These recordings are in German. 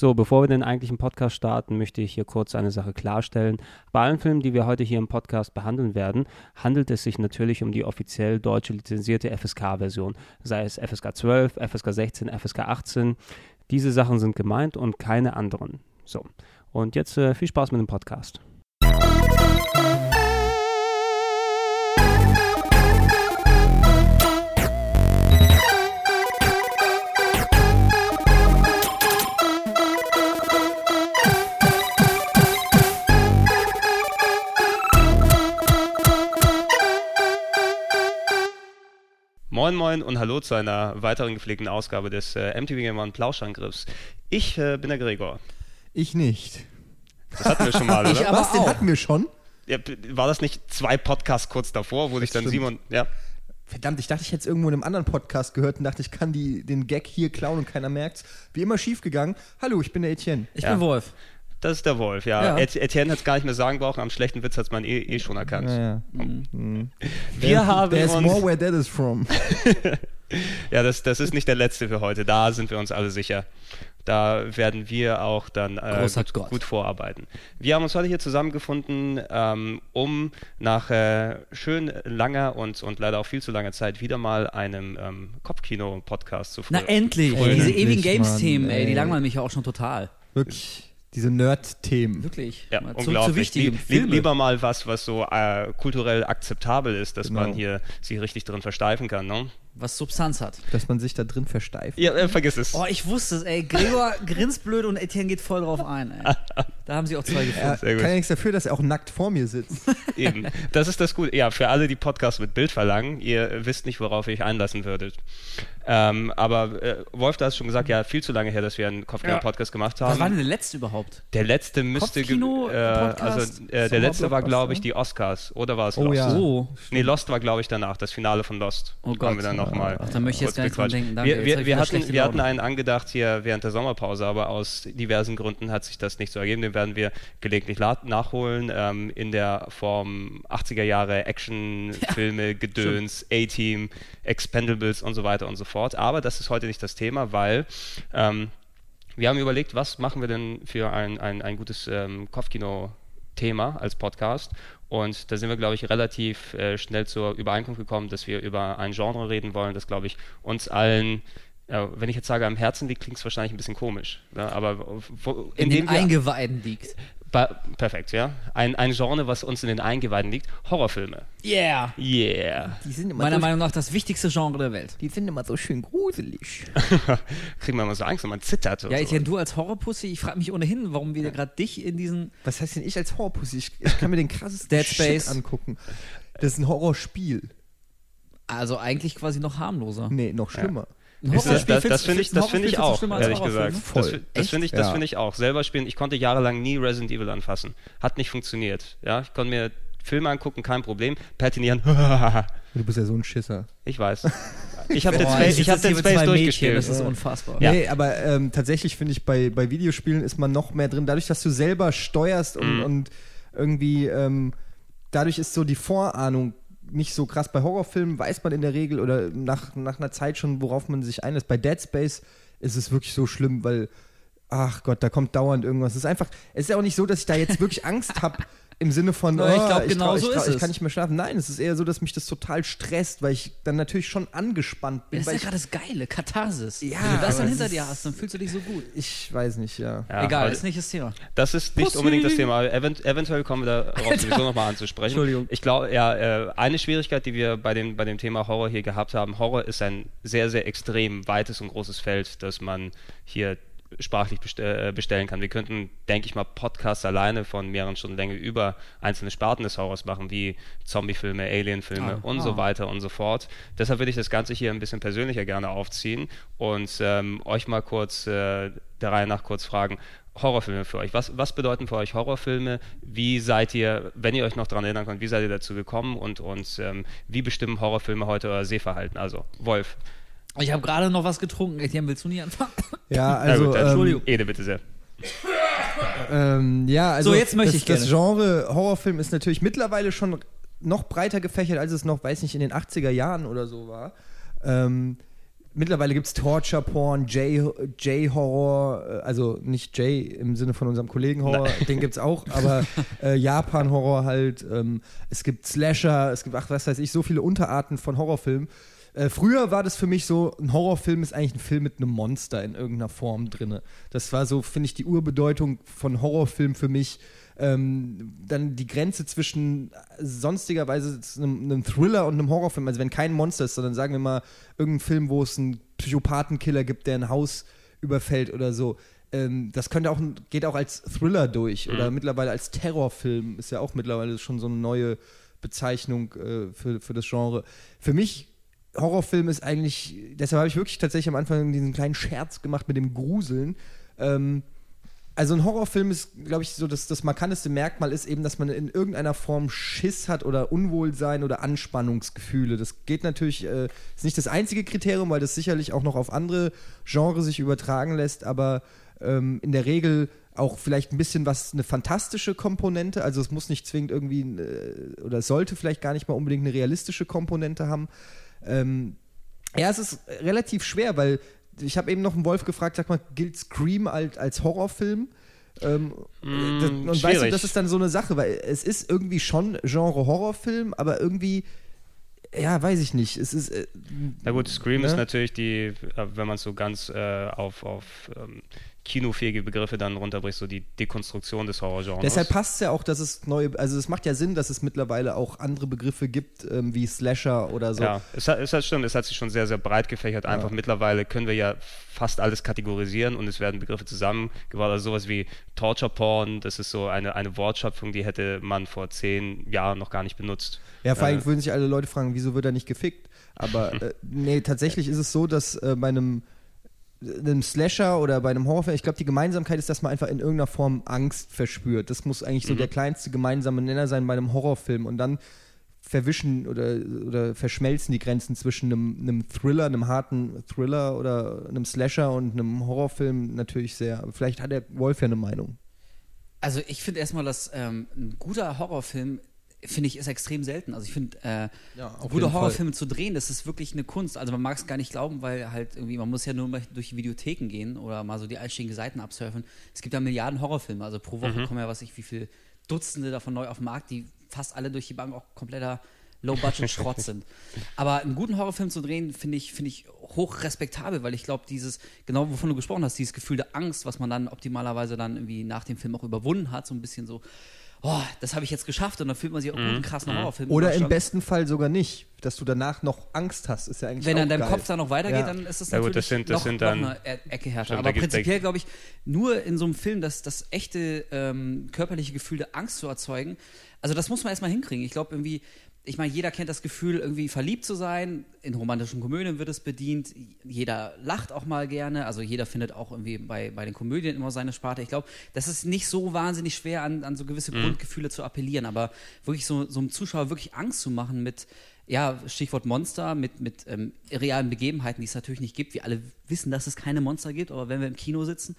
So, bevor wir den eigentlichen Podcast starten, möchte ich hier kurz eine Sache klarstellen. Bei allen Filmen, die wir heute hier im Podcast behandeln werden, handelt es sich natürlich um die offiziell deutsche lizenzierte FSK-Version, sei es FSK 12, FSK 16, FSK 18. Diese Sachen sind gemeint und keine anderen. So, und jetzt äh, viel Spaß mit dem Podcast. Moin Moin und hallo zu einer weiteren gepflegten Ausgabe des äh, MTV Game One Plauschangriffs. Ich äh, bin der Gregor. Ich nicht. Das hatten wir schon mal, oder? Ich aber Was, den hatten wir schon? Ja, war das nicht zwei Podcasts kurz davor, wo sich dann stimmt. Simon, ja. Verdammt, ich dachte, ich hätte es irgendwo in einem anderen Podcast gehört und dachte, ich kann die, den Gag hier klauen und keiner merkt's. Wie immer schiefgegangen. Hallo, ich bin der Etienne. Ich ja. bin Wolf. Das ist der Wolf, ja. ja. Etienne hat es gar nicht mehr sagen brauchen, am schlechten Witz hat es man eh, eh, schon erkannt. Ja, ja. Mhm. Wir There, haben there's uns more where that is from. ja, das, das ist nicht der letzte für heute, da sind wir uns alle sicher. Da werden wir auch dann äh, gut, gut, vorarbeiten. Wir haben uns heute hier zusammengefunden, ähm, um nach äh, schön langer und, und leider auch viel zu langer Zeit wieder mal einem ähm, Kopfkino-Podcast zu folgen. Na endlich! Ey, diese ewigen Games-Themen, ey, die langweilen mich ja auch schon total. Wirklich diese Nerd-Themen. Wirklich. Ja, mal unglaublich. Zu, zu Lieb, lieber mal was, was so äh, kulturell akzeptabel ist, dass genau. man hier sich richtig drin versteifen kann. Ne? Was Substanz hat. Dass man sich da drin versteift. Ja, äh, vergiss es. Oh, ich wusste es, ey. Gregor grinst blöd und Etienne geht voll drauf ein, ey. Da haben sie auch zwei gefunden. Er kann ja nichts dafür, dass er auch nackt vor mir sitzt. Eben. Das ist das Gute. Ja, für alle, die Podcasts mit Bild verlangen, ihr wisst nicht, worauf ihr euch einlassen würdet. Ähm, aber äh, Wolf, da hast schon gesagt, ja, viel zu lange her, dass wir einen Kopfkino-Podcast ja. gemacht haben. Was war denn der letzte überhaupt? Der letzte müsste. Äh, also, äh, der letzte war, glaube ich, die Oscars. Oder war es oh, Lost? Ja. Oh. Nee, Lost war, glaube ich, danach. Das Finale von Lost. Oh Gott. Nochmal. Ach, da möchte ich jetzt gar nicht dran denken. Danke. Wir, wir, wir hatten, wir hatten einen angedacht hier während der Sommerpause, aber aus diversen Gründen hat sich das nicht so ergeben. Den werden wir gelegentlich nachholen. Ähm, in der Form 80er Jahre Actionfilme, ja, Gedöns, A-Team, Expendables und so weiter und so fort. Aber das ist heute nicht das Thema, weil ähm, wir haben überlegt, was machen wir denn für ein, ein, ein gutes ähm, Kopfkino Thema als Podcast. Und da sind wir, glaube ich, relativ äh, schnell zur Übereinkunft gekommen, dass wir über ein Genre reden wollen, das, glaube ich, uns allen ja, wenn ich jetzt sage, am Herzen liegt, klingt es wahrscheinlich ein bisschen komisch. Ne? Aber wo, in, in den Eingeweiden liegt. Perfekt, ja. Ein, ein Genre, was uns in den Eingeweiden liegt, Horrorfilme. Yeah. Yeah. Meiner so Meinung nach das wichtigste Genre der Welt. Die sind immer so schön gruselig. Kriegen wir immer so Angst, wenn man zittert. Ja, ich so. du als Horrorpussy, ich frage mich ohnehin, warum wir gerade dich in diesen... Was heißt denn ich als Horrorpussy? Ich, ich kann mir den krassesten Dead Space Shit angucken. Das ist ein Horrorspiel. Also eigentlich quasi noch harmloser. Nee, noch schlimmer. Ja. Das, das, das, das finde ich, find ich auch, ehrlich gesagt. Voll. Das, das finde ich, ja. find ich auch. Selber spielen, ich konnte jahrelang nie Resident Evil anfassen. Hat nicht funktioniert. Ja, ich konnte mir Filme angucken, kein Problem. Patinieren. du bist ja so ein Schisser. Ich weiß. Ich habe den Space, ich hab den Space durchgespielt. das ist unfassbar. Ja. Nee, aber ähm, tatsächlich finde ich, bei, bei Videospielen ist man noch mehr drin. Dadurch, dass du selber steuerst und, mm. und irgendwie ähm, dadurch ist so die Vorahnung nicht so krass. Bei Horrorfilmen weiß man in der Regel oder nach, nach einer Zeit schon, worauf man sich einlässt. Bei Dead Space ist es wirklich so schlimm, weil, ach Gott, da kommt dauernd irgendwas. Es ist einfach, es ist ja auch nicht so, dass ich da jetzt wirklich Angst habe, im Sinne von, oh, ich glaube, genau ich, so ist ich, ich kann nicht mehr schlafen. Nein, es ist eher so, dass mich das total stresst, weil ich dann natürlich schon angespannt bin. Das ist ja gerade das Geile, Katharsis. Ja, Wenn du das dann hinter dir hast, dann fühlst du dich so gut. Ich weiß nicht, ja. ja Egal, ist nicht das Thema. Das ist nicht Pussy. unbedingt das Thema. Event eventuell kommen wir darauf sowieso nochmal anzusprechen. Entschuldigung. Ich glaube, ja, äh, eine Schwierigkeit, die wir bei dem, bei dem Thema Horror hier gehabt haben, Horror ist ein sehr, sehr extrem weites und großes Feld, das man hier sprachlich äh, bestellen kann. Wir könnten, denke ich mal, Podcasts alleine von mehreren Stunden Länge über einzelne Sparten des Horrors machen, wie Zombiefilme, Alienfilme ah, und ah. so weiter und so fort. Deshalb würde ich das Ganze hier ein bisschen persönlicher gerne aufziehen und ähm, euch mal kurz äh, der Reihe nach kurz fragen, Horrorfilme für euch. Was, was bedeuten für euch Horrorfilme? Wie seid ihr, wenn ihr euch noch daran erinnern könnt, wie seid ihr dazu gekommen und, und ähm, wie bestimmen Horrorfilme heute euer Sehverhalten? Also, Wolf. Ich habe gerade noch was getrunken. Etienne, willst du nicht anfangen? Ja, also. gut, Entschuldigung. Ähm, Ede, bitte sehr. Ähm, ja, also. So, jetzt möchte das, ich gerne. Das Genre Horrorfilm ist natürlich mittlerweile schon noch breiter gefächert, als es noch, weiß nicht, in den 80er Jahren oder so war. Ähm, mittlerweile gibt es Torture Porn, J-Horror, äh, also nicht J im Sinne von unserem Kollegen Horror, den gibt es auch, aber äh, Japan-Horror halt. Ähm, es gibt Slasher, es gibt, ach, was weiß ich, so viele Unterarten von Horrorfilmen. Äh, früher war das für mich so, ein Horrorfilm ist eigentlich ein Film mit einem Monster in irgendeiner Form drin. Das war so, finde ich, die Urbedeutung von Horrorfilm für mich. Ähm, dann die Grenze zwischen sonstigerweise einem, einem, Thriller und einem Horrorfilm, also wenn kein Monster ist, sondern sagen wir mal irgendein Film, wo es einen Psychopathenkiller gibt, der ein Haus überfällt oder so. Ähm, das könnte auch, geht auch als Thriller durch mhm. oder mittlerweile als Terrorfilm, ist ja auch mittlerweile schon so eine neue Bezeichnung äh, für, für das Genre. Für mich Horrorfilm ist eigentlich, deshalb habe ich wirklich tatsächlich am Anfang diesen kleinen Scherz gemacht mit dem Gruseln. Ähm, also ein Horrorfilm ist, glaube ich, so das, das markanteste Merkmal ist eben, dass man in irgendeiner Form Schiss hat oder Unwohlsein oder Anspannungsgefühle. Das geht natürlich, äh, ist nicht das einzige Kriterium, weil das sicherlich auch noch auf andere Genres sich übertragen lässt, aber ähm, in der Regel auch vielleicht ein bisschen was, eine fantastische Komponente. Also es muss nicht zwingend irgendwie, äh, oder sollte vielleicht gar nicht mal unbedingt eine realistische Komponente haben. Ähm, ja, es ist relativ schwer, weil ich habe eben noch einen Wolf gefragt, sag mal, gilt Scream als, als Horrorfilm? Ähm, mm, und schwierig. weißt du, das ist dann so eine Sache, weil es ist irgendwie schon Genre Horrorfilm, aber irgendwie ja, weiß ich nicht. Es ist. Äh, Na gut, Scream ne? ist natürlich die, äh, wenn man es so ganz äh, auf, auf ähm, kinofähige Begriffe dann runterbrichst, so die Dekonstruktion des Horrorgenres. Deshalb passt es ja auch, dass es neue, also es macht ja Sinn, dass es mittlerweile auch andere Begriffe gibt, ähm, wie Slasher oder so. Ja, es hat, es hat stimmt, es hat sich schon sehr, sehr breit gefächert. Ja. Einfach mittlerweile können wir ja fast alles kategorisieren und es werden Begriffe zusammengebaut. Also sowas wie Torture Porn, das ist so eine, eine Wortschöpfung, die hätte man vor zehn Jahren noch gar nicht benutzt. Ja, vor allem äh, würden sich alle Leute fragen, wieso wird er nicht gefickt? Aber äh, nee, tatsächlich ist es so, dass äh, bei einem einem Slasher oder bei einem Horrorfilm, ich glaube, die Gemeinsamkeit ist, dass man einfach in irgendeiner Form Angst verspürt. Das muss eigentlich so mhm. der kleinste gemeinsame Nenner sein bei einem Horrorfilm. Und dann verwischen oder, oder verschmelzen die Grenzen zwischen einem, einem Thriller, einem harten Thriller oder einem Slasher und einem Horrorfilm natürlich sehr. Aber vielleicht hat der Wolf ja eine Meinung. Also ich finde erstmal, dass ähm, ein guter Horrorfilm finde ich, ist extrem selten. Also ich finde, äh, ja, gute Horrorfilme zu drehen, das ist wirklich eine Kunst. Also man mag es gar nicht glauben, weil halt irgendwie, man muss ja nur mal durch die Videotheken gehen oder mal so die einstiegigen Seiten absurfen. Es gibt ja Milliarden Horrorfilme. Also pro Woche mhm. kommen ja, was ich, wie viele Dutzende davon neu auf den Markt, die fast alle durch die Bank auch kompletter Low-Budget-Schrott sind. Aber einen guten Horrorfilm zu drehen, finde ich, finde ich hoch respektabel, weil ich glaube, dieses, genau wovon du gesprochen hast, dieses Gefühl der Angst, was man dann optimalerweise dann irgendwie nach dem Film auch überwunden hat, so ein bisschen so, oh, das habe ich jetzt geschafft und dann fühlt man sich auch mhm. gut einen krassen mhm. Horrorfilm. Oder im besten Fall sogar nicht, dass du danach noch Angst hast, ist ja eigentlich Wenn an deinem Kopf dann noch weitergeht, ja. dann ist es natürlich ja, gut, das sind, das noch, sind dann, noch eine e- Ecke härter. Aber prinzipiell glaube ich, nur in so einem Film das, das echte ähm, körperliche Gefühl der Angst zu erzeugen, also das muss man erstmal hinkriegen. Ich glaube irgendwie, ich meine, jeder kennt das Gefühl, irgendwie verliebt zu sein. In romantischen Komödien wird es bedient. Jeder lacht auch mal gerne. Also jeder findet auch irgendwie bei, bei den Komödien immer seine Sparte. Ich glaube, das ist nicht so wahnsinnig schwer, an, an so gewisse mhm. Grundgefühle zu appellieren. Aber wirklich so, so einem Zuschauer wirklich Angst zu machen mit, ja, Stichwort Monster, mit, mit ähm, realen Begebenheiten, die es natürlich nicht gibt. Wir alle wissen, dass es keine Monster gibt, aber wenn wir im Kino sitzen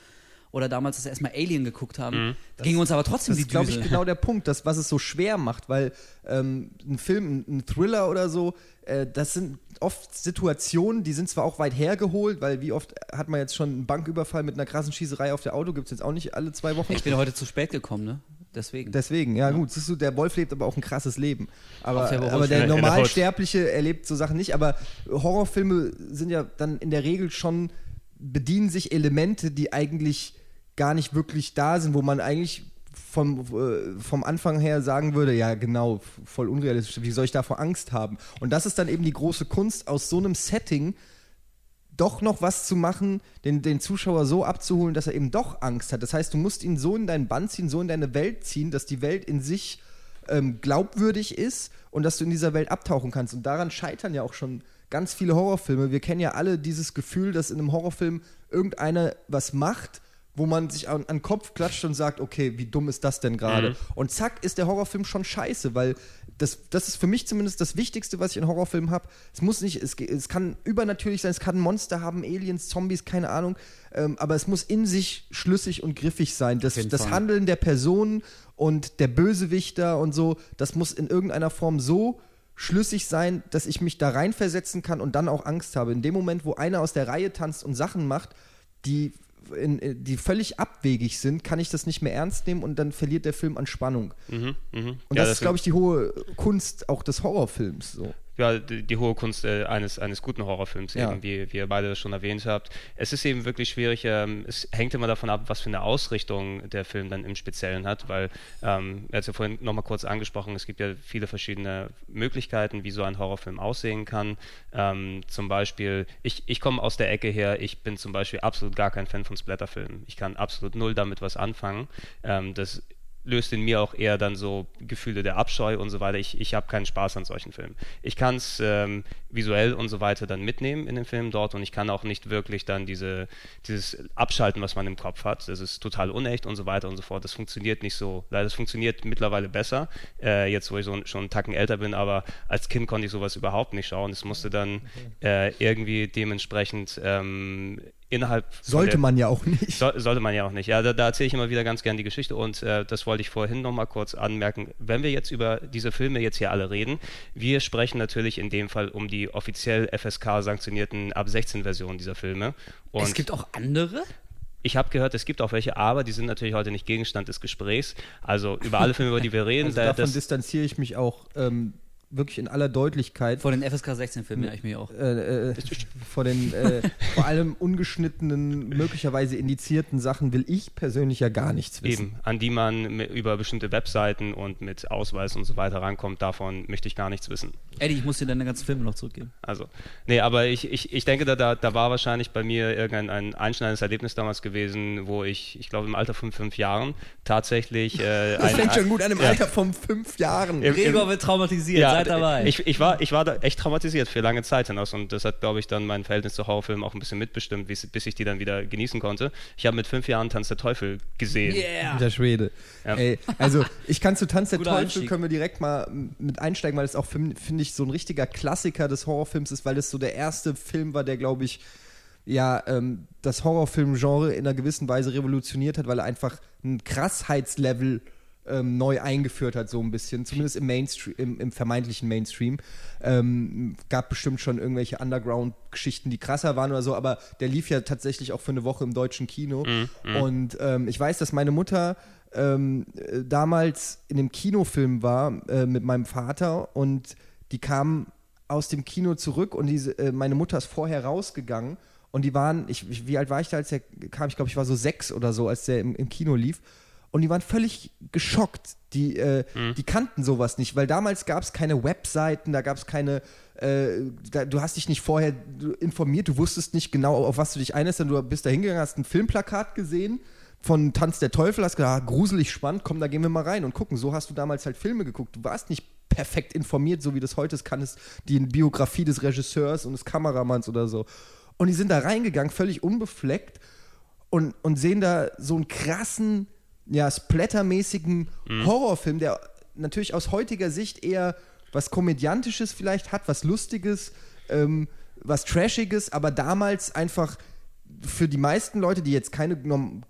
oder damals, dass wir erstmal Alien geguckt haben, mhm. ging uns aber trotzdem das die Das ist, glaube ich, genau der Punkt, das, was es so schwer macht, weil ähm, ein Film, ein Thriller oder so, äh, das sind oft Situationen, die sind zwar auch weit hergeholt, weil wie oft hat man jetzt schon einen Banküberfall mit einer krassen Schießerei auf der Auto, gibt es jetzt auch nicht alle zwei Wochen. Ich bin heute zu spät gekommen, ne? Deswegen. Deswegen, ja, ja. gut. Du, der Wolf lebt aber auch ein krasses Leben. Aber der, aber der Normalsterbliche erlebt so Sachen nicht. Aber Horrorfilme sind ja dann in der Regel schon, bedienen sich Elemente, die eigentlich gar nicht wirklich da sind, wo man eigentlich vom, äh, vom Anfang her sagen würde, ja genau, voll unrealistisch, wie soll ich davor Angst haben? Und das ist dann eben die große Kunst, aus so einem Setting doch noch was zu machen, den, den Zuschauer so abzuholen, dass er eben doch Angst hat. Das heißt, du musst ihn so in deinen Band ziehen, so in deine Welt ziehen, dass die Welt in sich ähm, glaubwürdig ist und dass du in dieser Welt abtauchen kannst. Und daran scheitern ja auch schon ganz viele Horrorfilme. Wir kennen ja alle dieses Gefühl, dass in einem Horrorfilm irgendeiner was macht wo man sich an, an den Kopf klatscht und sagt, okay, wie dumm ist das denn gerade? Mhm. Und zack, ist der Horrorfilm schon scheiße, weil das, das ist für mich zumindest das Wichtigste, was ich in Horrorfilmen habe. Es muss nicht, es, es kann übernatürlich sein, es kann Monster haben, Aliens, Zombies, keine Ahnung, ähm, aber es muss in sich schlüssig und griffig sein. Das, das Handeln der Personen und der Bösewichter und so, das muss in irgendeiner Form so schlüssig sein, dass ich mich da reinversetzen kann und dann auch Angst habe. In dem Moment, wo einer aus der Reihe tanzt und Sachen macht, die, in, äh, die völlig abwegig sind, kann ich das nicht mehr ernst nehmen und dann verliert der Film an Spannung. Mhm, mh. Und ja, das, das, ist, glaube ich, die hohe Kunst auch des Horrorfilms. So ja, die, die, hohe Kunst äh, eines, eines guten Horrorfilms, ja. eben, wie, wie ihr beide schon erwähnt habt. Es ist eben wirklich schwierig, ähm, es hängt immer davon ab, was für eine Ausrichtung der Film dann im Speziellen hat, weil, ähm, er hat ja vorhin nochmal kurz angesprochen, es gibt ja viele verschiedene Möglichkeiten, wie so ein Horrorfilm aussehen kann. Ähm, zum Beispiel, ich, ich komme aus der Ecke her, ich bin zum Beispiel absolut gar kein Fan von Splatterfilmen. Ich kann absolut null damit was anfangen. Ähm, das löst in mir auch eher dann so Gefühle der Abscheu und so weiter. Ich, ich habe keinen Spaß an solchen Filmen. Ich kann es ähm, visuell und so weiter dann mitnehmen in den Film dort und ich kann auch nicht wirklich dann diese, dieses Abschalten, was man im Kopf hat. Das ist total unecht und so weiter und so fort. Das funktioniert nicht so. Leider, das funktioniert mittlerweile besser, äh, jetzt wo ich so, schon einen Tacken älter bin, aber als Kind konnte ich sowas überhaupt nicht schauen. Es musste dann äh, irgendwie dementsprechend ähm, innerhalb. Sollte der, man ja auch nicht. So, sollte man ja auch nicht. Ja, da, da erzähle ich immer wieder ganz gern die Geschichte und äh, das wollte ich vorhin nochmal kurz anmerken. Wenn wir jetzt über diese Filme jetzt hier alle reden, wir sprechen natürlich in dem Fall um die offiziell FSK sanktionierten ab 16 Versionen dieser Filme. Und es gibt auch andere? Ich habe gehört, es gibt auch welche, aber die sind natürlich heute nicht Gegenstand des Gesprächs. Also über alle Filme, über die wir reden. Also davon distanziere ich mich auch ähm, wirklich in aller Deutlichkeit. Vor den FSK 16 Filmen ja ich mich auch. Äh, äh, vor den äh, vor allem ungeschnittenen, möglicherweise indizierten Sachen will ich persönlich ja gar nichts wissen. Eben, an die man über bestimmte Webseiten und mit Ausweis und so weiter rankommt, davon möchte ich gar nichts wissen. Eddie, ich muss dir deine ganzen Filme noch zurückgeben. Also, nee, aber ich, ich, ich denke, da, da, da war wahrscheinlich bei mir irgendein ein einschneidendes Erlebnis damals gewesen, wo ich, ich glaube im Alter von fünf Jahren tatsächlich. Äh, das fängt schon gut an im ja. Alter von fünf Jahren. Gregor wird traumatisiert. Ja, seid dabei. Ich, ich, war, ich war da echt traumatisiert für lange Zeit hinaus und das hat, glaube ich, dann mein Verhältnis zu Horrorfilmen auch ein bisschen mitbestimmt, bis ich die dann wieder genießen konnte. Ich habe mit fünf Jahren Tanz der Teufel gesehen. Yeah. Der Schwede. Ja. Ey, also ich kann zu Tanz der Guter Teufel Einstieg. können wir direkt mal mit einsteigen, weil es auch, finde ich, so ein richtiger Klassiker des Horrorfilms ist, weil es so der erste Film war, der, glaube ich, ja, ähm, das Horrorfilm-Genre in einer gewissen Weise revolutioniert hat, weil er einfach ein Krassheitslevel ähm, neu eingeführt hat, so ein bisschen, zumindest im Mainstream, im, im vermeintlichen Mainstream. Ähm, gab bestimmt schon irgendwelche Underground-Geschichten, die krasser waren oder so, aber der lief ja tatsächlich auch für eine Woche im deutschen Kino. Mm, mm. Und ähm, ich weiß, dass meine Mutter ähm, damals in dem Kinofilm war äh, mit meinem Vater und die kam aus dem Kino zurück und diese, äh, meine Mutter ist vorher rausgegangen und die waren, ich, wie alt war ich da, als der kam? Ich glaube, ich war so sechs oder so, als der im, im Kino lief und die waren völlig geschockt. Die, äh, mhm. die kannten sowas nicht, weil damals gab es keine Webseiten, da gab es keine, äh, da, du hast dich nicht vorher informiert, du wusstest nicht genau, auf was du dich einlässt, du bist da hingegangen, hast ein Filmplakat gesehen von Tanz der Teufel, hast gedacht, ah, gruselig spannend, komm, da gehen wir mal rein und gucken. So hast du damals halt Filme geguckt. Du warst nicht perfekt informiert, so wie das heute ist, kann es die Biografie des Regisseurs und des Kameramanns oder so. Und die sind da reingegangen, völlig unbefleckt und, und sehen da so einen krassen ja, splattermäßigen mhm. Horrorfilm, der natürlich aus heutiger Sicht eher was Komödiantisches vielleicht hat, was Lustiges, ähm, was Trashiges, aber damals einfach für die meisten Leute, die jetzt keine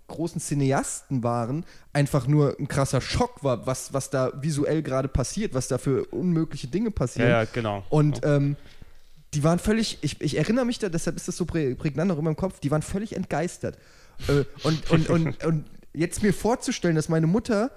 großen Cineasten waren, einfach nur ein krasser Schock war, was, was da visuell gerade passiert, was da für unmögliche Dinge passieren. Ja, ja genau. Und ähm, die waren völlig, ich, ich erinnere mich da, deshalb ist das so prägnant noch in meinem Kopf, die waren völlig entgeistert. äh, und, und, und, und jetzt mir vorzustellen, dass meine Mutter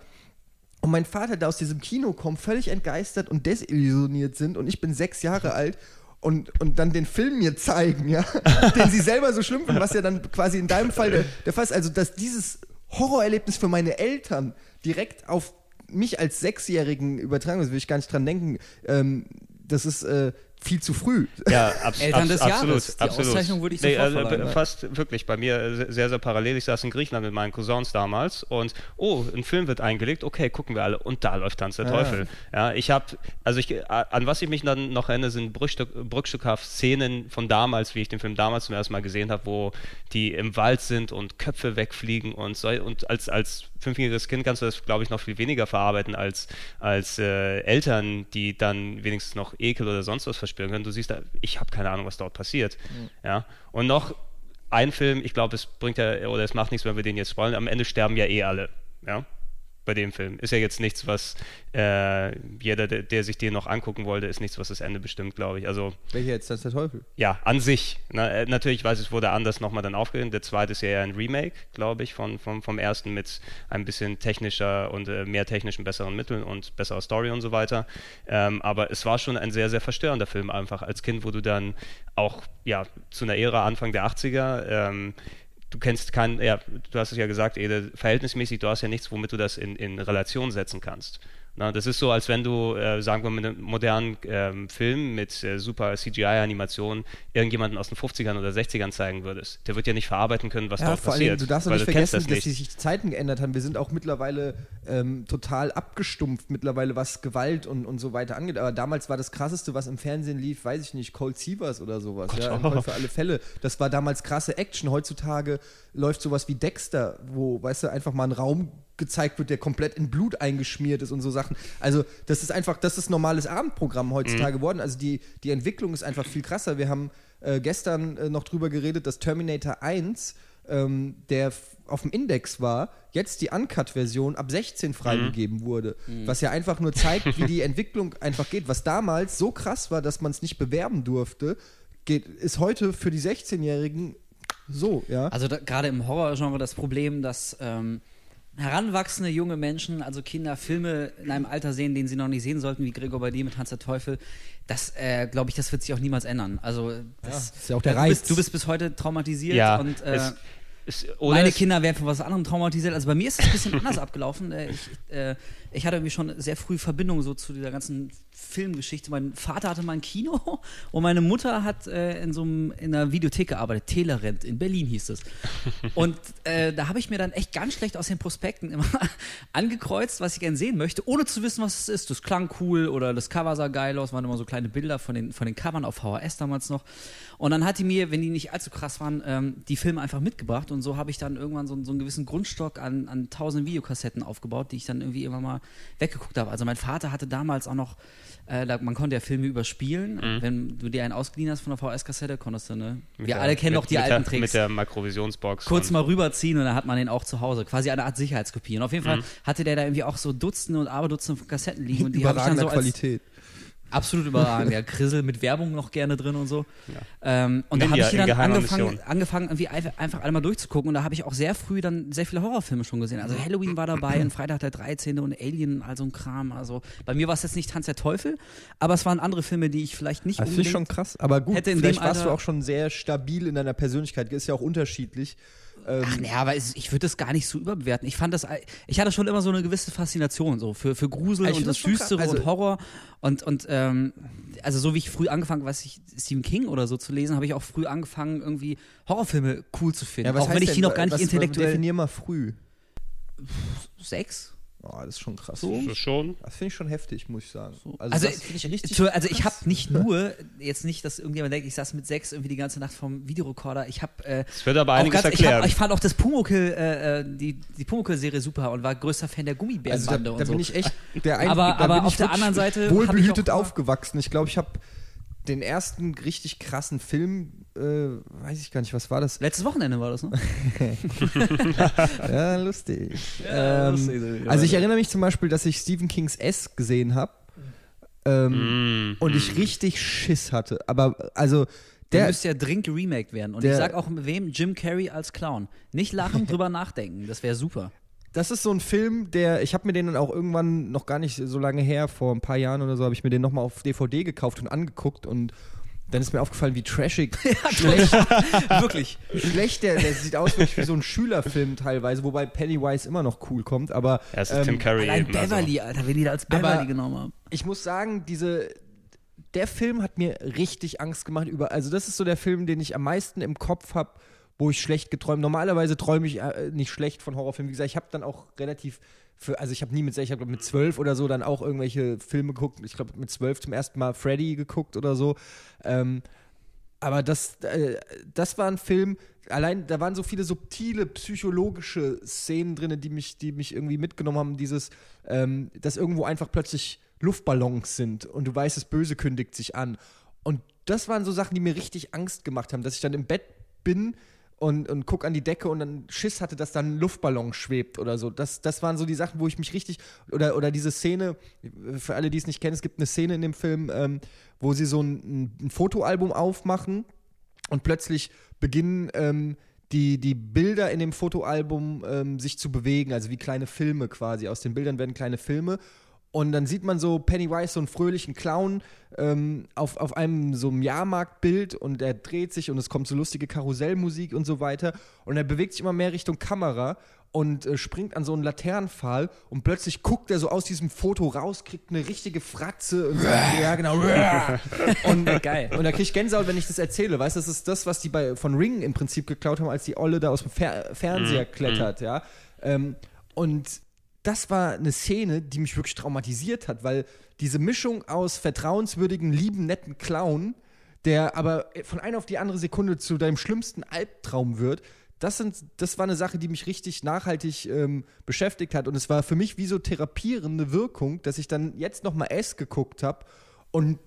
und mein Vater da aus diesem Kino kommen, völlig entgeistert und desillusioniert sind und ich bin sechs Jahre alt und, und dann den Film mir zeigen, ja, den sie selber so schlimm finden, was ja dann quasi in deinem Fall der, der Fall ist. Also, dass dieses Horrorerlebnis für meine Eltern direkt auf mich als Sechsjährigen übertragen, das will ich gar nicht dran denken, ähm, das ist, äh, viel zu früh. Ja, abs Eltern des absolut, Jahres. Die absolut. Auszeichnung würde ich nee, also, Fast wirklich, bei mir äh, sehr, sehr parallel. Ich saß in Griechenland mit meinen Cousins damals und, oh, ein Film wird eingelegt, okay, gucken wir alle. Und da läuft Tanz der Teufel. Ja, ich habe, also ich, an was ich mich dann noch erinnere, sind Brückstück, Brückstückhaft Szenen von damals, wie ich den Film damals zum ersten Mal gesehen habe, wo die im Wald sind und Köpfe wegfliegen und so. Und als, als fünfjähriges Kind kannst du das, glaube ich, noch viel weniger verarbeiten als, als äh, Eltern, die dann wenigstens noch Ekel oder sonst was verspüren können. Du siehst, da, ich habe keine Ahnung, was dort passiert. Mhm. Ja? Und noch ein Film, ich glaube, es bringt ja, oder es macht nichts, wenn wir den jetzt spoilern. Am Ende sterben ja eh alle. Ja? Bei dem Film. Ist ja jetzt nichts, was äh, jeder, der, der, sich den noch angucken wollte, ist nichts, was das Ende bestimmt, glaube ich. Also, Welcher jetzt, das ist der Teufel? Ja, an sich. Na, äh, natürlich, weiß ich, es wurde anders nochmal dann aufgegeben. Der zweite ist ja ein Remake, glaube ich, von, vom, vom ersten mit ein bisschen technischer und äh, mehr technischen, besseren Mitteln und besserer Story und so weiter. Ähm, aber es war schon ein sehr, sehr verstörender Film einfach als Kind, wo du dann auch ja, zu einer Ära Anfang der 80er ähm, du kennst kein, ja, du hast es ja gesagt, Ede, verhältnismäßig, du hast ja nichts, womit du das in, in Relation setzen kannst. Na, das ist so, als wenn du, äh, sagen wir mal, mit einem modernen ähm, Film mit äh, super CGI-Animationen irgendjemanden aus den 50ern oder 60ern zeigen würdest. Der wird ja nicht verarbeiten können, was ja, dort vor passiert. Allem, du darfst doch nicht vergessen, das dass sich die Zeiten geändert haben. Wir sind auch mittlerweile ähm, total abgestumpft, mittlerweile was Gewalt und, und so weiter angeht. Aber damals war das Krasseste, was im Fernsehen lief, weiß ich nicht, Cold Seavers oder sowas. Gott, ja, oh. für alle Fälle. Das war damals krasse Action. Heutzutage läuft sowas wie Dexter, wo, weißt du, einfach mal ein Raum gezeigt wird, der komplett in Blut eingeschmiert ist und so Sachen. Also, das ist einfach, das ist normales Abendprogramm heutzutage mhm. geworden. Also, die, die Entwicklung ist einfach viel krasser. Wir haben äh, gestern äh, noch drüber geredet, dass Terminator 1, ähm, der auf dem Index war, jetzt die Uncut-Version ab 16 freigegeben mhm. wurde. Mhm. Was ja einfach nur zeigt, wie die Entwicklung einfach geht. Was damals so krass war, dass man es nicht bewerben durfte, geht, ist heute für die 16-Jährigen so, ja. Also gerade im Horrorgenre das Problem, dass ähm, heranwachsende junge Menschen, also Kinder, Filme in einem Alter sehen, den sie noch nicht sehen sollten, wie Gregor bei dir mit Hans der Teufel, das äh, glaube ich, das wird sich auch niemals ändern. Also das, ja, ist ja auch der Reiz. Du bist, du bist bis heute traumatisiert ja, und äh, ist, meine Kinder werden von was anderem traumatisiert. Also bei mir ist es ein bisschen anders abgelaufen. Äh, ich, äh, ich hatte irgendwie schon sehr früh Verbindung so zu dieser ganzen Filmgeschichte. Mein Vater hatte mal ein Kino und meine Mutter hat äh, in so einem, in einer Videothek gearbeitet, Telerent, in Berlin hieß es. Und äh, da habe ich mir dann echt ganz schlecht aus den Prospekten immer angekreuzt, was ich gerne sehen möchte, ohne zu wissen, was es ist. Das klang cool oder das Cover sah geil aus, waren immer so kleine Bilder von den, von den Covern auf VHS damals noch. Und dann hat die mir, wenn die nicht allzu krass waren, ähm, die Filme einfach mitgebracht und so habe ich dann irgendwann so, so einen gewissen Grundstock an, an tausend Videokassetten aufgebaut, die ich dann irgendwie immer mal weggeguckt habe. Also mein Vater hatte damals auch noch äh, da, man konnte ja Filme überspielen. Mhm. Wenn du dir einen ausgeliehen hast von der VS-Kassette, konntest du, ne? Wir der, alle kennen noch die alten der, Tricks. Mit der Makrovisionsbox. Kurz mal rüberziehen und dann hat man den auch zu Hause. Quasi eine Art Sicherheitskopie. Und auf jeden Fall mhm. hatte der da irgendwie auch so Dutzende und Aberdutzende Kassetten liegen. Und die habe ich dann so als, Qualität. Absolut überragend. Ja, Krissel mit Werbung noch gerne drin und so. Ja. Ähm, und Ninja, da habe ich dann angefangen, angefangen, irgendwie einfach alle mal durchzugucken. Und da habe ich auch sehr früh dann sehr viele Horrorfilme schon gesehen. Also Halloween war dabei und Freitag der 13. und Alien, also ein Kram. Also bei mir war es jetzt nicht Tanz der Teufel, aber es waren andere Filme, die ich vielleicht nicht das. Das ist schon krass. Aber gut, hätte in vielleicht warst du auch schon sehr stabil in deiner Persönlichkeit. Ist ja auch unterschiedlich. Ähm Ach nee, aber ich würde das gar nicht so überbewerten. Ich fand das, ich hatte schon immer so eine gewisse Faszination so für, für Grusel und das Düstere also und Horror und, und ähm, also so wie ich früh angefangen, weiß ich, Stephen King oder so zu lesen, habe ich auch früh angefangen, irgendwie Horrorfilme cool zu finden. Ja, auch wenn ich die noch gar nicht was, intellektuell. Definier mal früh. Sechs? Oh, das ist schon krass. So? Das, schon. das finde ich schon heftig, muss ich sagen. So. Also, also, ich richtig also ich habe nicht nur, jetzt nicht, dass irgendjemand denkt, ich saß mit sechs irgendwie die ganze Nacht vom Videorekorder. Ich habe. Äh, das wird aber einiges ganz, erklären. Ich, hab, ich, fand auch das Pumuckl, äh, äh die, die Pumuckl-Serie super und war größter Fan der Gummibärenbande also da, da und so. bin ich echt der Einzige, Aber, aber auf der anderen Seite. Wohlbehütet aufgewachsen. Ich glaube, ich habe den ersten richtig krassen Film, äh, weiß ich gar nicht, was war das? Letztes Wochenende war das, ne? ja, lustig. Ja, ähm, lustig also ich erinnere mich zum Beispiel, dass ich Stephen Kings S gesehen habe ähm, mm, und ich richtig Schiss hatte. Aber also der, der müsste ja dringend geremaked werden. Und der, ich sag auch mit wem? Jim Carrey als Clown. Nicht lachen, drüber nachdenken. Das wäre super das ist so ein Film, der, ich habe mir den dann auch irgendwann noch gar nicht so lange her, vor ein paar Jahren oder so, habe ich mir den nochmal auf DVD gekauft und angeguckt und dann ist mir aufgefallen, wie trashig. schlecht. Wirklich. Schlecht, der, der sieht aus wie so ein Schülerfilm teilweise, wobei Pennywise immer noch cool kommt, aber. Ja, es ist ähm, Tim Curry. Allein eben, also. Beverly, also. Alter, wenn die da als Beverly genommen haben. Ich muss sagen, diese, der Film hat mir richtig Angst gemacht über. Also, das ist so der Film, den ich am meisten im Kopf habe wo ich schlecht geträumt. Normalerweise träume ich äh, nicht schlecht von Horrorfilmen. Wie gesagt, ich habe dann auch relativ für, also ich habe nie mit, ich habe mit zwölf oder so dann auch irgendwelche Filme geguckt. Ich glaube mit zwölf zum ersten Mal Freddy geguckt oder so. Ähm, aber das, äh, das war ein Film, allein, da waren so viele subtile psychologische Szenen drin, die mich, die mich irgendwie mitgenommen haben. Dieses, ähm, dass irgendwo einfach plötzlich Luftballons sind und du weißt, das Böse kündigt sich an. Und das waren so Sachen, die mir richtig Angst gemacht haben, dass ich dann im Bett bin und, und guck an die Decke und dann Schiss hatte, dass da ein Luftballon schwebt oder so. Das, das waren so die Sachen, wo ich mich richtig. Oder, oder diese Szene, für alle, die es nicht kennen, es gibt eine Szene in dem Film, ähm, wo sie so ein, ein Fotoalbum aufmachen und plötzlich beginnen. Ähm, die, die Bilder in dem Fotoalbum ähm, sich zu bewegen, also wie kleine Filme quasi. Aus den Bildern werden kleine Filme und dann sieht man so Pennywise, so einen fröhlichen Clown, ähm, auf, auf einem so einem Jahrmarktbild und er dreht sich und es kommt so lustige Karussellmusik und so weiter. Und er bewegt sich immer mehr Richtung Kamera und äh, springt an so einen Laternenpfahl und plötzlich guckt er so aus diesem Foto raus, kriegt eine richtige Fratze und sagt, ja genau, und, Geil. und da krieg ich Gänsehaut, wenn ich das erzähle, weißt du, das ist das, was die bei, von Ring im Prinzip geklaut haben, als die Olle da aus dem Fer Fernseher mm, klettert, mm. ja. Ähm, und das war eine Szene, die mich wirklich traumatisiert hat, weil diese Mischung aus vertrauenswürdigen, lieben, netten Clown, der aber von einer auf die andere Sekunde zu deinem schlimmsten Albtraum wird, das, sind, das war eine Sache, die mich richtig nachhaltig ähm, beschäftigt hat. Und es war für mich wie so therapierende Wirkung, dass ich dann jetzt nochmal S geguckt habe und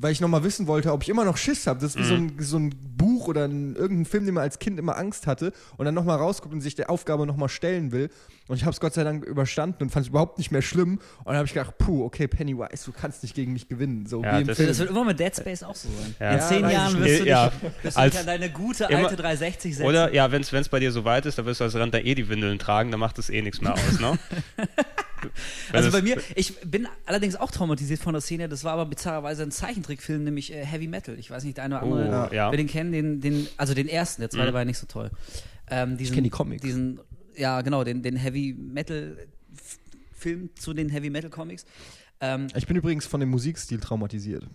weil ich nochmal wissen wollte, ob ich immer noch Schiss habe. Das ist wie so, ein, mhm. so ein Buch oder ein, irgendein Film, den man als Kind immer Angst hatte und dann nochmal rausguckt und sich der Aufgabe nochmal stellen will. Und ich habe es Gott sei Dank überstanden und fand es überhaupt nicht mehr schlimm. Und dann habe ich gedacht, puh, okay, Pennywise, du kannst nicht gegen mich gewinnen. So ja, das, das, wird immer mit Dead Space auch so sein. Ja. In zehn Jahren wirst du, dich, ja. wirst du dich an deine gute alte 360 setzen. Oder, ja, wenn es bei dir so weit ist, dann wirst du als Rentner eh die Windeln tragen, dann macht das eh nichts mehr aus, ne? also bei mir, ich bin allerdings auch traumatisiert von der Szene, das war aber bizarrerweise ein Zeichentrickfilm, nämlich äh, Heavy Metal. Ich weiß nicht, der eine oder andere, oh, ja. wir den kennen, den, den, also den ersten, der zweite mhm. war ja nicht so toll. Ähm, diesen, ich kenne die Comics. Diesen, ja, genau, den, den Heavy Metal Film zu den Heavy Metal Comics. Ähm, ich bin übrigens von dem Musikstil traumatisiert.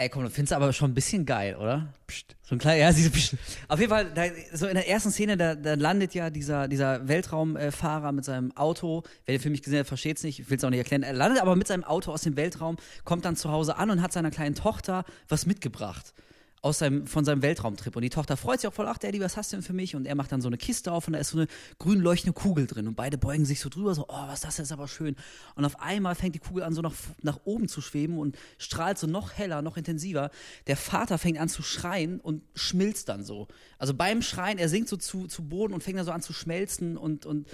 Ey, komm, du findest aber schon ein bisschen geil, oder? Psst. So ein kleiner, ja, diese, psst. Auf jeden Fall, da, so in der ersten Szene, da, da landet ja dieser, dieser Weltraumfahrer mit seinem Auto. Wer den Film nicht gesehen hat, versteht's nicht. Ich will's auch nicht erklären. Er landet aber mit seinem Auto aus dem Weltraum, kommt dann zu Hause an und hat seiner kleinen Tochter was mitgebracht aus seinem, von seinem Weltraumtrip. Und die Tochter freut sich auch voll, ach Daddy, was hast du denn für mich? Und er macht dann so eine Kiste auf und da ist so eine grün leuchtende Kugel drin. Und beide beugen sich so drüber, so, oh, was das ist aber schön. Und auf einmal fängt die Kugel an, so nach, nach oben zu schweben und strahlt so noch heller, noch intensiver. Der Vater fängt an zu schreien und schmilzt dann so. Also beim Schreien, er sinkt so zu, zu Boden und fängt dann so an zu schmelzen und, und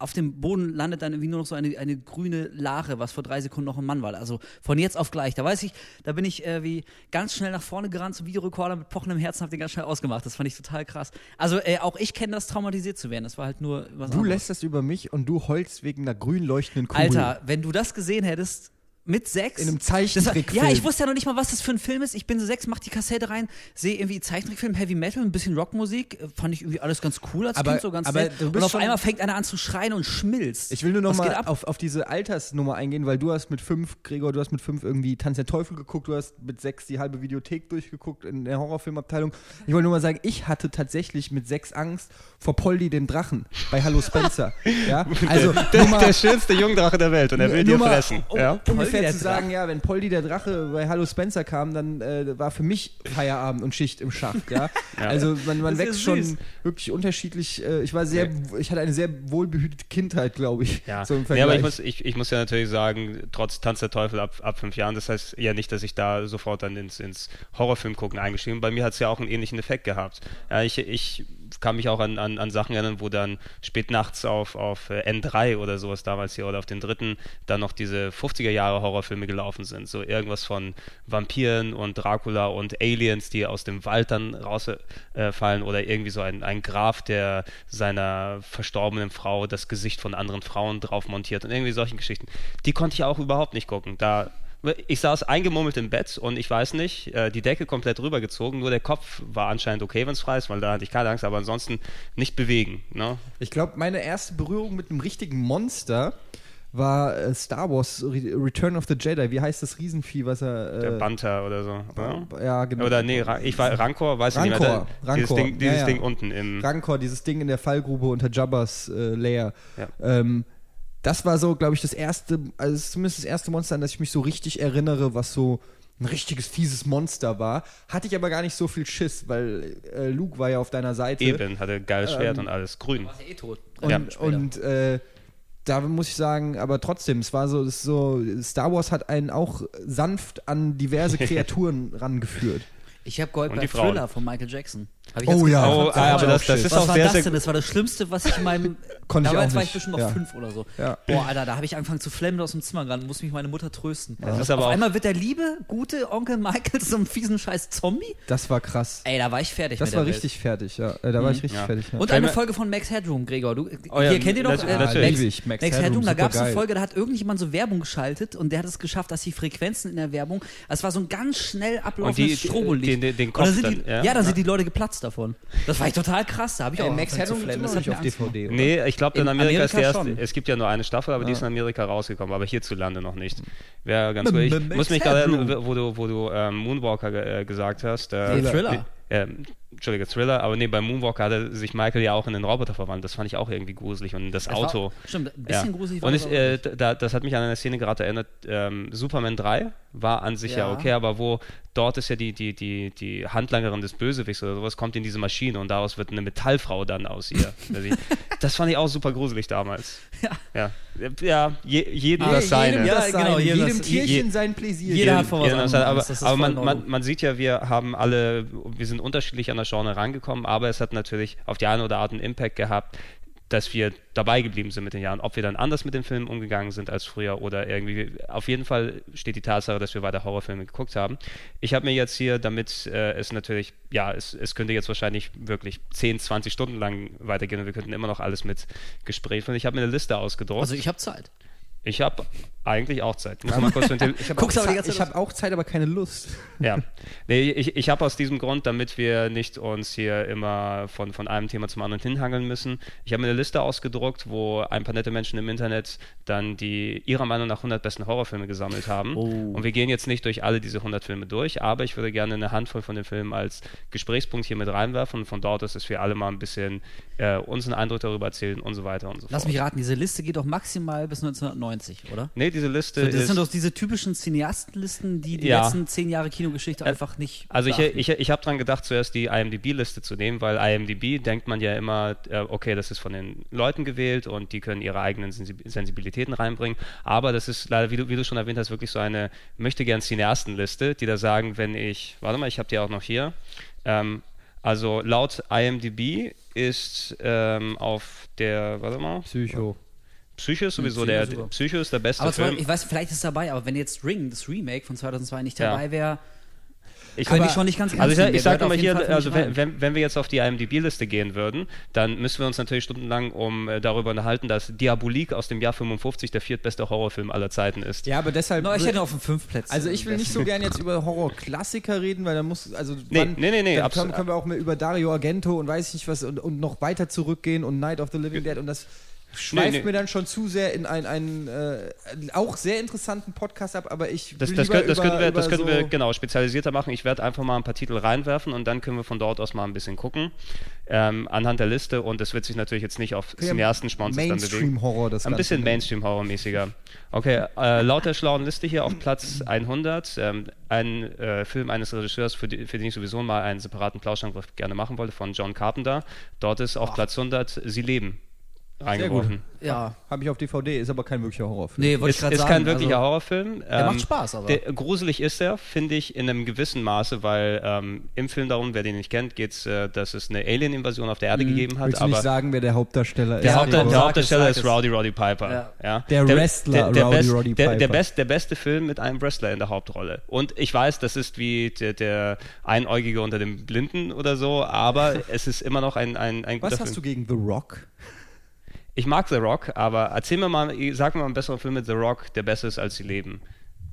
auf dem Boden landet dann irgendwie nur noch so eine, eine grüne Lache, was vor drei Sekunden noch ein Mann war. Also von jetzt auf gleich. Da weiß ich, da bin ich äh, wie ganz schnell nach vorne gerannt zum Videorekorder mit pochendem Herzen, hab den ganz schnell ausgemacht. Das fand ich total krass. Also äh, auch ich kenne das, traumatisiert zu werden. Das war halt nur was Du anderes. lässt das über mich und du heulst wegen einer grün leuchtenden Kugel. Alter, wenn du das gesehen hättest, mit sechs. In einem Zeichentrickfilm. Ja, ich wusste ja noch nicht mal, was das für ein Film ist. Ich bin so sechs, mach die Kassette rein, sehe irgendwie Zeichentrickfilm, Heavy Metal, ein bisschen Rockmusik. Fand ich irgendwie alles ganz cool als aber, Kind, so ganz aber nett. Und auf einmal fängt einer an zu schreien und schmilzt. Ich will nur noch was mal auf, auf diese Altersnummer eingehen, weil du hast mit fünf, Gregor, du hast mit fünf irgendwie Tanz der Teufel geguckt, du hast mit sechs die halbe Videothek durchgeguckt in der Horrorfilmabteilung. Ich wollte nur mal sagen, ich hatte tatsächlich mit sechs Angst vor Polly dem Drachen bei Hallo Spencer. ja? Also, der, der, der schönste Jungdrache der Welt und er will dir fressen. Um, ja? ungefähr zu sagen, ja, wenn Poldi der Drache bei Hallo Spencer kam, dann äh, war für mich Feierabend und Schicht im Schacht, ja. ja. Also man, man wächst schon wirklich unterschiedlich. Äh, ich war sehr, okay. ich hatte eine sehr wohlbehütete Kindheit, glaube ich. Ja. So ja, aber ich muss, ich, ich muss ja natürlich sagen, trotz Tanz der Teufel ab, ab fünf Jahren, das heißt ja nicht, dass ich da sofort dann ins, ins Horrorfilm gucken eingestiegen bin. Bei mir hat es ja auch einen ähnlichen Effekt gehabt. Ja, ich, ich kann mich auch an, an, an Sachen erinnern, wo dann spät nachts auf, auf äh, N3 oder sowas damals hier oder auf den dritten dann noch diese 50er Jahre Horrorfilme gelaufen sind. So irgendwas von Vampiren und Dracula und Aliens, die aus dem Wald dann rausfallen äh, oder irgendwie so ein, ein Graf, der seiner verstorbenen Frau das Gesicht von anderen Frauen drauf montiert und irgendwie solchen Geschichten. Die konnte ich auch überhaupt nicht gucken. Da ich saß eingemummelt im Bett und ich weiß nicht, äh, die Decke komplett rübergezogen, nur der Kopf war anscheinend okay, wenn es frei ist, weil da hatte ich keine Angst, aber ansonsten nicht bewegen. Ne? Ich glaube, meine erste Berührung mit einem richtigen Monster war äh, Star Wars Re Return of the Jedi. Wie heißt das Riesenvieh, was er. Äh, der Banta oder so. Oder? Ja, genau. Oder nee, ich war Rancor, weiß Rancor, ich nicht mehr. Rancor. Dieses, Ding, dieses ja, ja. Ding unten im. Rancor, dieses Ding in der Fallgrube unter Jabba's äh, Layer. Ja. Ähm, das war so, glaube ich, das erste, also zumindest das erste Monster, an das ich mich so richtig erinnere, was so ein richtiges fieses Monster war. Hatte ich aber gar nicht so viel Schiss, weil äh, Luke war ja auf deiner Seite. Eben, hatte ein geiles Schwert ähm, und alles grün. War eh tot. Und, ja, und äh, da muss ich sagen, aber trotzdem, es war so, so, Star Wars hat einen auch sanft an diverse Kreaturen rangeführt. Ich habe Gold bei Thriller von Michael Jackson. Oh ja, oh, aber das, das ist was auch war sehr, das denn? Das war das Schlimmste, was ich in meinem. Konnte ich damals auch war ich bestimmt noch Ja. fünf oder so. Ja. Boah, Alter, da habe ich angefangen zu flemmen aus dem Zimmer gerannt, muss mich meine Mutter trösten. Das ist aber Auf einmal wird der liebe, gute Onkel Michael so einem fiesen scheiß Zombie. Das war krass. Ey, da war ich fertig Das mit war der richtig fertig, ja. Äh, Da war ich richtig Ja. fertig. Ja. Welt. Und eine Folge von Max Headroom, Gregor. Du, Oh ja, hier kennt ihr noch? äh, natürlich. Max, ich. Max Max, Headroom, Headroom, da gab es eine. Folge, da hat irgendjemand so Werbung geschaltet und der hat es geschafft, dass die Frequenzen in der Werbung, das war so ein ganz schnell ablaufendes die- Strobolicht. den- den- den und Kopf ja, ja? da sind die Leute geplatzt davon. Das war echt total krass, da habe ich auch Äh, Max Headroom ist Das hat nicht auf. DVD. oder? Nee, ich glaube, in, In Amerika, ist die Amerika erste. schon. Es gibt ja nur eine Staffel, aber die ist in Amerika rausgekommen, aber hierzulande noch nicht. Wäre ganz gut. Ich muss mich gerade wo du, wo du ähm, Moonwalker äh, gesagt hast. Äh, Thriller. Ähm, Entschuldige, Thriller, aber nee, bei Moonwalker hatte sich Michael ja auch in den Roboter verwandelt. Das fand ich auch irgendwie gruselig. Und das, Das war- Auto. Stimmt, ein bisschen ja. gruselig war Und das ich, äh, da, das hat mich an eine Szene gerade erinnert. Ähm, Superman 3 war an sich ja. Ja. okay, aber wo dort ist ja die, die, die, die Handlangerin des Bösewichts oder sowas, kommt in diese Maschine und daraus wird eine Metallfrau dann aus ihr. Also das fand ich auch super gruselig damals. Ja. Ja, ja je, jedem Ah, das seine. jedem Ja, das genau, jedem jedem das- Tierchen je- sein Pläsier. jeder hat von was anderes aber, Angst, das ist aber man, man, man sieht ja, wir haben alle, wir sind unterschiedlich an das Genre rangekommen, aber es hat natürlich auf die eine oder andere Art einen Impact gehabt, dass wir dabei geblieben sind mit den Jahren. Ob wir dann anders mit den Filmen umgegangen sind als früher oder irgendwie. Auf jeden Fall steht die Tatsache, dass wir weiter Horrorfilme geguckt haben. Ich habe mir jetzt hier, damit äh, es natürlich, ja, es, es könnte jetzt wahrscheinlich wirklich 10, 20 Stunden lang weitergehen und wir könnten immer noch alles mit Gespräch führen. Ich habe mir eine Liste ausgedruckt. Also ich habe Zeit. Ich habe eigentlich auch Zeit. Muss mal kurz Ich habe auch, hab auch Zeit, aber keine Lust. Ja, nee, ich, ich habe aus diesem Grund, damit wir nicht uns hier immer von, von einem Thema zum anderen hinhangeln müssen, ich habe mir eine Liste ausgedruckt, wo ein paar nette Menschen im Internet dann die ihrer Meinung nach 100 besten Horrorfilme gesammelt haben. Oh. Und wir gehen jetzt nicht durch alle diese 100 Filme durch, aber ich würde gerne eine Handvoll von den Filmen als Gesprächspunkt hier mit reinwerfen und von dort ist, dass wir alle mal ein bisschen äh, unseren Eindruck darüber erzählen und so weiter und so Lass fort. mich raten, diese Liste geht doch maximal bis 1990, oder? Nee, diese Liste So, das ist... sind doch diese typischen Cineastenlisten, die die Ja. letzten zehn Jahre Kinogeschichte Äh, einfach nicht. Also ich, beachten. ich, ich habe dran gedacht, zuerst die IMDb-Liste zu nehmen, weil IMDb denkt man ja immer, äh, okay, das ist von den Leuten gewählt und die können ihre eigenen Sensi- Sensibilitäten reinbringen. Aber das ist leider, wie du, wie du schon erwähnt hast, wirklich so eine möchte gern Cineasten-Liste, die da sagen, wenn ich, warte mal, ich habe die auch noch hier. Ähm, also laut IMDb ist ähm, auf der, warte mal, Psycho. Psycho ist sowieso Psycho der, ist super. Psycho ist der beste aber Film. Beispiel, ich weiß, vielleicht ist es dabei, aber wenn jetzt Ring, das Remake von 2002 nicht Ja. dabei wäre, Ich könnte ich schon nicht ganz Also ich, ernst nehmen. ich Der sage mal hier, also wenn, wenn, wenn wir jetzt auf die IMDb-Liste gehen würden, dann müssen wir uns natürlich stundenlang um äh, darüber unterhalten, dass Diabolik aus dem Jahr 55 der viertbeste Horrorfilm aller Zeiten ist. Ja, aber deshalb. No, ich hätte auf den fünf Plätzen. also ich will nicht so gern jetzt über Horror-Klassiker reden, weil da muss, also Nee, wann- nee, nee, nee, dann können, können wir auch mehr über Dario Argento und weiß ich nicht was und, und noch weiter zurückgehen und Night of the Living Dead und das schweift nee. mir dann schon zu sehr in einen, einen äh, auch sehr interessanten Podcast ab, aber ich Das, das, können, das, über, können wir, das können wir so, genau spezialisierter machen. Ich werde einfach mal ein paar Titel reinwerfen und dann können wir von dort aus mal ein bisschen gucken ähm, anhand der Liste und es wird sich natürlich jetzt nicht auf Ja, Cineasten-Sponsors dann bewegen. Mainstream-Horror, das Ein Ganze. bisschen Mainstream-Horror-mäßiger. Okay, äh, laut der schlauen Liste hier auf Platz 100, ähm, ein äh, Film eines Regisseurs, für, die, für den ich sowieso mal einen separaten Plauschang gerne machen wollte, von John Carpenter. Dort ist auf Platz 100 Sie leben reingeworfen. Ja. Habe ich auf DVD, ist aber kein wirklicher Horrorfilm. Nee, wollte ich Ist, gerade ist sagen. kein wirklicher also, Horrorfilm. Der Ähm, macht Spaß, aber. Der, gruselig ist er, finde ich, in einem gewissen Maße, weil ähm, im Film darum, wer den nicht kennt, geht es, äh, dass es eine Alien-Invasion auf der Erde gegeben hat. Willst du Aber nicht sagen, wer der Hauptdarsteller der, ist? Haupt, der sag Hauptdarsteller ist. Rowdy Roddy Piper. Ja. Ja. Der Wrestler der, Rowdy best, Roddy der, der, Piper. best, der beste Film mit einem Wrestler in der Hauptrolle. Und ich weiß, das ist wie der, der Einäugige unter dem Blinden oder so, aber es ist immer noch ein, ein, ein guter Was Film. hast du gegen The Rock? Ich mag The Rock, aber erzähl mir mal, sag mir mal einen besseren Film mit The Rock, der besser ist als Sie leben.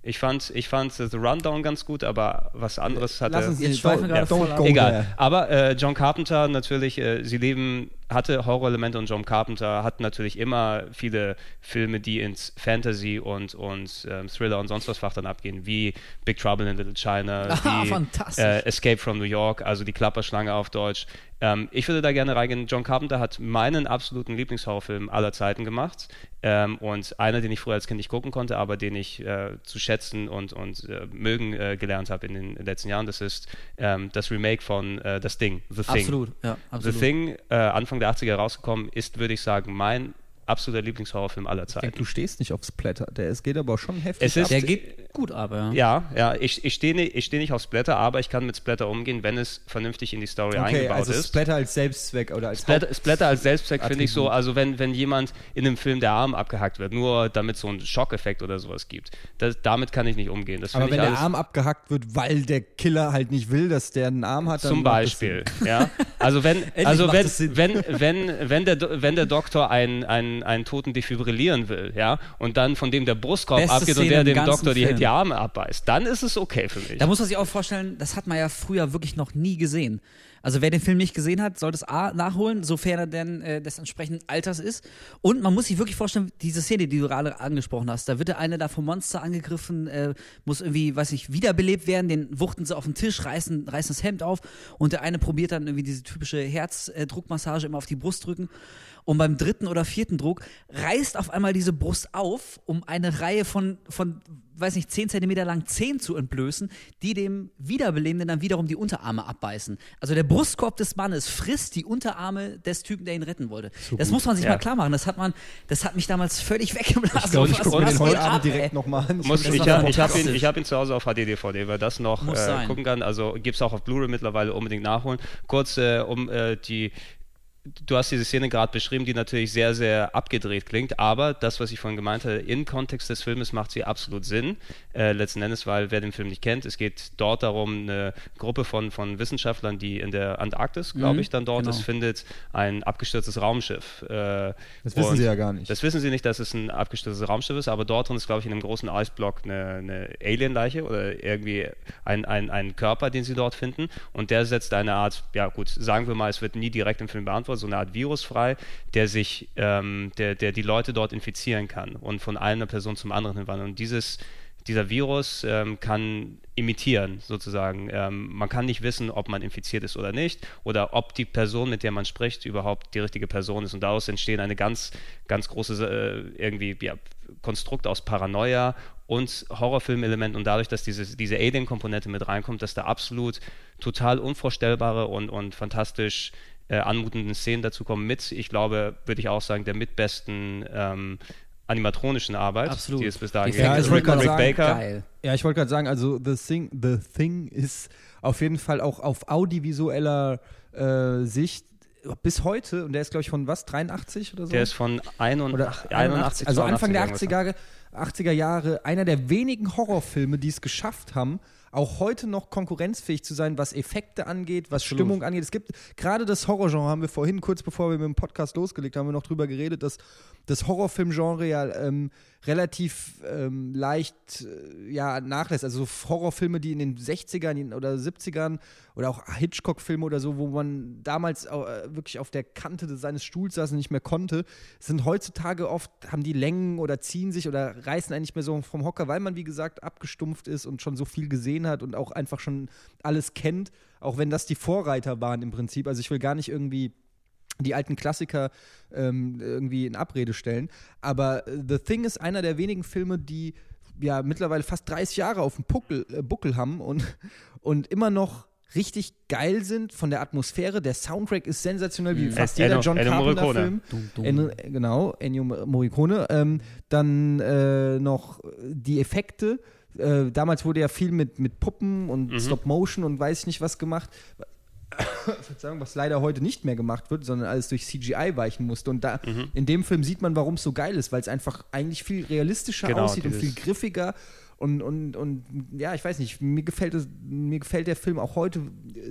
Ich fand, ich fand The Rundown ganz gut, aber was anderes hatte. Lass uns Jetzt nicht schweifen don't, gerade go Egal. Aber äh, John Carpenter natürlich, äh, Sie leben hatte Horrorelemente und John Carpenter hat natürlich immer viele Filme, die ins Fantasy und, und ähm, Thriller und sonst was Fach dann abgehen, wie Big Trouble in Little China, Ah, wie äh, Escape from New York, also die Klapperschlange auf Deutsch. Ähm, ich würde da gerne reingehen. John Carpenter hat meinen absoluten Lieblingshorrorfilm aller Zeiten gemacht ähm, und einer, den ich früher als Kind nicht gucken konnte, aber den ich äh, zu schätzen und, und äh, mögen äh, gelernt habe in den letzten Jahren. Das ist ähm, das Remake von äh, Das Ding, The Thing. Absolut, ja, absolut. The Thing, äh, Anfang der 80er rausgekommen, ist, würde ich sagen, mein absoluter Lieblingshorrorfilm aller Ich Zeiten. denke, du stehst nicht auf Splatter. Der, es geht aber schon heftig Es ist, Der geht- gut, aber. Ja, ja, ich, ich stehe nicht, steh nicht auf Splatter, aber ich kann mit Splatter umgehen, wenn es vernünftig in die Story okay, eingebaut also ist. Splatter als Selbstzweck oder als Splatter, Splatter als Selbstzweck finde ich so, also wenn, wenn jemand in einem Film der Arm abgehackt wird, nur damit so ein Schockeffekt oder sowas gibt, das, damit kann ich nicht umgehen. Das aber wenn der Arm abgehackt wird, weil der Killer halt nicht will, dass der einen Arm hat, dann Zum Beispiel, ja. Also wenn, also wenn, wenn, wenn, wenn, der, wenn der Doktor einen, einen, einen Toten defibrillieren will, ja, und dann von dem der Brustkorb Beste abgeht Szene und der dem Doktor die, die Arme abbeißt, dann ist es okay für mich. Da muss man sich auch vorstellen, das hat man ja früher wirklich noch nie gesehen. Also wer den Film nicht gesehen hat, sollte es A nachholen, sofern er denn äh, des entsprechenden Alters ist. Und man muss sich wirklich vorstellen, diese Szene, die du gerade angesprochen hast, da wird der eine da vom Monster angegriffen, äh, muss irgendwie, weiß ich, wiederbelebt werden, den wuchten sie auf den Tisch, reißen, reißen das Hemd auf und der eine probiert dann irgendwie diese typische Herzdruckmassage immer auf die Brust drücken. Und beim dritten oder vierten Druck reißt auf einmal diese Brust auf, um eine Reihe von, von weiß nicht, 10 Zentimeter lang Zehen zu entblößen, die dem Wiederbelebenden dann wiederum die Unterarme abbeißen. Also der Brustkorb des Mannes frisst die Unterarme des Typen, der ihn retten wollte. So das muss man sich ja. mal klar machen. Das hat man, das hat mich damals völlig weggeblasen. Ich glaube, ich gucke den heute Abend direkt nochmal an. Muss, ich habe hab ihn, hab ihn zu Hause auf HD-DVD, weil das noch äh, gucken kann. Also gibt es auch auf Blu-ray mittlerweile unbedingt nachholen. Kurz, äh, um äh, die du hast diese Szene gerade beschrieben, die natürlich sehr, sehr abgedreht klingt, aber das, was ich vorhin gemeint habe, im Kontext des Filmes macht sie absolut Sinn. Äh, letzten Endes, weil wer den Film nicht kennt, es geht dort darum, eine Gruppe von, von Wissenschaftlern, die in der Antarktis, glaube mhm, ich, dann dort genau. ist, findet ein abgestürztes Raumschiff. Äh, das wissen sie ja gar nicht. Das wissen sie nicht, dass es ein abgestürztes Raumschiff ist, aber dort drin ist, glaube ich, in einem großen Eisblock eine, eine Alien-Leiche oder irgendwie ein, ein, ein Körper, den sie dort finden und der setzt eine Art, ja gut, sagen wir mal, es wird nie direkt im Film beantwortet, so eine Art Virus frei, der sich, ähm, der, der die Leute dort infizieren kann und von einer Person zum anderen hinwandern. Und dieses, dieser Virus ähm, kann imitieren, sozusagen. Ähm, man kann nicht wissen, ob man infiziert ist oder nicht oder ob die Person, mit der man spricht, überhaupt die richtige Person ist. Und daraus entstehen eine ganz, ganz große äh, irgendwie ja, Konstrukt aus Paranoia und Horrorfilmelementen und dadurch, dass diese, diese Alien-Komponente mit reinkommt, dass da absolut total unvorstellbare und, und fantastisch äh, anmutenden Szenen dazu kommen mit, ich glaube, würde ich auch sagen, der mitbesten ähm, animatronischen Arbeit, Absolut. die es bis dahin gibt. Ja, ich wollte gerade sagen, Baker. Ja, ich wollte gerade sagen, also The Thing, The Thing ist auf jeden Fall auch auf audiovisueller äh, Sicht bis heute, und der ist, glaube ich, von was, 83 oder so? Der ist von 81, oder 81 also Anfang der 80er, 80er Jahre, einer der wenigen Horrorfilme, die es geschafft haben, auch heute noch konkurrenzfähig zu sein, was Effekte angeht, was Absolut. Stimmung angeht. Es gibt gerade das Horrorgenre, haben wir vorhin, kurz bevor wir mit dem Podcast losgelegt haben, wir noch drüber geredet, dass das Horrorfilmgenre ja ähm, relativ ähm, leicht äh, ja, nachlässt. Also so Horrorfilme, die in den 60ern oder 70ern oder auch Hitchcock-Filme oder so, wo man damals äh, wirklich auf der Kante seines Stuhls saß und nicht mehr konnte, sind heutzutage oft, haben die Längen oder ziehen sich oder reißen einen nicht mehr so vom Hocker, weil man, wie gesagt, abgestumpft ist und schon so viel gesehen hat und auch einfach schon alles kennt, auch wenn das die Vorreiter waren im Prinzip. Also ich will gar nicht irgendwie die alten Klassiker ähm, irgendwie in Abrede stellen. Aber äh, The Thing ist einer der wenigen Filme, die ja mittlerweile fast 30 Jahre auf dem Buckel, äh, Buckel haben und, und immer noch richtig geil sind von der Atmosphäre. Der Soundtrack ist sensationell, wie mhm. fast jeder John Carpenter-Film. Genau, Ennio Morricone. Ähm, dann äh, noch die Effekte. Äh, damals wurde ja viel mit, mit Puppen und mhm. Stop Motion und weiß ich nicht was gemacht. Verzeihung, was leider heute nicht mehr gemacht wird, sondern alles durch CGI weichen musste. Und da mhm. in dem Film sieht man, warum es so geil ist, weil es einfach eigentlich viel realistischer genau, aussieht und viel griffiger. Und, und, und ja, ich weiß nicht, mir gefällt, es, mir gefällt der Film auch heute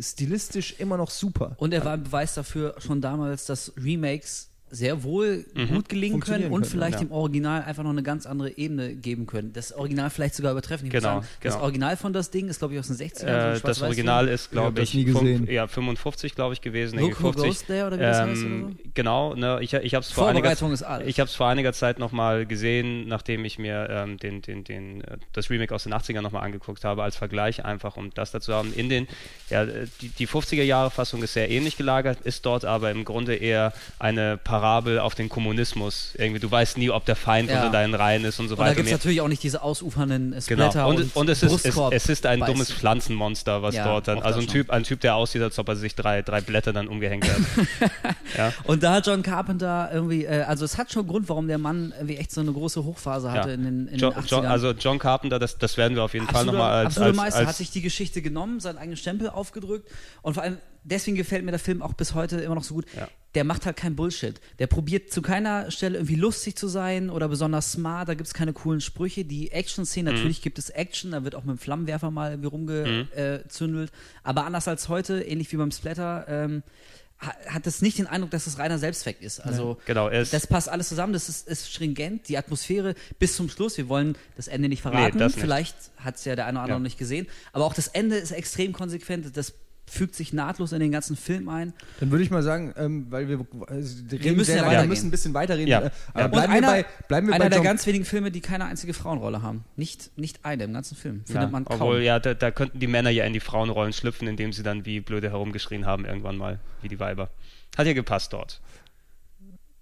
stilistisch immer noch super. Und er war ein Beweis dafür schon damals, dass Remakes sehr wohl mhm. gut gelingen können und können, vielleicht ja. dem Original einfach noch eine ganz andere Ebene geben können. Das Original vielleicht sogar übertreffen. Ich genau, sagen, genau. Das Original von das Ding ist, glaube ich, aus den 60ern. Äh, das Original ist, glaube ich, fünf, ja, 55, glaube ich, gewesen. Look 50. Goes There, oder wie das ähm, heißt, oder so? Genau, ne, ich, ich habe es vor, einiger, vor einiger Zeit nochmal gesehen, nachdem ich mir ähm, den, den, den, äh, das Remake aus den 80ern nochmal angeguckt habe, als Vergleich einfach, um das dazu haben. In den, ja, die, die 50er Jahre Fassung ist sehr ähnlich gelagert, ist dort aber im Grunde eher eine Parallel Parabel auf den Kommunismus. Irgendwie, du weißt nie, ob der Feind ja. unter deinen Reihen ist und so weiter. Und da gibt es natürlich auch nicht diese ausufernden Splatter genau. und, und, und es, ist, es, es, ist ein dummes Pflanzenmonster, was ja, dort dann, also ein Typ, ein Typ, der aussieht, als ob er sich drei, drei Blätter dann umgehängt hat. ja. Und da hat John Carpenter irgendwie, äh, also es hat schon Grund, warum der Mann irgendwie echt so eine große Hochphase hatte in den, in John, den 80ern. John, also John Carpenter, das, das werden wir auf jeden absolute, Fall nochmal als, absolute als, Meister, als hat sich die Geschichte genommen, seinen eigenen Stempel aufgedrückt und vor allem deswegen gefällt mir der Film auch bis heute immer noch so gut. Ja. Der macht halt keinen Bullshit. Der probiert zu keiner Stelle irgendwie lustig zu sein oder besonders smart. Da gibt es keine coolen Sprüche. Die Action-Szene, mhm. natürlich gibt es Action. Da wird auch mit dem Flammenwerfer mal irgendwie rumgezündelt. Mhm. Aber anders als heute, ähnlich wie beim Splatter, ähm, hat es nicht den Eindruck, dass es reiner Selbstzweck ist. Also genau, das passt alles zusammen, das ist, ist, stringent, die Atmosphäre bis zum Schluss. Wir wollen das Ende nicht verraten. Nee, Vielleicht hat es ja der eine oder andere ja. noch nicht gesehen. Aber auch das Ende ist extrem konsequent. Das fügt sich nahtlos in den ganzen Film ein. Dann würde ich mal sagen, ähm, weil wir, also wir müssen, ja wir müssen ein bisschen weiterreden. Ja. Äh, aber bleiben einer, wir bei, bleiben wir einer bei der ganz wenigen Filme, die keine einzige Frauenrolle haben. Nicht, nicht eine im ganzen Film. Findet ja, man kaum. Obwohl, ja, da, da, könnten die Männer ja in die Frauenrollen schlüpfen, indem sie dann wie blöde herumgeschrien haben irgendwann mal, wie die Weiber. Hat ja gepasst dort.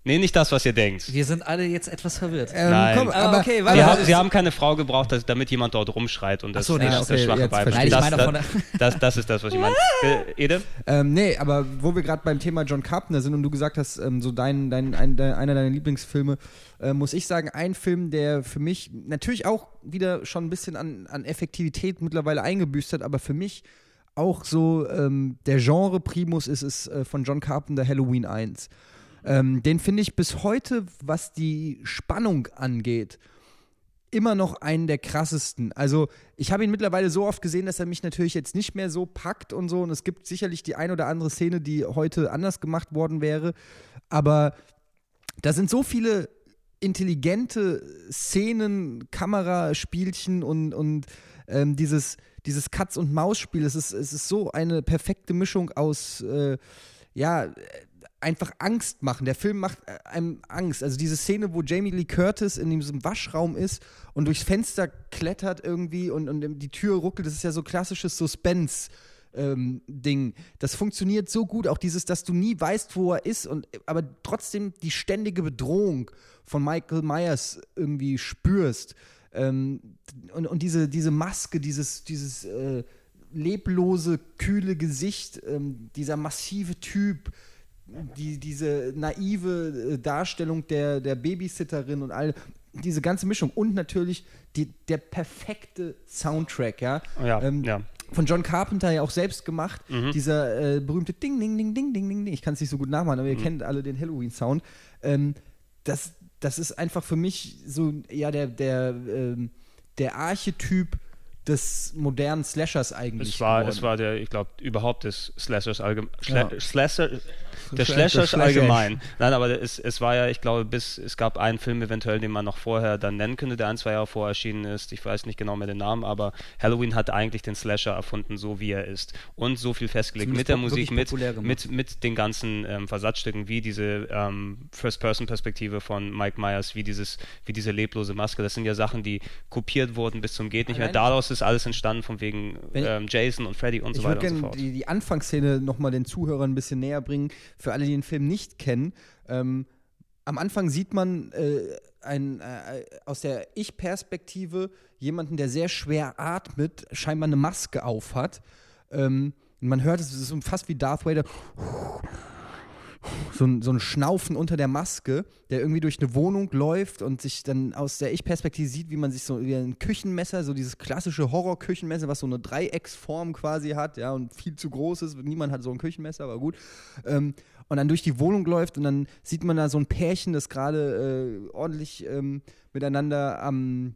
Nee, nicht das, was ihr denkt. Wir sind alle jetzt etwas verwirrt. Ähm, Nein. Komm, aber, okay, sie, haben, sie haben keine Frau gebraucht, dass, damit jemand dort rumschreit und das, so, nee, das, okay, das schwache Beispiel. Nein, das, das, das, das, ist das, was ich meine. Äh, Ede? Ähm, nee, aber wo wir gerade beim Thema John Carpenter sind und du gesagt hast, ähm, so dein, dein, ein, dein, einer deiner Lieblingsfilme, äh, muss ich sagen, ein Film, der für mich natürlich auch wieder schon ein bisschen an, an Effektivität mittlerweile eingebüßt hat, aber für mich auch so ähm, der Genre-Primus ist, ist äh, von John Carpenter Halloween 1. Ähm, den finde ich bis heute, was die Spannung angeht, immer noch einen der krassesten. Also ich habe ihn mittlerweile so oft gesehen, dass er mich natürlich jetzt nicht mehr so packt und so. Und es gibt sicherlich die ein oder andere Szene, die heute anders gemacht worden wäre. Aber da sind so viele intelligente Szenen, Kameraspielchen und, und ähm, dieses, dieses Katz- und Maus-Spiel. Es ist, es ist so eine perfekte Mischung aus, äh, ja, einfach Angst machen. Der Film macht äh, einem Angst. Also diese Szene, wo Jamie Lee Curtis in diesem Waschraum ist und durchs Fenster klettert irgendwie und, und die Tür ruckelt, das ist ja so klassisches Suspense. Ähm, Ding. Das funktioniert so gut, auch dieses, dass du nie weißt, wo er ist, und aber trotzdem die ständige Bedrohung von Michael Myers irgendwie spürst. Ähm, und, und diese, diese Maske, dieses, dieses äh, leblose, kühle Gesicht, ähm, dieser massive Typ, die, diese naive äh, Darstellung der, der Babysitterin und all diese ganze Mischung und natürlich die, der perfekte Soundtrack, ja. Ja, ähm, ja. Von John Carpenter ja auch selbst gemacht, mhm. dieser äh, berühmte Ding, Ding, Ding, Ding, Ding, Ding, Ding. Ich kann es nicht so gut nachmachen, aber ihr mhm. kennt alle den Halloween-Sound. Ähm, das, das ist einfach für mich so, ja, der, der, ähm, der Archetyp des modernen Slashers eigentlich. Es war, es war der, ich glaube, überhaupt des Slashers allgemein. Ja. Slasher, der Slashers allgemein. Nein, aber es, es war ja, ich glaube, bis es gab einen Film eventuell, den man noch vorher dann nennen könnte, der ein, zwei Jahre vorher erschienen ist. Ich weiß nicht genau mehr den Namen, aber Halloween hat eigentlich den Slasher erfunden, so wie er ist. Und so viel festgelegt mit der Musik, mit, mit, mit den ganzen ähm, Versatzstücken, wie diese ähm, First-Person-Perspektive von Mike Myers, wie, dieses, wie diese leblose Maske. Das sind ja Sachen, die kopiert wurden bis zum Geht nicht mehr. Daraus ist alles entstanden, von wegen ähm, Jason und Freddy und so weiter und so fort. Die, die Anfangsszene nochmal den Zuhörern ein bisschen näher bringen für alle, die den Film nicht kennen, ähm, am Anfang sieht man äh, ein, äh, aus der Ich-Perspektive jemanden, der sehr schwer atmet, scheinbar eine Maske aufhat. Ähm, man hört es, es ist fast wie Darth Vader so ein, so ein Schnaufen unter der Maske, der irgendwie durch eine Wohnung läuft und sich dann aus der Ich-Perspektive sieht, wie man sich so wie ein Küchenmesser, so dieses klassische Horror-Küchenmesser, was so eine Dreiecksform quasi hat, ja, und viel zu groß ist. Niemand hat so ein Küchenmesser, aber gut. Ähm, und dann durch die Wohnung läuft und dann sieht man da so ein Pärchen, das gerade äh, ordentlich ähm, miteinander am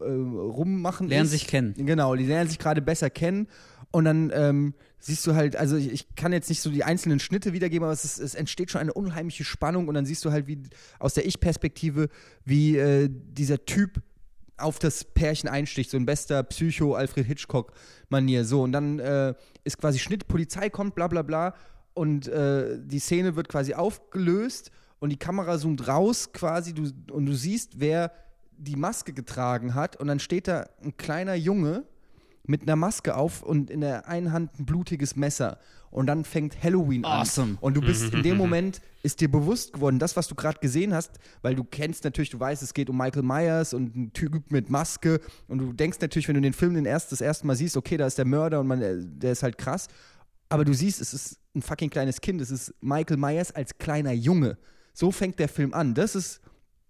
äh, rummachen lernen ist. sich kennen. Genau, die lernen sich gerade besser kennen und dann ähm, siehst du halt, also ich, ich, kann jetzt nicht so die einzelnen Schnitte wiedergeben, aber es, ist, es, entsteht schon eine unheimliche Spannung und dann siehst du halt, wie aus der Ich-Perspektive, wie äh, dieser Typ auf das Pärchen einsticht, so ein bester Psycho-Alfred Hitchcock-Manier. So, und dann äh, ist quasi Schnitt, Polizei kommt, bla bla bla, und äh, die Szene wird quasi aufgelöst und die Kamera zoomt raus quasi du, und du siehst, wer die Maske getragen hat und dann steht da ein kleiner Junge mit einer Maske auf und in der einen Hand ein blutiges Messer. Und dann fängt Halloween awesome. an. Und du bist in dem Moment, ist dir bewusst geworden, das, was du gerade gesehen hast, weil du kennst natürlich, du weißt, es geht um Michael Myers und ein Typ mit Maske. Und du denkst natürlich, wenn du den Film den erst, das erste Mal siehst, okay, da ist der Mörder und man, äh, der ist halt krass. Aber du siehst, es ist ein fucking kleines Kind. Es ist Michael Myers als kleiner Junge. So fängt der Film an. Das ist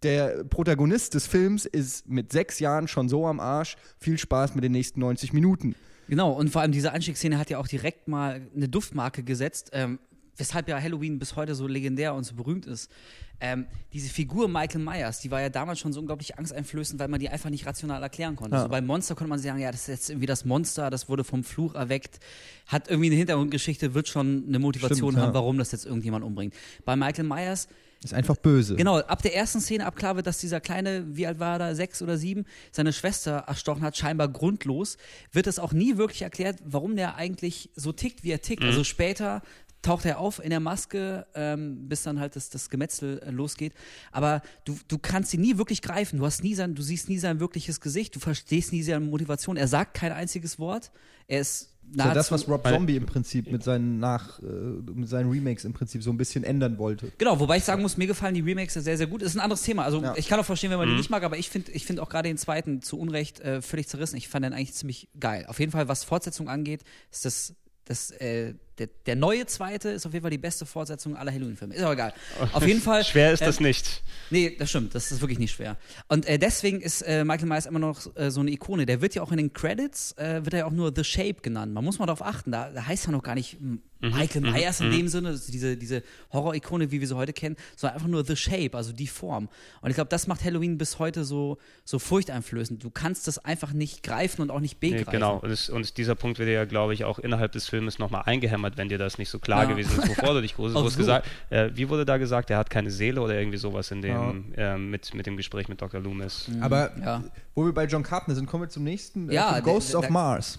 der Protagonist des Films ist mit sechs Jahren schon so am Arsch. Viel Spaß mit den nächsten 90 Minuten. Genau, und vor allem diese Einstiegsszene hat ja auch direkt mal eine Duftmarke gesetzt, ähm, weshalb ja Halloween bis heute so legendär und so berühmt ist. Ähm, diese Figur Michael Myers, die war ja damals schon so unglaublich angsteinflößend, weil man die einfach nicht rational erklären konnte. Ja. Also beim Monster konnte man sagen, ja, das ist jetzt irgendwie das Monster, das wurde vom Fluch erweckt, hat irgendwie eine Hintergrundgeschichte, wird schon eine Motivation Stimmt, haben, ja. warum das jetzt irgendjemand umbringt. Bei Michael Myers ist einfach böse. Genau, ab der ersten Szene ab klar wird, dass dieser kleine, wie alt war er da, sechs oder sieben, seine Schwester erstochen hat, scheinbar grundlos, wird es auch nie wirklich erklärt, warum der eigentlich so tickt, wie er tickt. Mhm. Also später taucht er auf in der Maske, ähm, bis dann halt das, das Gemetzel äh, losgeht. Aber du, du kannst ihn nie wirklich greifen. Du hast nie sein, du siehst nie sein wirkliches Gesicht, du verstehst nie seine Motivation. Er sagt kein einziges Wort. Er ist ja, das, was Rob Zombie im Prinzip mit seinen, Nach, äh, mit seinen Remakes im Prinzip so ein bisschen ändern wollte. Genau, wobei ich sagen muss, mir gefallen die Remakes sehr, sehr gut. Das ist ein anderes Thema. Also ja. ich kann auch verstehen, wenn man mhm. die nicht mag, aber ich finde ich find auch gerade den zweiten zu Unrecht äh, völlig zerrissen. Ich fand den eigentlich ziemlich geil. Auf jeden Fall, was Fortsetzung angeht, ist das das, äh, der, der, neue zweite ist auf jeden Fall die beste Fortsetzung aller Halloween-Filme. Ist aber egal. Auf jeden Fall. schwer ist äh, das nicht. Nee, das stimmt. Das ist wirklich nicht schwer. Und äh, deswegen ist äh, Michael Myers immer noch äh, so eine Ikone. Der wird ja auch in den Credits, äh, wird er ja auch nur The Shape genannt. Man muss mal darauf achten. Da, da heißt ja noch gar nicht Mhm. Michael mhm. Myers in mhm. dem Sinne, diese, diese Horror-Ikone, wie wir sie heute kennen, sondern einfach nur The Shape, also die Form. Und ich glaube, das macht Halloween bis heute so, so furchteinflößend. Du kannst das einfach nicht greifen und auch nicht begreifen. Nee, genau, und, es, und, dieser Punkt wird ja, glaube ich, auch innerhalb des Filmes nochmal eingehämmert, wenn dir das nicht so klar ja. gewesen ist, wovor du dich groß so. gesagt äh, Wie wurde da gesagt, er hat keine Seele oder irgendwie sowas in dem, ja. äh, mit, mit dem Gespräch mit Dr. Loomis? Mhm. Aber ja. wo wir bei John Carpenter sind, kommen wir zum nächsten. Äh, ja, Ghosts of Mars.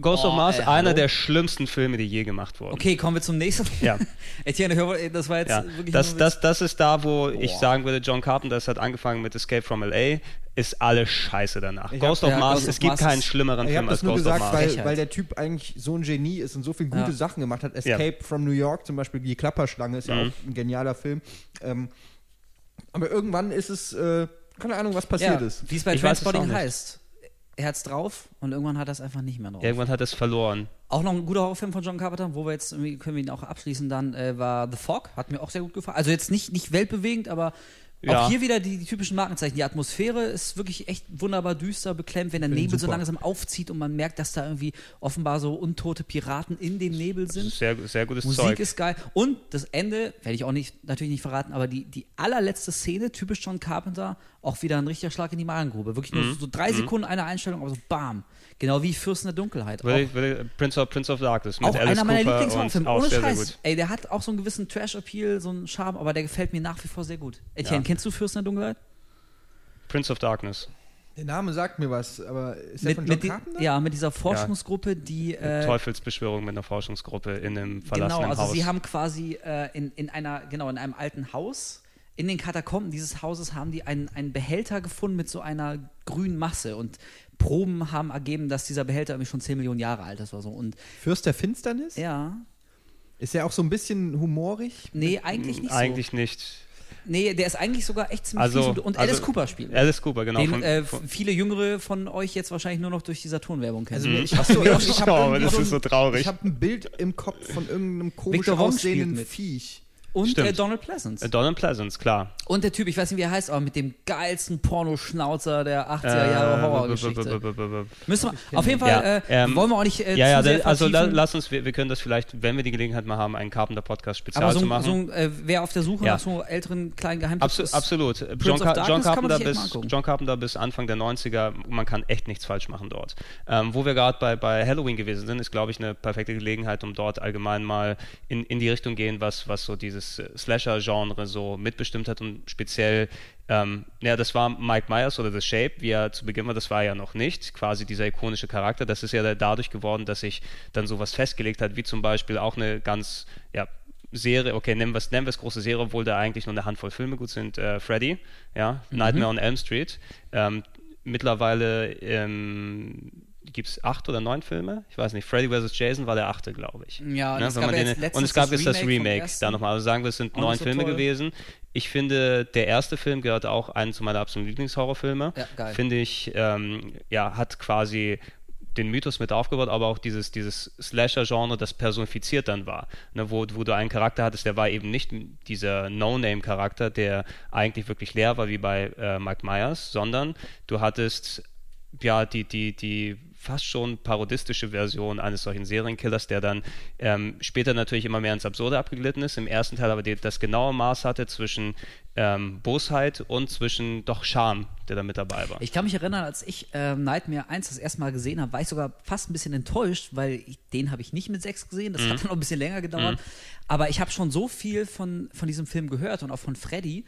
Ghost oh, of Mars, ey, einer der schlimmsten Filme, die je gemacht wurden. Okay, kommen wir zum nächsten. Ja. Etienne, hör, das war jetzt ja. wirklich. Das, das, das ist da, wo Boah. ich sagen würde, John Carpenter, das hat angefangen mit Escape from LA, ist alles scheiße danach. Ich Ghost hab, of ja, Mars, Ghost es gibt Mars keinen schlimmeren Film als Ghost gesagt, of Mars. Weil, weil der Typ eigentlich so ein Genie ist und so viele gute ja. Sachen gemacht hat. Escape from New York zum Beispiel, die Klapperschlange ist mhm. ja auch ein genialer Film. Ähm, aber irgendwann ist es, äh, keine Ahnung, was passiert ist. Wie es bei Transporting heißt er hat's drauf und irgendwann hat er es einfach nicht mehr drauf. Irgendwann hat er es verloren. Auch noch ein guter Horrorfilm von John Carpenter, wo wir jetzt können wir ihn auch abschließen dann, äh, war The Fog, hat mir auch sehr gut gefallen. Also jetzt nicht, nicht weltbewegend, aber ja. Auch hier wieder die, die, typischen Markenzeichen. Die Atmosphäre ist wirklich echt wunderbar düster, beklemmt, wenn der Nebel super. so langsam aufzieht und man merkt, dass da irgendwie offenbar so untote Piraten in dem Nebel sind. Sehr, sehr gutes Musik Zeug. ist geil. Und das Ende, werde ich auch nicht, natürlich nicht verraten, aber die, die allerletzte Szene, typisch John Carpenter, auch wieder ein richtiger Schlag in die Magengrube. Wirklich nur mhm. so drei mhm. Sekunden eine Einstellung, aber so bam. Genau wie Fürsten der Dunkelheit. Will, will Prince, of, Prince of Darkness mit auch Alice einer meiner Lieblingshorrorfilme. Ohne sehr, Scheiß. Sehr Ey, der hat auch so einen gewissen Trash-Appeal, so einen Charme, aber der gefällt mir nach wie vor sehr gut. Etienne, ja. kennst du Fürsten der Dunkelheit? Prince of Darkness. Der Name sagt mir was, aber ist der von John mit Carpenter? Ja, mit dieser Forschungsgruppe, die. Äh, Teufelsbeschwörung mit einer Forschungsgruppe in einem verlassenen Haus. Genau, also Haus. sie haben quasi äh, in, in einer, genau, in einem alten Haus in den Katakomben dieses Hauses haben die einen, einen Behälter gefunden mit so einer grünen Masse und Proben haben ergeben, dass dieser Behälter irgendwie schon 10 Millionen Jahre alt ist oder so. Und Fürst der Finsternis? Ja. Ist er auch so ein bisschen humorig? Nee, eigentlich nicht Eigentlich so. nicht. Nee, der ist eigentlich sogar echt ziemlich also, fies. Und also, Alice Cooper spielt. Alice Cooper, genau. Den von, äh, viele Jüngere von euch jetzt wahrscheinlich nur noch durch die Saturn-Werbung kennen. Also, ich, so, ich, ich habe das so ist so traurig. Ich habe ein Bild im Kopf von irgendeinem komisch aussehenden Viech. Und äh, Donald Pleasance. Äh, Donald Pleasance, klar. Und der Typ, ich weiß nicht, wie er heißt, aber mit dem geilsten Pornoschnauzer der 80er Jahre äh, Horrorgeschichte. Müssen wir, auf jeden Fall ja, äh, ähm, wollen wir auch nicht äh, ja, ja, also la, lass uns, wir, wir, können das vielleicht, wenn wir die Gelegenheit mal haben, einen Carpenter-Podcast-Spezial so, zu machen. So, äh, wer auf der Suche ja. nach so älteren kleinen Geheimtipps ist. Absolut. John, Car John, Carpenter bis, John Carpenter bis Anfang der 90er, man kann echt nichts falsch machen dort. Ähm, wo wir gerade bei, bei Halloween gewesen sind, ist, glaube ich, eine perfekte Gelegenheit, um dort allgemein mal in, in die Richtung gehen, was, was so dieses Slasher Genre so mitbestimmt hat und speziell, ähm, ja, das war Mike Myers oder The Shape, wie er zu Beginn war, das war er ja noch nicht, quasi dieser ikonische Charakter. Das ist ja dadurch geworden, dass sich dann sowas festgelegt hat, wie zum Beispiel auch eine ganz, ja, Serie, okay, nennen wir es nennen große Serie, obwohl da eigentlich nur eine Handvoll Filme gut sind. Äh, Freddy, ja, mhm. Nightmare on Elm Street. Ähm, mittlerweile ähm, gibt es acht oder neun Filme? Ich weiß nicht. Freddy vs. Jason war der achte, glaube ich. Ja, ne? es gab den, und es gab jetzt das Remake, da nochmal. Also sagen wir, es sind neun so Filme toll. gewesen. Ich finde, der erste Film gehört auch einen zu meiner absoluten Lieblingshorrorfilme. Ja, geil. Finde ich, ähm, ja, hat quasi den Mythos mit aufgebaut, aber auch dieses, dieses Slasher-Genre, das personifiziert dann war. Ne, wo, wo du einen Charakter hattest, der war eben nicht dieser No-Name-Charakter, der eigentlich wirklich leer war wie bei äh, Mike Myers, sondern du hattest ja die, die, die fast schon parodistische Version eines solchen Serienkillers, der dann ähm, später natürlich immer mehr ins Absurde abgeglitten ist, im ersten Teil aber das genaue Maß hatte zwischen ähm, Bosheit und zwischen doch Charme, der da mit dabei war. Ich kann mich erinnern, als ich ähm, Nightmare 1 das erste Mal gesehen habe, war ich sogar fast ein bisschen enttäuscht, weil ich, den habe ich nicht mit 6 gesehen, das mhm. hat dann noch ein bisschen länger gedauert, mhm. aber ich habe schon so viel von, von diesem Film gehört und auch von Freddy,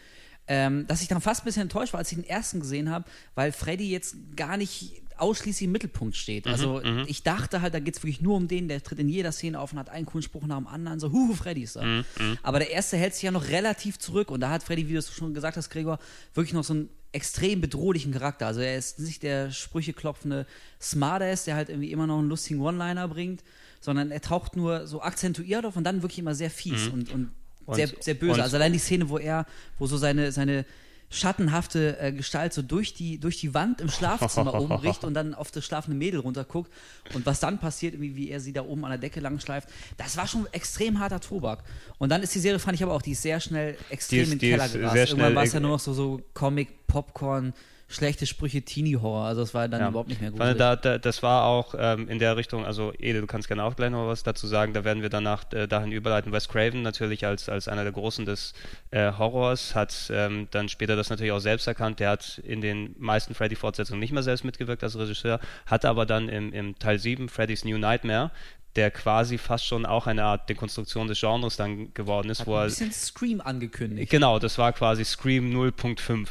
ähm, dass ich dann fast ein bisschen enttäuscht war, als ich den ersten gesehen habe, weil Freddy jetzt gar nicht ausschließlich im Mittelpunkt steht. Mhm, also mhm, ich dachte halt, da geht es wirklich nur um den, der tritt in jeder Szene auf und hat einen coolen Spruch nach dem anderen, so, huhu, Freddy ist da. Mhm, mhm, Aber der erste hält sich ja noch relativ zurück und da hat Freddy, wie du es schon gesagt hast, Gregor, wirklich noch so einen extrem bedrohlichen Charakter. Also er ist nicht der sprücheklopfende Smartass, der halt irgendwie immer noch einen lustigen One-Liner bringt, sondern er taucht nur so akzentuiert auf und dann wirklich immer sehr fies mhm. und, und, und, sehr, sehr böse. Und, also allein die Szene, wo er, wo so seine, seine schattenhafte äh, Gestalt so durch die, durch die Wand im Schlafzimmer oben bricht und dann auf das schlafende Mädel runterguckt. Und was dann passiert, wie, wie er sie da oben an der Decke lang schleift, das war schon extrem harter Tobak. Und dann ist die Serie, fand ich aber auch, die ist sehr schnell extrem ist, in den Keller gerast. Irgendwann war es ja nur noch so, so Comic, Popcorn, schlechte Sprüche Teenie-Horror. Also das war dann ja. überhaupt nicht mehr gut. Da, da, das war auch ähm, in der Richtung, also Ede, du kannst gerne auch gleich noch was dazu sagen, da werden wir danach äh, dahin überleiten. Wes Craven natürlich als, als einer der Großen des äh, Horrors hat ähm, dann später das natürlich auch selbst erkannt. Der hat in den meisten Freddy-Fortsetzungen nicht mehr selbst mitgewirkt als Regisseur, hatte aber dann im, im Teil 7 Freddy's New Nightmare der quasi fast schon auch eine Art Dekonstruktion des Genres dann geworden ist. Hat wo ein bisschen Scream angekündigt. Genau, das war quasi Scream 0.5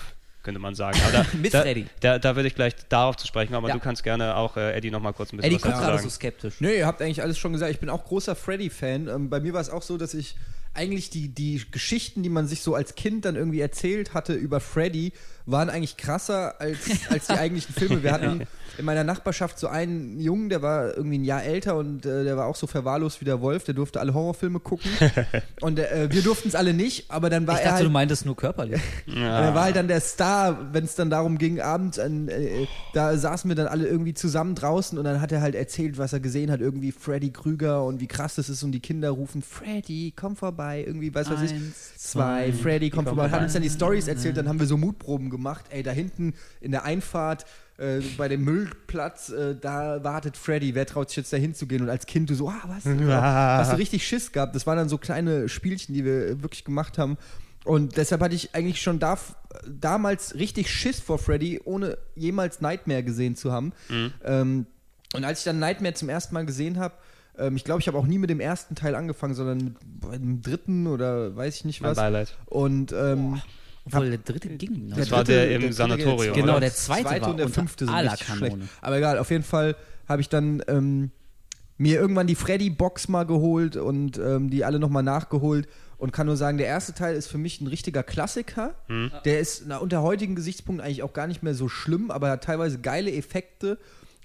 könnte man sagen. Aber Mit da, Freddy. Da, da würde ich gleich darauf zu sprechen, aber ja. du kannst gerne auch äh, Eddie noch mal kurz ein bisschen Eddie was dazu sagen. Eddie guckt gerade so skeptisch. Nee, ihr habt eigentlich alles schon gesagt. Ich bin auch großer Freddy-Fan. Ähm, bei mir war es auch so, dass ich eigentlich die, die Geschichten, die man sich so als Kind dann irgendwie erzählt hatte über Freddy, waren eigentlich krasser als, als die eigentlichen Filme. Wir hatten in meiner Nachbarschaft so einen Jungen, der war irgendwie ein Jahr älter und äh, der war auch so verwahrlost wie der Wolf, der durfte alle Horrorfilme gucken. und äh, wir durften es alle nicht, aber dann war ich er. Dachte, halt, du meintest nur körperlich. ja. Er war halt dann der Star, wenn es dann darum ging, abends, äh, da saßen wir dann alle irgendwie zusammen draußen und dann hat er halt erzählt, was er gesehen hat, irgendwie Freddy Krüger und wie krass das ist und die Kinder rufen, Freddy, komm vorbei, irgendwie, weiß was ich, zwei, Freddy, komm vorbei. Hat uns dann die Stories erzählt, dann haben wir so Mutproben gemacht, ey, da hinten in der Einfahrt äh, bei dem Müllplatz, äh, da wartet Freddy, wer traut sich jetzt da hinzugehen? Und als Kind du so, ah, was? Ja. Hast du richtig Schiss gehabt? Das waren dann so kleine Spielchen, die wir wirklich gemacht haben. Und deshalb hatte ich eigentlich schon da, damals richtig Schiss vor Freddy, ohne jemals Nightmare gesehen zu haben. Mhm. Ähm, und als ich dann Nightmare zum ersten Mal gesehen habe, ähm, ich glaube, ich habe auch nie mit dem ersten Teil angefangen, sondern mit dem dritten oder weiß ich nicht was. Mein Beileid. Und ähm, obwohl der dritte ging. Das der war der im der Sanatorium. Genau, oder? der zweite, zweite war und der fünfte sind aller schlecht. Aber egal, auf jeden Fall habe ich dann ähm, mir irgendwann die Freddy-Box mal geholt und ähm, die alle nochmal nachgeholt und kann nur sagen, der erste Teil ist für mich ein richtiger Klassiker. Hm. Der ist na, unter heutigen Gesichtspunkten eigentlich auch gar nicht mehr so schlimm, aber er hat teilweise geile Effekte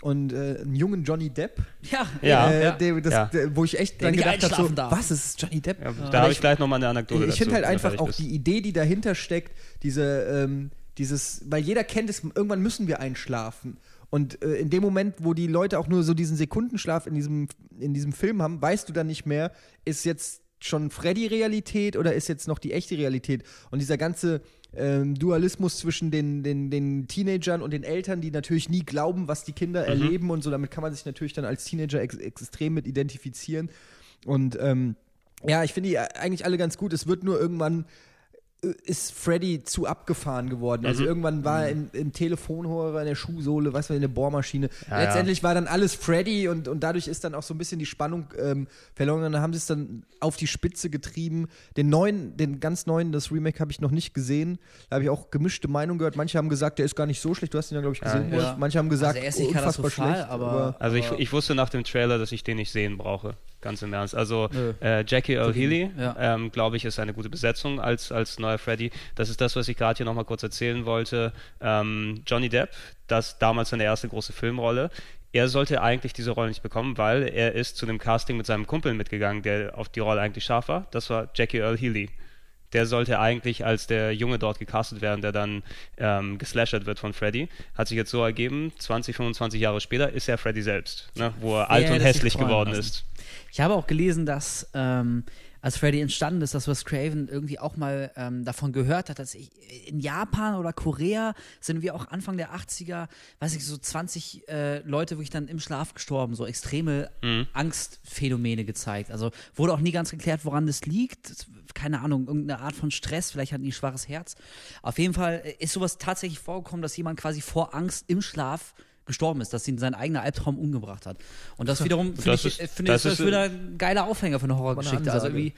und äh, einen jungen Johnny Depp. Ja, ja, äh, der, das, ja. Der, wo ich echt dann gedacht habe, so, was ist Johnny Depp? Ja, da habe ich gleich nochmal eine Anekdote Ich, ich finde halt einfach auch bist. die Idee, die dahinter steckt, diese, ähm, dieses, weil jeder kennt es, irgendwann müssen wir einschlafen. Und äh, in dem Moment, wo die Leute auch nur so diesen Sekundenschlaf in diesem, in diesem Film haben, weißt du dann nicht mehr, ist jetzt schon Freddy-Realität oder ist jetzt noch die echte Realität? Und dieser ganze ähm, Dualismus zwischen den, den, den Teenagern und den Eltern, die natürlich nie glauben, was die Kinder mhm. erleben und so. Damit kann man sich natürlich dann als Teenager ex extrem mit identifizieren. Und ähm, ja, ich finde die eigentlich alle ganz gut. Es wird nur irgendwann ist Freddy zu abgefahren geworden. Also mhm. irgendwann war er im, im Telefonhörer, in der Schuhsohle, was war in der Bohrmaschine. Ja, Letztendlich ja. war dann alles Freddy und, und dadurch ist dann auch so ein bisschen die Spannung ähm, verloren. Und dann haben sie es dann auf die Spitze getrieben. Den neuen, den ganz neuen, das Remake habe ich noch nicht gesehen. Da habe ich auch gemischte Meinungen gehört. Manche haben gesagt, der ist gar nicht so schlecht. Du hast ihn ja, glaube ich, gesehen. Ja, Manche haben gesagt, also er ist nicht unfassbar schlecht. Aber, aber also ich, ich wusste nach dem Trailer, dass ich den nicht sehen brauche. Ganz im Ernst. Also äh, Jackie Earl Healy, ja. ähm, glaube ich, ist eine gute Besetzung als, als neuer Freddy. Das ist das, was ich gerade hier nochmal kurz erzählen wollte. Ähm, Johnny Depp, das damals seine erste große Filmrolle. er sollte eigentlich diese Rolle nicht bekommen, weil er ist zu dem Casting mit seinem Kumpel mitgegangen, der auf die Rolle eigentlich scharf war. Das war Jackie Earl Healy. Der sollte eigentlich als der Junge dort gecastet werden, der dann ähm, geslashert wird von Freddy. Hat sich jetzt so ergeben, 20, 25 Jahre später ist er Freddy selbst, ne, wo er alt und hässlich geworden lassen. ist. Ich habe auch gelesen, dass ähm, als Freddy entstanden ist, dass Wes Craven irgendwie auch mal ähm, davon gehört hat, dass ich, in Japan oder Korea sind wir auch Anfang der 80er, weiß ich, so 20 äh, Leute wirklich dann im Schlaf gestorben, so extreme mhm. Angstphänomene gezeigt. Also wurde auch nie ganz geklärt, woran das liegt. Keine Ahnung, irgendeine Art von Stress, vielleicht hatten die schwaches Herz. Auf jeden Fall ist sowas tatsächlich vorgekommen, dass jemand quasi vor Angst im Schlaf gestorben ist, dass ihn sein eigener Albtraum umgebracht hat. Und das wiederum finde ich, ist, find das, ist, das wieder ein geiler Aufhänger für eine Horrorgeschichte. Also irgendwie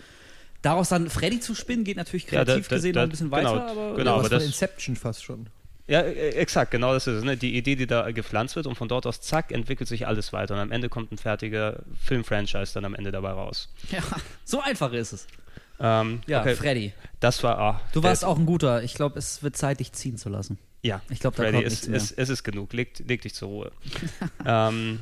daraus dann Freddy zu spinnen, geht natürlich kreativ ja, da, da, gesehen da, noch ein bisschen genau, weiter, aber, genau, aber das Inception fast schon. Ja, e, exakt, genau das ist es. Ne? Die Idee, die da gepflanzt wird und von dort aus, zack, entwickelt sich alles weiter und am Ende kommt ein fertiger Filmfranchise dann am Ende dabei raus. Ja, so einfach ist es. Ähm, ja, okay. Freddy. Das war. Ah, du warst auch ein guter. Ich glaube, es wird Zeit, dich ziehen zu lassen. Ja, ich glaube, Freddy, es, es, es, ist genug. Leg, leg dich zur Ruhe. ähm,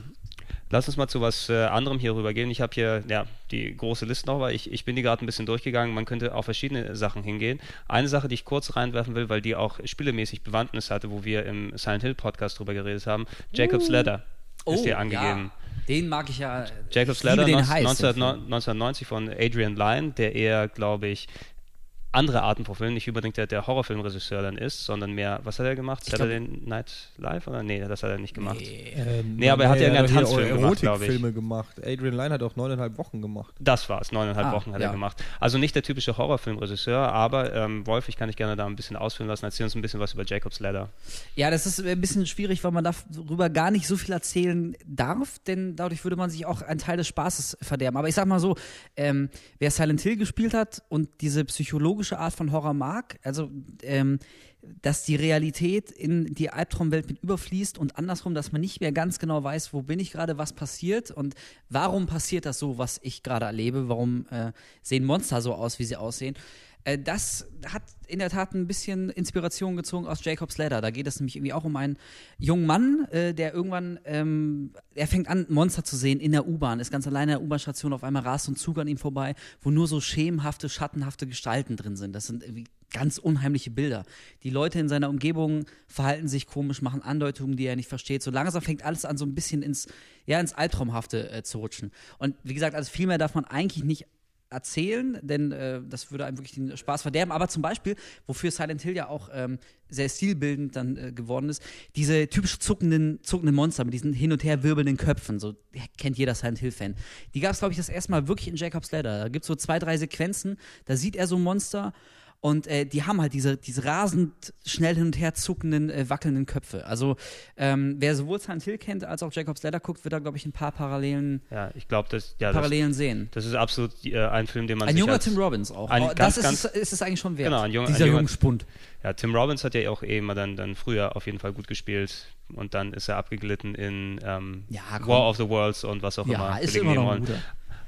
lass uns mal zu was äh, anderem hier rübergehen. Ich habe hier ja, die große Liste noch, weil ich, ich bin die gerade ein bisschen durchgegangen. Man könnte auf verschiedene Sachen hingehen. Eine Sache, die ich kurz reinwerfen will, weil die auch spielemäßig Bewandtnis hatte, wo wir im Silent Hill Podcast drüber geredet haben. Jacob's uh. Ladder ist oh, hier angegeben. Ja. Den mag ich ja. Jacob's Ladder 1990 von Adrian Lyne, der eher, glaube ich, andere Arten von Filmen, nicht unbedingt der, der Horrorfilmregisseur dann ist, sondern mehr, was hat er gemacht? Saturday Night Live? Oder? Nee, das hat er nicht gemacht. Nee, ähm, nee aber er hat ja irgendeinen Tanzfilm gemacht, glaube ich. Filme gemacht. Adrian Lyne hat auch neuneinhalb Wochen gemacht. Das war es, neuneinhalb ah, Wochen hat ja. er gemacht. Also nicht der typische Horrorfilmregisseur, aber ähm, Wolf, ich kann dich gerne da ein bisschen ausführen lassen. Erzähl uns ein bisschen was über Jacob's Ladder. Ja, das ist ein bisschen schwierig, weil man darüber gar nicht so viel erzählen darf, denn dadurch würde man sich auch einen Teil des Spaßes verderben. Aber ich sag mal so, ähm, wer Silent Hill gespielt hat und diese psychologische psychologische Art von Horror mag, also ähm, dass die Realität in die Albtraumwelt mit überfließt und andersrum, dass man nicht mehr ganz genau weiß, wo bin ich gerade, was passiert und warum passiert das so, was ich gerade erlebe, warum äh, sehen Monster so aus, wie sie aussehen. Äh, das hat in der Tat ein bisschen Inspiration gezogen aus Jacob's Ladder. Da geht es nämlich irgendwie auch um einen jungen Mann, äh, der irgendwann, ähm, er fängt an, Monster zu sehen in der U-Bahn, ist ganz alleine in der U-Bahn-Station, auf einmal rast und Zug an ihm vorbei, wo nur so schemenhafte, schattenhafte Gestalten drin sind. Das sind irgendwie ganz unheimliche Bilder. Die Leute in seiner Umgebung verhalten sich komisch, machen Andeutungen, die er nicht versteht. So langsam fängt alles an, so ein bisschen ins, ja, ins Albtraumhafte äh, zu rutschen. Und wie gesagt, also viel mehr darf man eigentlich nicht erzählen, denn äh, das würde einem wirklich den Spaß verderben. Aber zum Beispiel, wofür Silent Hill ja auch ähm, sehr stilbildend dann äh, geworden ist, diese typisch zuckenden, zuckenden Monster mit diesen hin und her wirbelnden Köpfen, so kennt jeder Silent Hill-Fan. Die gab es, glaube ich, das erste Mal wirklich in Jacob's Ladder. Da gibt es so zwei, drei Sequenzen, da sieht er so ein Monster und äh, die haben halt diese, diese rasend schnell hin und her zuckenden, äh, wackelnden Köpfe. Also ähm, wer sowohl Silent Hill kennt als auch Jacob's Ladder guckt, wird da, glaube ich, ein paar Parallelen, ja, ich glaub, das, ja, Parallelen das, sehen. Das ist absolut äh, ein Film, den man Ein junger Tim Robbins auch. Ein, oh, das ganz, ist, ist es eigentlich schon wert. Genau, ein junger, dieser Jungspund. Ja, Tim Robbins hat ja auch eh immer dann, dann früher auf jeden Fall gut gespielt und dann ist er abgeglitten in ähm, ja, War of the Worlds und was auch ja, immer. Ja, ist immer noch ein guter.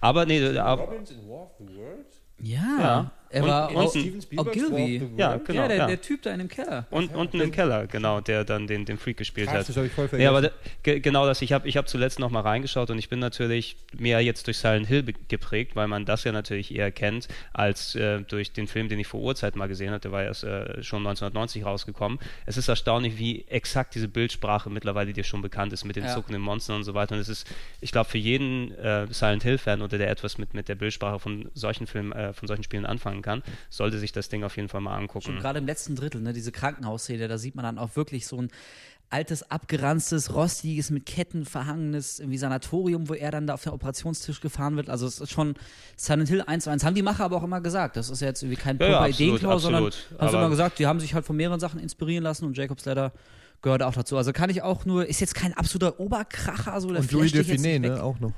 Aber nee, aber, Robbins in War of the Worlds? Ja. ja. Er und, war und, Steven Ogilvy. Ja, genau. Ja, der, ja. der, Typ da in dem Keller. Und, ja, unten im Keller, genau, der dann den, den Freak gespielt Krass, hat. Das habe ich voll vergessen. Ja, aber da, genau das. Ich habe ich hab zuletzt noch mal reingeschaut und ich bin natürlich mehr jetzt durch Silent Hill geprägt, weil man das ja natürlich eher kennt, als äh, durch den Film, den ich vor Urzeit mal gesehen hatte. Der war erst äh, schon 1990 rausgekommen. Es ist erstaunlich, wie exakt diese Bildsprache mittlerweile dir schon bekannt ist mit den ja. zuckenden Monstern und so weiter. Und es ist, ich glaube, für jeden äh, Silent Hill-Fan oder der etwas mit, mit der Bildsprache von solchen Filmen, äh, von solchen Spielen anfangen kann, sollte sich das Ding auf jeden Fall mal angucken. Gerade im letzten Drittel, ne, diese Krankenhausszene, da sieht man dann auch wirklich so ein altes, abgeranztes, rostiges, mit Ketten verhangenes irgendwie Sanatorium, wo er dann da auf den Operationstisch gefahren wird. Also es ist schon Silent Hill 1 zu 1. Haben die Macher aber auch immer gesagt. Das ist ja jetzt irgendwie kein ja, ja, Ideenklau, sondern haben sie immer gesagt, die haben sich halt von mehreren Sachen inspirieren lassen und Jacob's Ladder gehört auch dazu. Also kann ich auch nur, ist jetzt kein absoluter Oberkracher, so der Und Louis Define, ne, auch noch.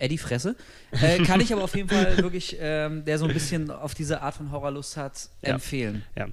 Eddie Fresse. Äh, kann ich aber auf jeden Fall wirklich, ähm, der so ein bisschen auf diese Art von Horrorlust hat, ja. empfehlen. Ja.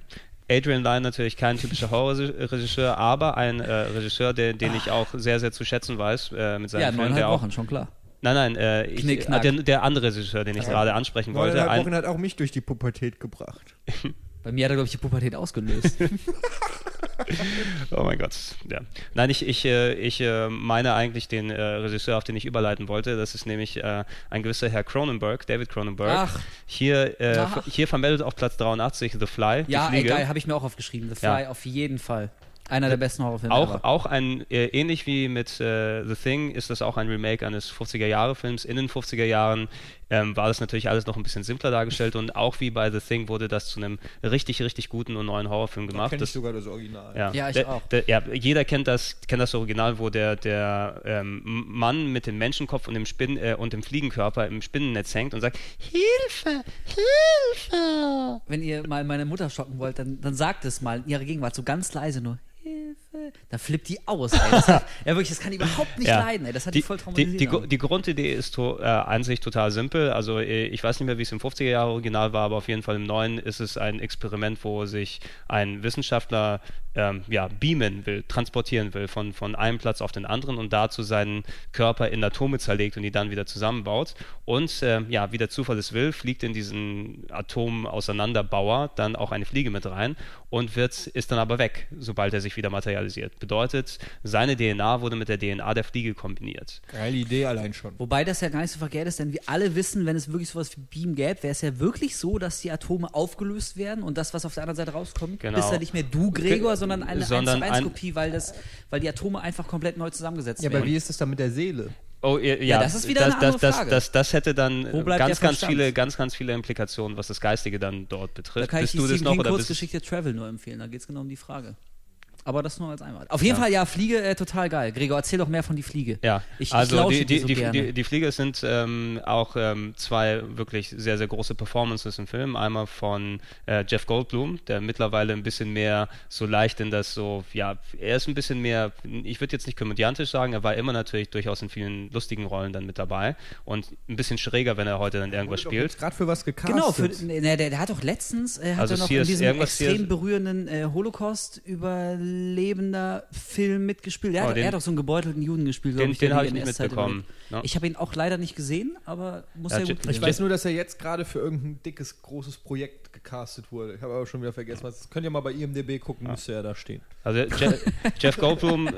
Adrian Lyne natürlich kein typischer Horrorregisseur, aber ein äh, Regisseur, den, den ich auch sehr, sehr zu schätzen weiß äh, mit seinen ja, Filmen. Ja, Wochen, schon klar. Nein, nein, äh, ich, Knick, äh, der, der, andere Regisseur, den ich ja. gerade ansprechen wollte. Neuneinhalb Wochen hat auch mich durch die Pubertät gebracht. Bei mir hat er, glaube ich, die Pubertät ausgelöst. oh mein Gott, ja. Nein, ich, ich, äh, ich äh, meine eigentlich den äh, Regisseur, auf den ich überleiten wollte. Das ist nämlich ein gewisser Herr Cronenberg, David Cronenberg. Ach. Hier, äh, Ach. hier vermeldet auf Platz 83 The Fly. die ja, ey, geil, habe ich mir auch aufgeschrieben. The Fly Ja. auf jeden Fall. Einer der besten Horrorfilme Auch, ever. auch ein, äh, ähnlich wie mit äh, The Thing, ist das auch ein Remake eines 50er-Jahre-Films. In den 50er Jahren ähm, war das natürlich alles noch ein bisschen simpler dargestellt und auch wie bei The Thing wurde das zu einem richtig, richtig guten und neuen Horrorfilm gemacht. Kenn ich Das, sogar das Original. ja, Ja, ich der, auch. Der, ja, jeder kennt das, kennt das Original, wo der, der ähm, Mann mit dem Menschenkopf und dem, Spinn, äh, und dem Fliegenkörper im Spinnennetz hängt und sagt, Hilfe, Hilfe. Wenn ihr mal meine Mutter schocken wollt, dann, dann sagt es mal in ihrer Gegenwart so ganz leise nur Hilfe. Da flippt die aus. Ey. Das hat, ja, wirklich, das kann ich überhaupt nicht Ja. leiden. Ey. Das hat die, Die, voll die, traumatisiert. die, Gru- die Grundidee ist to, äh, an sich total simpel. Also äh, ich weiß nicht mehr, wie es im 50er Jahre Original war, aber auf jeden Fall im neuen ist es ein Experiment, wo sich ein Wissenschaftler ähm, ja, beamen will, transportieren will von, von einem Platz auf den anderen und dazu seinen Körper in Atome zerlegt und die dann wieder zusammenbaut. Und äh, ja, wie der Zufall es will, fliegt in diesen Atom-Auseinanderbauer dann auch eine Fliege mit rein und wird, ist dann aber weg, sobald er sich wieder materialisiert. Bedeutet, seine DNA wurde mit der DNA der Fliege kombiniert. Geile Idee allein schon. Wobei das ja gar nicht so verkehrt ist, denn wir alle wissen, wenn es wirklich sowas wie Beam gäbe, wäre es ja wirklich so, dass die Atome aufgelöst werden und das, was auf der anderen Seite rauskommt, Genau. bist ja nicht mehr du, Gregor, sondern eine Sondern 1 zu 1 ein- Kopie, weil, das, weil die Atome einfach komplett neu zusammengesetzt Ja, werden. aber wie ist es dann mit der Seele? Oh, ja, Ja, das ist wieder das, eine andere das, Frage. Das, das, das hätte dann ganz, ganz viele, ganz, ganz viele Implikationen, was das Geistige dann dort da betrifft. kann ich Bist die du das noch oder Kurzgeschichte Travel nur empfehlen, da geht es genau um die Frage. Aber das nur als einmal. Auf jeden Fall, ja, Fliege, äh, total geil. Gregor, erzähl doch mehr von die Fliege. Ja, ich, also ich die, die, so die, gerne. die, die Flieger sind ähm, auch ähm, zwei wirklich sehr, sehr große Performances im Film. Einmal von äh, Jeff Goldblum, der mittlerweile ein bisschen mehr so leicht in das so, ja, er ist ein bisschen mehr, ich würde jetzt nicht komödiantisch sagen, er war immer natürlich durchaus in vielen lustigen Rollen dann mit dabei und ein bisschen schräger, wenn er heute dann irgendwas spielt. Gerade für was gecastet. Genau, für, ne, der, der hat doch letztens, äh, hat Also er noch hier in diesem extrem berührenden äh, Holocaust-überlebender Film mitgespielt. Der Oh, hat, den- er hat doch so einen gebeutelten Juden gespielt, Den, ich, den habe ich nicht mitbekommen. Ne? Ich habe ihn auch leider nicht gesehen, aber muss Ja, ja gut ich weiß nur, dass er jetzt gerade für irgendein dickes, großes Projekt gecastet wurde. Ich habe aber schon wieder vergessen, was. Das könnt ihr mal bei IMDB gucken, müsste ja da stehen. Also Je Jeff Goldblum äh,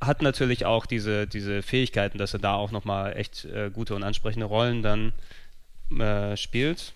hat natürlich auch diese, diese Fähigkeiten, dass er da auch nochmal echt äh, gute und ansprechende Rollen dann äh, spielt.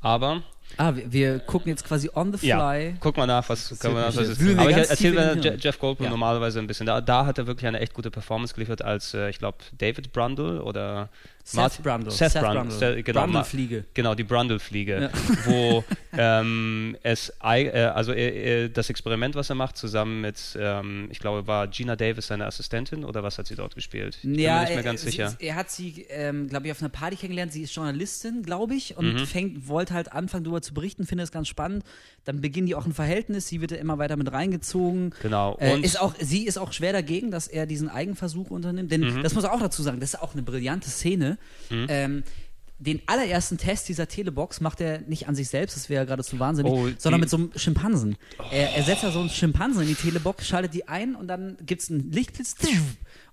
Aber Ah, wir, wir gucken jetzt quasi on the fly. ja, guck mal nach, was können wir nach, was ist. Aber ich erzähle mir. Jeff Goldblum Ja. normalerweise ein bisschen. Da, da hat er wirklich eine echt gute Performance geliefert als, äh, ich glaube, David Brundle oder Seth Martin- Brundle. Seth, Seth Brundle. Brundle. Seth- genau, Brundle-Fliege. Genau, die Brundle-Fliege, Ja. wo ähm, es, äh, also äh, äh, das Experiment, was er macht, zusammen mit, ähm, ich glaube, war Gina Davis seine Assistentin oder was hat sie dort gespielt? Ich bin Ja, mir nicht mehr er, ganz sie, sicher. er hat sie, ähm, glaube ich, auf einer Party kennengelernt. Sie ist Journalistin, glaube ich, und Mhm. fängt, wollte halt anfangen, darüber zu berichten, findet es ganz spannend. Dann beginnen die auch ein Verhältnis. Sie wird ja immer weiter mit reingezogen. Genau. Äh, Und ist auch, sie ist auch schwer dagegen, dass er diesen Eigenversuch unternimmt. Denn Mhm. das muss er auch dazu sagen, das ist auch eine brillante Szene. Ähm, den allerersten Test dieser Telebox macht er nicht an sich selbst, das wäre ja gerade zu wahnsinnig, Oh, sondern mit so einem Schimpansen. Er, er setzt da so einen Schimpansen in die Telebox, schaltet die ein und dann gibt es einen Lichtblitz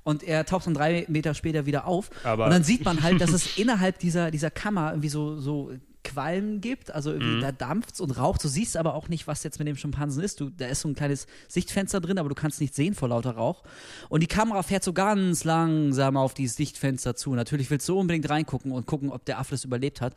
und er taucht dann drei Meter später wieder auf. Aber- und dann sieht man halt, dass es innerhalb dieser, dieser Kammer irgendwie so, so Qualm gibt, also irgendwie Mhm. da dampft und raucht. Du siehst aber auch nicht, was jetzt mit dem Schimpansen ist. Du, da ist so ein kleines Sichtfenster drin, aber du kannst nicht sehen vor lauter Rauch. Und die Kamera fährt so ganz langsam auf dieses Sichtfenster zu. Natürlich willst du unbedingt reingucken und gucken, ob der Affe das überlebt hat.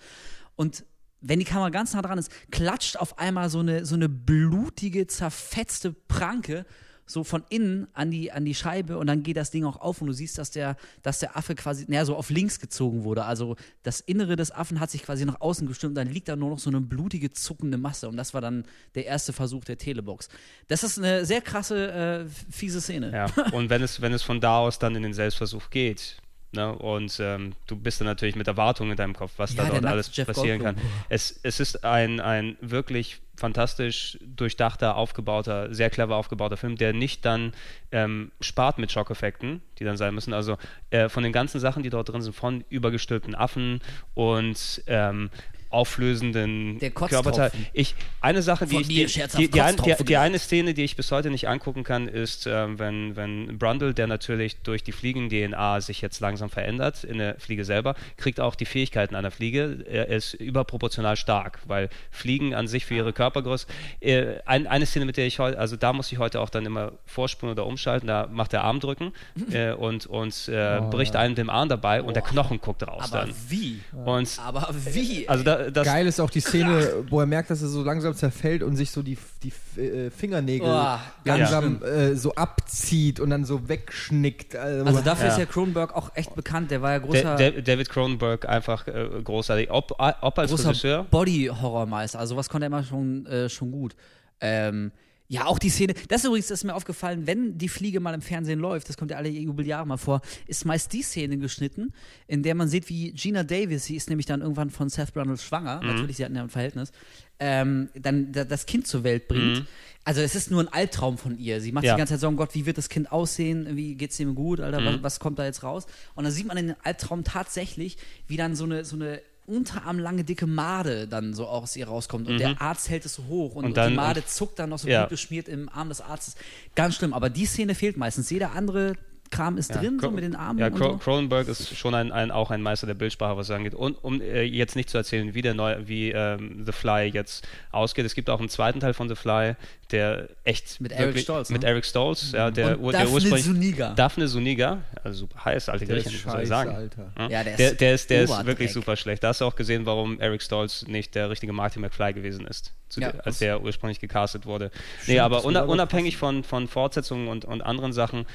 Und wenn die Kamera ganz nah dran ist, klatscht auf einmal so eine, so eine blutige, zerfetzte Pranke so von innen an die, an die Scheibe und dann geht das Ding auch auf und du siehst, dass der, dass der Affe quasi, naja, so auf links gezogen wurde. Also das Innere des Affen hat sich quasi nach außen gestimmt dann liegt da nur noch so eine blutige, zuckende Masse und das war dann der erste Versuch der Telebox. Das ist eine sehr krasse, äh, fiese Szene. Ja, und wenn es, wenn es von da aus dann in den Selbstversuch geht, ne, und ähm, du bist dann natürlich mit Erwartungen in deinem Kopf, was Ja, da dort alles Jeff passieren Goldblum. kann. Es, es ist ein, ein wirklich fantastisch durchdachter, aufgebauter, sehr clever aufgebauter Film, der nicht dann ähm, spart mit Schockeffekten, die dann sein müssen. Also äh, von den ganzen Sachen, die dort drin sind, von übergestülpten Affen und ähm, auflösenden Der Körperteil. Ich, eine Sache, die ich, die, die, die, ein, die, eine Szene, die ich bis heute nicht angucken kann, ist, ähm, wenn, wenn Brundle, der natürlich durch die Fliegen-DNA sich jetzt langsam verändert, in der Fliege selber, kriegt auch die Fähigkeiten einer Fliege. Er ist überproportional stark, weil Fliegen an sich für ihre Körpergröße. Äh, ein, eine Szene, mit der ich heute, also da muss ich heute auch dann immer vorspulen oder umschalten, da macht er Armdrücken äh, und, und äh, bricht einem den Arm dabei und der Knochen guckt raus Aber dann. wie? Und Aber wie? also da, das, Geil ist auch die Szene, wo er merkt, dass er so langsam zerfällt und sich so die, die äh, Fingernägel Oh, langsam äh, so abzieht und dann so wegschnickt. Also, Also dafür Ja. ist ja Cronenberg auch echt bekannt. Der war ja Da- großer, Da- David Cronenberg einfach äh, großartig. Ob, ob als großer Regisseur. Body-Horrormeister. Also was konnte er immer schon, äh, schon gut. Ähm, ja, auch die Szene. Das übrigens ist mir aufgefallen, wenn die Fliege mal im Fernsehen läuft, das kommt ja alle Jubeljahre mal vor, ist meist die Szene geschnitten, in der man sieht, wie Gina Davis, sie ist nämlich dann irgendwann von Seth Brundle schwanger, Mhm. natürlich, sie hatten ja ein Verhältnis, ähm, dann da, das Kind zur Welt bringt. Also es ist nur ein Albtraum von ihr. Sie macht Mhm. Ja. die ganze Zeit so, oh Gott, wie wird das Kind aussehen? Wie geht's dem gut? Alter, Mhm. was, was kommt da jetzt raus? Und dann sieht man in dem Albtraum tatsächlich, wie dann so eine, so eine unterarmlange dicke Made dann so aus ihr rauskommt und der Arzt hält es so hoch und, Mhm. Und dann- die Made zuckt dann noch so Ja. blutbeschmiert im Arm des Arztes. Ganz schlimm, aber die Szene fehlt meistens. Jeder andere Kram ist drin, so Cro- mit den Armen Ja, und Cro so. Cronenberg ist schon ein, ein, auch ein Meister der Bildsprache, was es angeht. Und um äh, jetzt nicht zu erzählen, wie, der neu, wie ähm, The Fly jetzt ausgeht, es gibt auch einen zweiten Teil von The Fly, der echt. Mit Eric wirklich- Stolz, Mit ne? Eric Stolz, ja, der, Und der Daphne ursprünglich. Zuniga. Daphne Zuniga, also super heiß, alte Der Griechin, muss ich scheiße, sagen. Alter. Ja, Ja, der der, ist der ist, der ist wirklich super schlecht. Da hast du auch gesehen, warum Eric Stolz nicht der richtige Marty McFly gewesen ist, zu Ja, der, als der ursprünglich gecastet wurde. nee, una, würde aber unabhängig von, von Fortsetzungen und, und anderen Sachen,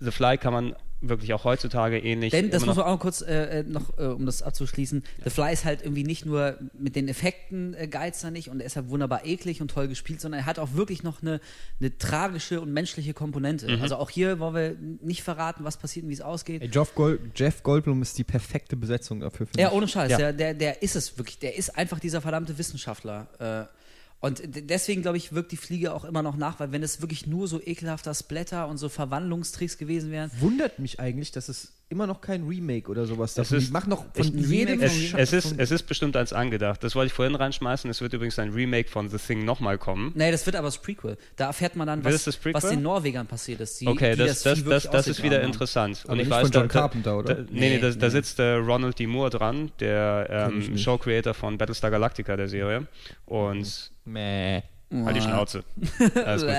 The Fly kann man wirklich auch heutzutage ähnlich. Denn, das muss man auch kurz äh, äh, noch, äh, um das abzuschließen, The Fly ist halt irgendwie nicht nur mit den Effekten äh, geizt er nicht und er ist halt wunderbar eklig und toll gespielt, sondern er hat auch wirklich noch eine, eine tragische und menschliche Komponente. Mhm. Also auch hier wollen wir nicht verraten, was passiert und wie es ausgeht. Ey, Jeff, Gold, Jeff Goldblum ist die perfekte Besetzung dafür. Ja, ohne Scheiß. Ja. Der, der, der ist es wirklich. Der ist einfach dieser verdammte Wissenschaftler. Äh, und deswegen, glaube ich, wirkt die Fliege auch immer noch nach, weil wenn es wirklich nur so ekelhafter Splatter und so Verwandlungstricks gewesen wären. Wundert mich eigentlich, dass es immer noch kein Remake oder sowas davon ist- machen noch Ich- von ein jedem Remake Es, von- Scha- es, ist, von- es ist bestimmt eins angedacht. Das wollte ich vorhin reinschmeißen. Es wird übrigens ein Remake von The Thing nochmal kommen. Nee, das wird aber das Prequel. Da erfährt man dann, was, das was den Norwegern passiert ist. Die, Okay, die das, das, das, das ist wieder haben. interessant. Aber nicht von John Carpenter, oder? Da, nee, nee, Nee, da, da nee. sitzt äh, Ronald D. Moore dran, der ich ähm. Show-Creator von Battlestar Galactica, der Serie. Und Mäh. halt die Schnauze. Alles gut.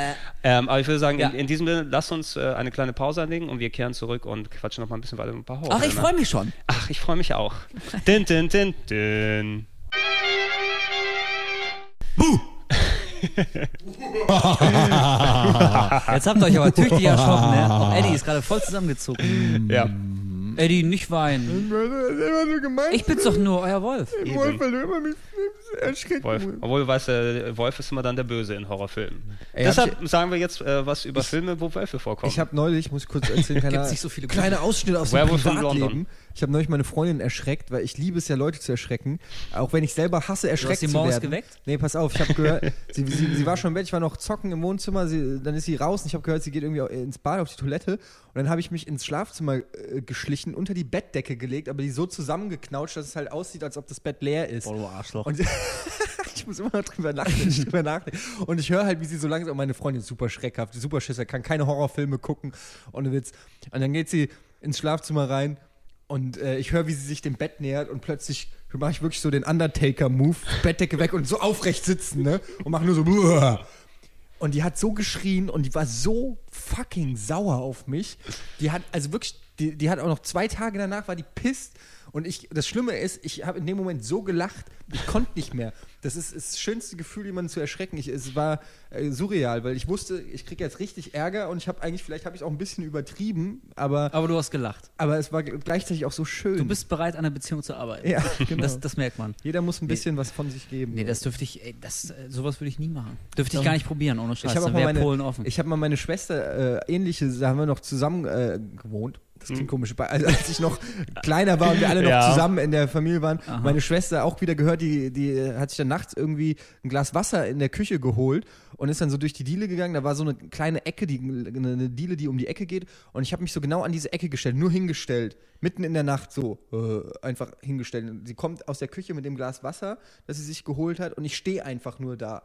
Ähm, aber ich würde sagen, Ja. in, in diesem Sinne, lass uns äh, eine kleine Pause anlegen und wir kehren zurück und quatschen noch mal ein bisschen weiter über ein paar Horror. Ach, ich freue mich schon. Ach, ich freue mich auch. din, din, din, din. Jetzt habt ihr euch aber tüchtig erschrocken, ne? Auch Eddie ist gerade voll zusammengezogen. Ja. Eddie, nicht weinen. Ich bin's doch nur, euer Wolf. Eben. Wolf. Obwohl du weißt, äh, Wolf ist immer dann der Böse in Horrorfilmen. Ey, Deshalb sagen wir jetzt äh, was über Filme, wo Wölfe vorkommen. Ich habe neulich, muss ich kurz erzählen, kleiner, nicht so viele kleine. Ausschnitte aus dem Privatleben. Ich habe neulich meine Freundin erschreckt, weil ich liebe es ja, Leute zu erschrecken. Auch wenn ich selber hasse, erschreckt sie zu morgens werden. geweckt? Nee, pass auf, ich habe gehört, sie, sie, sie war schon im Bett, ich war noch zocken im Wohnzimmer, sie, dann ist sie raus und ich habe gehört, sie geht irgendwie ins Bad auf die Toilette und dann habe ich mich ins Schlafzimmer äh, geschlichen, unter die Bettdecke gelegt, aber die so zusammengeknautscht, dass es halt aussieht, als ob das Bett leer ist. du Arschloch. Und ich muss immer noch drüber nachdenken, drüber nachdenken. Und ich höre halt, wie sie so langsam, meine Freundin ist super schreckhaft, super Schisser, kann keine Horrorfilme gucken. Und, Witz. und dann geht sie ins Schlafzimmer rein und äh, ich höre, wie sie sich dem Bett nähert und plötzlich mache ich wirklich so den Undertaker-Move, Bettdecke weg und so aufrecht sitzen, ne? Und mache nur so. Buah. Und die hat so geschrien und die war so fucking sauer auf mich. Die hat, also wirklich, die, die hat auch noch zwei Tage danach war die pisst. Und ich, das Schlimme ist, ich habe in dem Moment so gelacht, ich konnte nicht mehr. Das ist das schönste Gefühl, jemanden zu erschrecken. Ich, es war äh, surreal, weil ich wusste, ich kriege jetzt richtig Ärger und ich habe eigentlich, vielleicht habe ich auch ein bisschen übertrieben, aber, Aber du hast gelacht. aber es war gleichzeitig auch so schön. Du bist bereit, an der Beziehung zu arbeiten. ja, genau. Das, das merkt man. Jeder muss ein bisschen was von sich geben. Nee, das dürfte ich, ey, das, äh, sowas würde ich nie machen. Dürfte ich gar nicht probieren, ohne Scheiß. Ich habe mal meine, Polen offen. Ich habe mal meine Schwester, äh, ähnliche, da haben wir noch zusammen äh, gewohnt. Das klingt komisch. Also, als ich noch kleiner war und wir alle noch ja. zusammen in der Familie waren, Aha. meine Schwester auch wieder gehört, die, die hat sich dann nachts irgendwie ein Glas Wasser in der Küche geholt und ist dann so durch die Diele gegangen. Da war so eine kleine Ecke, die, eine Diele, die um die Ecke geht. Und ich habe mich so genau an diese Ecke gestellt, nur hingestellt, mitten in der Nacht so, äh, einfach hingestellt. Sie kommt aus der Küche mit dem Glas Wasser, das sie sich geholt hat und ich stehe einfach nur da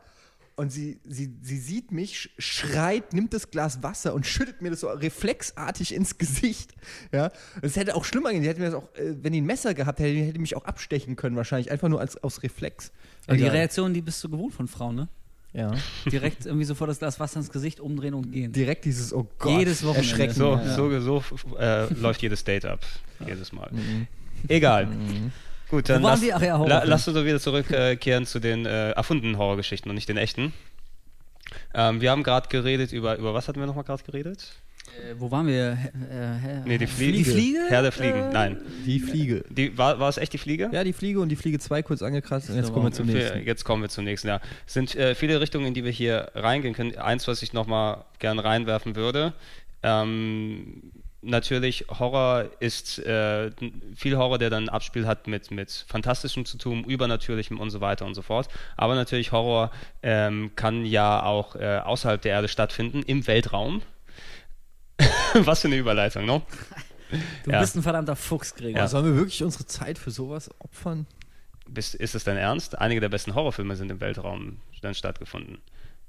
und sie, sie, sie sieht mich, schreit, nimmt das Glas Wasser und schüttet mir das so reflexartig ins Gesicht. Ja, es hätte auch schlimmer gehen. Sie hätte mir das auch, äh, wenn die ein Messer gehabt hätte, hätte mich auch abstechen können, wahrscheinlich. Einfach nur als, aus Reflex. Also die Reaktion, die bist du gewohnt von Frauen, ne? Ja. Direkt irgendwie sofort das Glas Wasser ins Gesicht umdrehen und gehen. Direkt dieses, oh Gott. Jedes Wochenende. Erschrecken. So, ja. so, so äh, läuft jedes Date ab. Jedes Mal. Mhm. Egal. Mhm. Gut, dann lass, ja, la, lass uns doch wieder zurückkehren zu den äh, erfundenen Horrorgeschichten und nicht den echten. Ähm, wir haben gerade geredet über, über was hatten wir nochmal gerade geredet? Äh, wo waren wir? Äh, nee, die Fliege. Die Fliege? Herr der Fliegen, äh, nein. Die Fliege. Die, war, war es echt die Fliege? Ja, die Fliege und die Fliege 2 kurz angekratzt und jetzt kommen wir zum nächsten. Jetzt kommen wir zum nächsten, ja. Es sind äh, viele Richtungen, in die wir hier reingehen können. Eins, was ich nochmal gern reinwerfen würde. Ähm, natürlich Horror ist äh, viel Horror, der dann ein Abspiel hat mit, mit Fantastischem zu tun, Übernatürlichem und so weiter und so fort. Aber natürlich Horror ähm, kann ja auch äh, außerhalb der Erde stattfinden, im Weltraum. Was für eine Überleitung, ne? Du ja. bist ein verdammter Fuchs, Gregor. Ja. Sollen wir wirklich unsere Zeit für sowas opfern? Bist, ist es dein Ernst? Einige der besten Horrorfilme sind im Weltraum dann stattgefunden.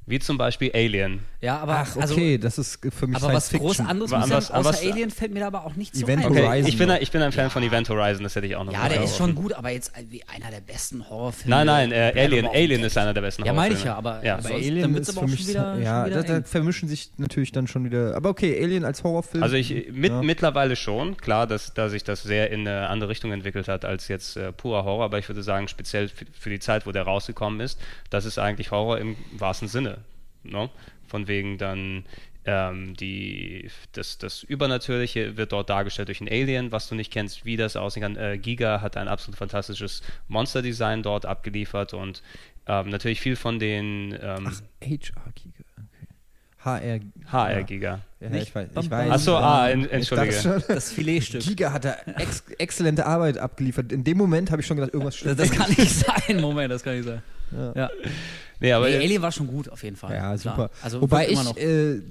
Wie zum Beispiel Alien. Ja, aber Ach, also okay, also, das ist für mich Aber was groß anderes muss was, außer was, Alien fällt mir da aber auch nicht Event so ein. Okay, ich, bin, ich bin ein Fan ja. von Event Horizon, das hätte ich auch noch Ja, der ist schon gut, aber jetzt wie einer der besten Horrorfilme. Nein, nein, äh, Alien, Alien ist einer der besten ja, Horrorfilme. Ja, meine ich ja, aber, ja. aber Alien ist für mich wieder, ja, wieder da, da, vermischen sich natürlich dann schon wieder. Aber okay, Alien als Horrorfilm. Also ich mit, ja. mittlerweile schon, klar, dass, dass sich das sehr in eine andere Richtung entwickelt hat als jetzt äh, purer Horror, aber ich würde sagen, speziell für, für die Zeit, wo der rausgekommen ist, das ist eigentlich Horror im wahrsten Sinne. No? Von wegen dann ähm, die, das, das Übernatürliche wird dort dargestellt durch ein Alien, was du nicht kennst, wie das aussehen kann. Äh, Giga hat ein absolut fantastisches Monster-Design dort abgeliefert und ähm, natürlich viel von den. Ähm, Ach, HR Giga. HR. HR Giga. Ja, ich weiß. Ich weiß Achso, ah, entschuldige. Das Filetstück. Giga hat da ex exzellente Arbeit abgeliefert. In dem Moment habe ich schon gedacht, irgendwas stimmt. Das, das kann nicht sein. Moment, das kann nicht sein. Ja. ja. Nee, aber nee, Alien war schon gut, auf jeden Fall. Ja, super. Also Wobei ich äh,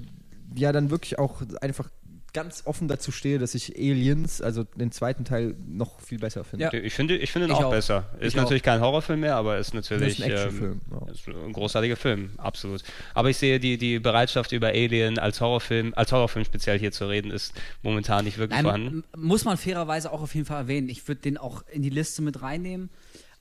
ja dann wirklich auch einfach ganz offen dazu stehe, dass ich Aliens, also den zweiten Teil, noch viel besser finde. Ja. Ich finde, ich finde ihn ich auch, auch, besser. Ist ich natürlich auch. kein Horrorfilm mehr, aber ist natürlich ist ein, ähm, ja. ist ein großartiger Film, absolut. Aber ich sehe die, die Bereitschaft über Alien als Horrorfilm, als Horrorfilm speziell hier zu reden, ist momentan nicht wirklich Nein, vorhanden. Muss man fairerweise auch auf jeden Fall erwähnen. Ich würde den auch in die Liste mit reinnehmen.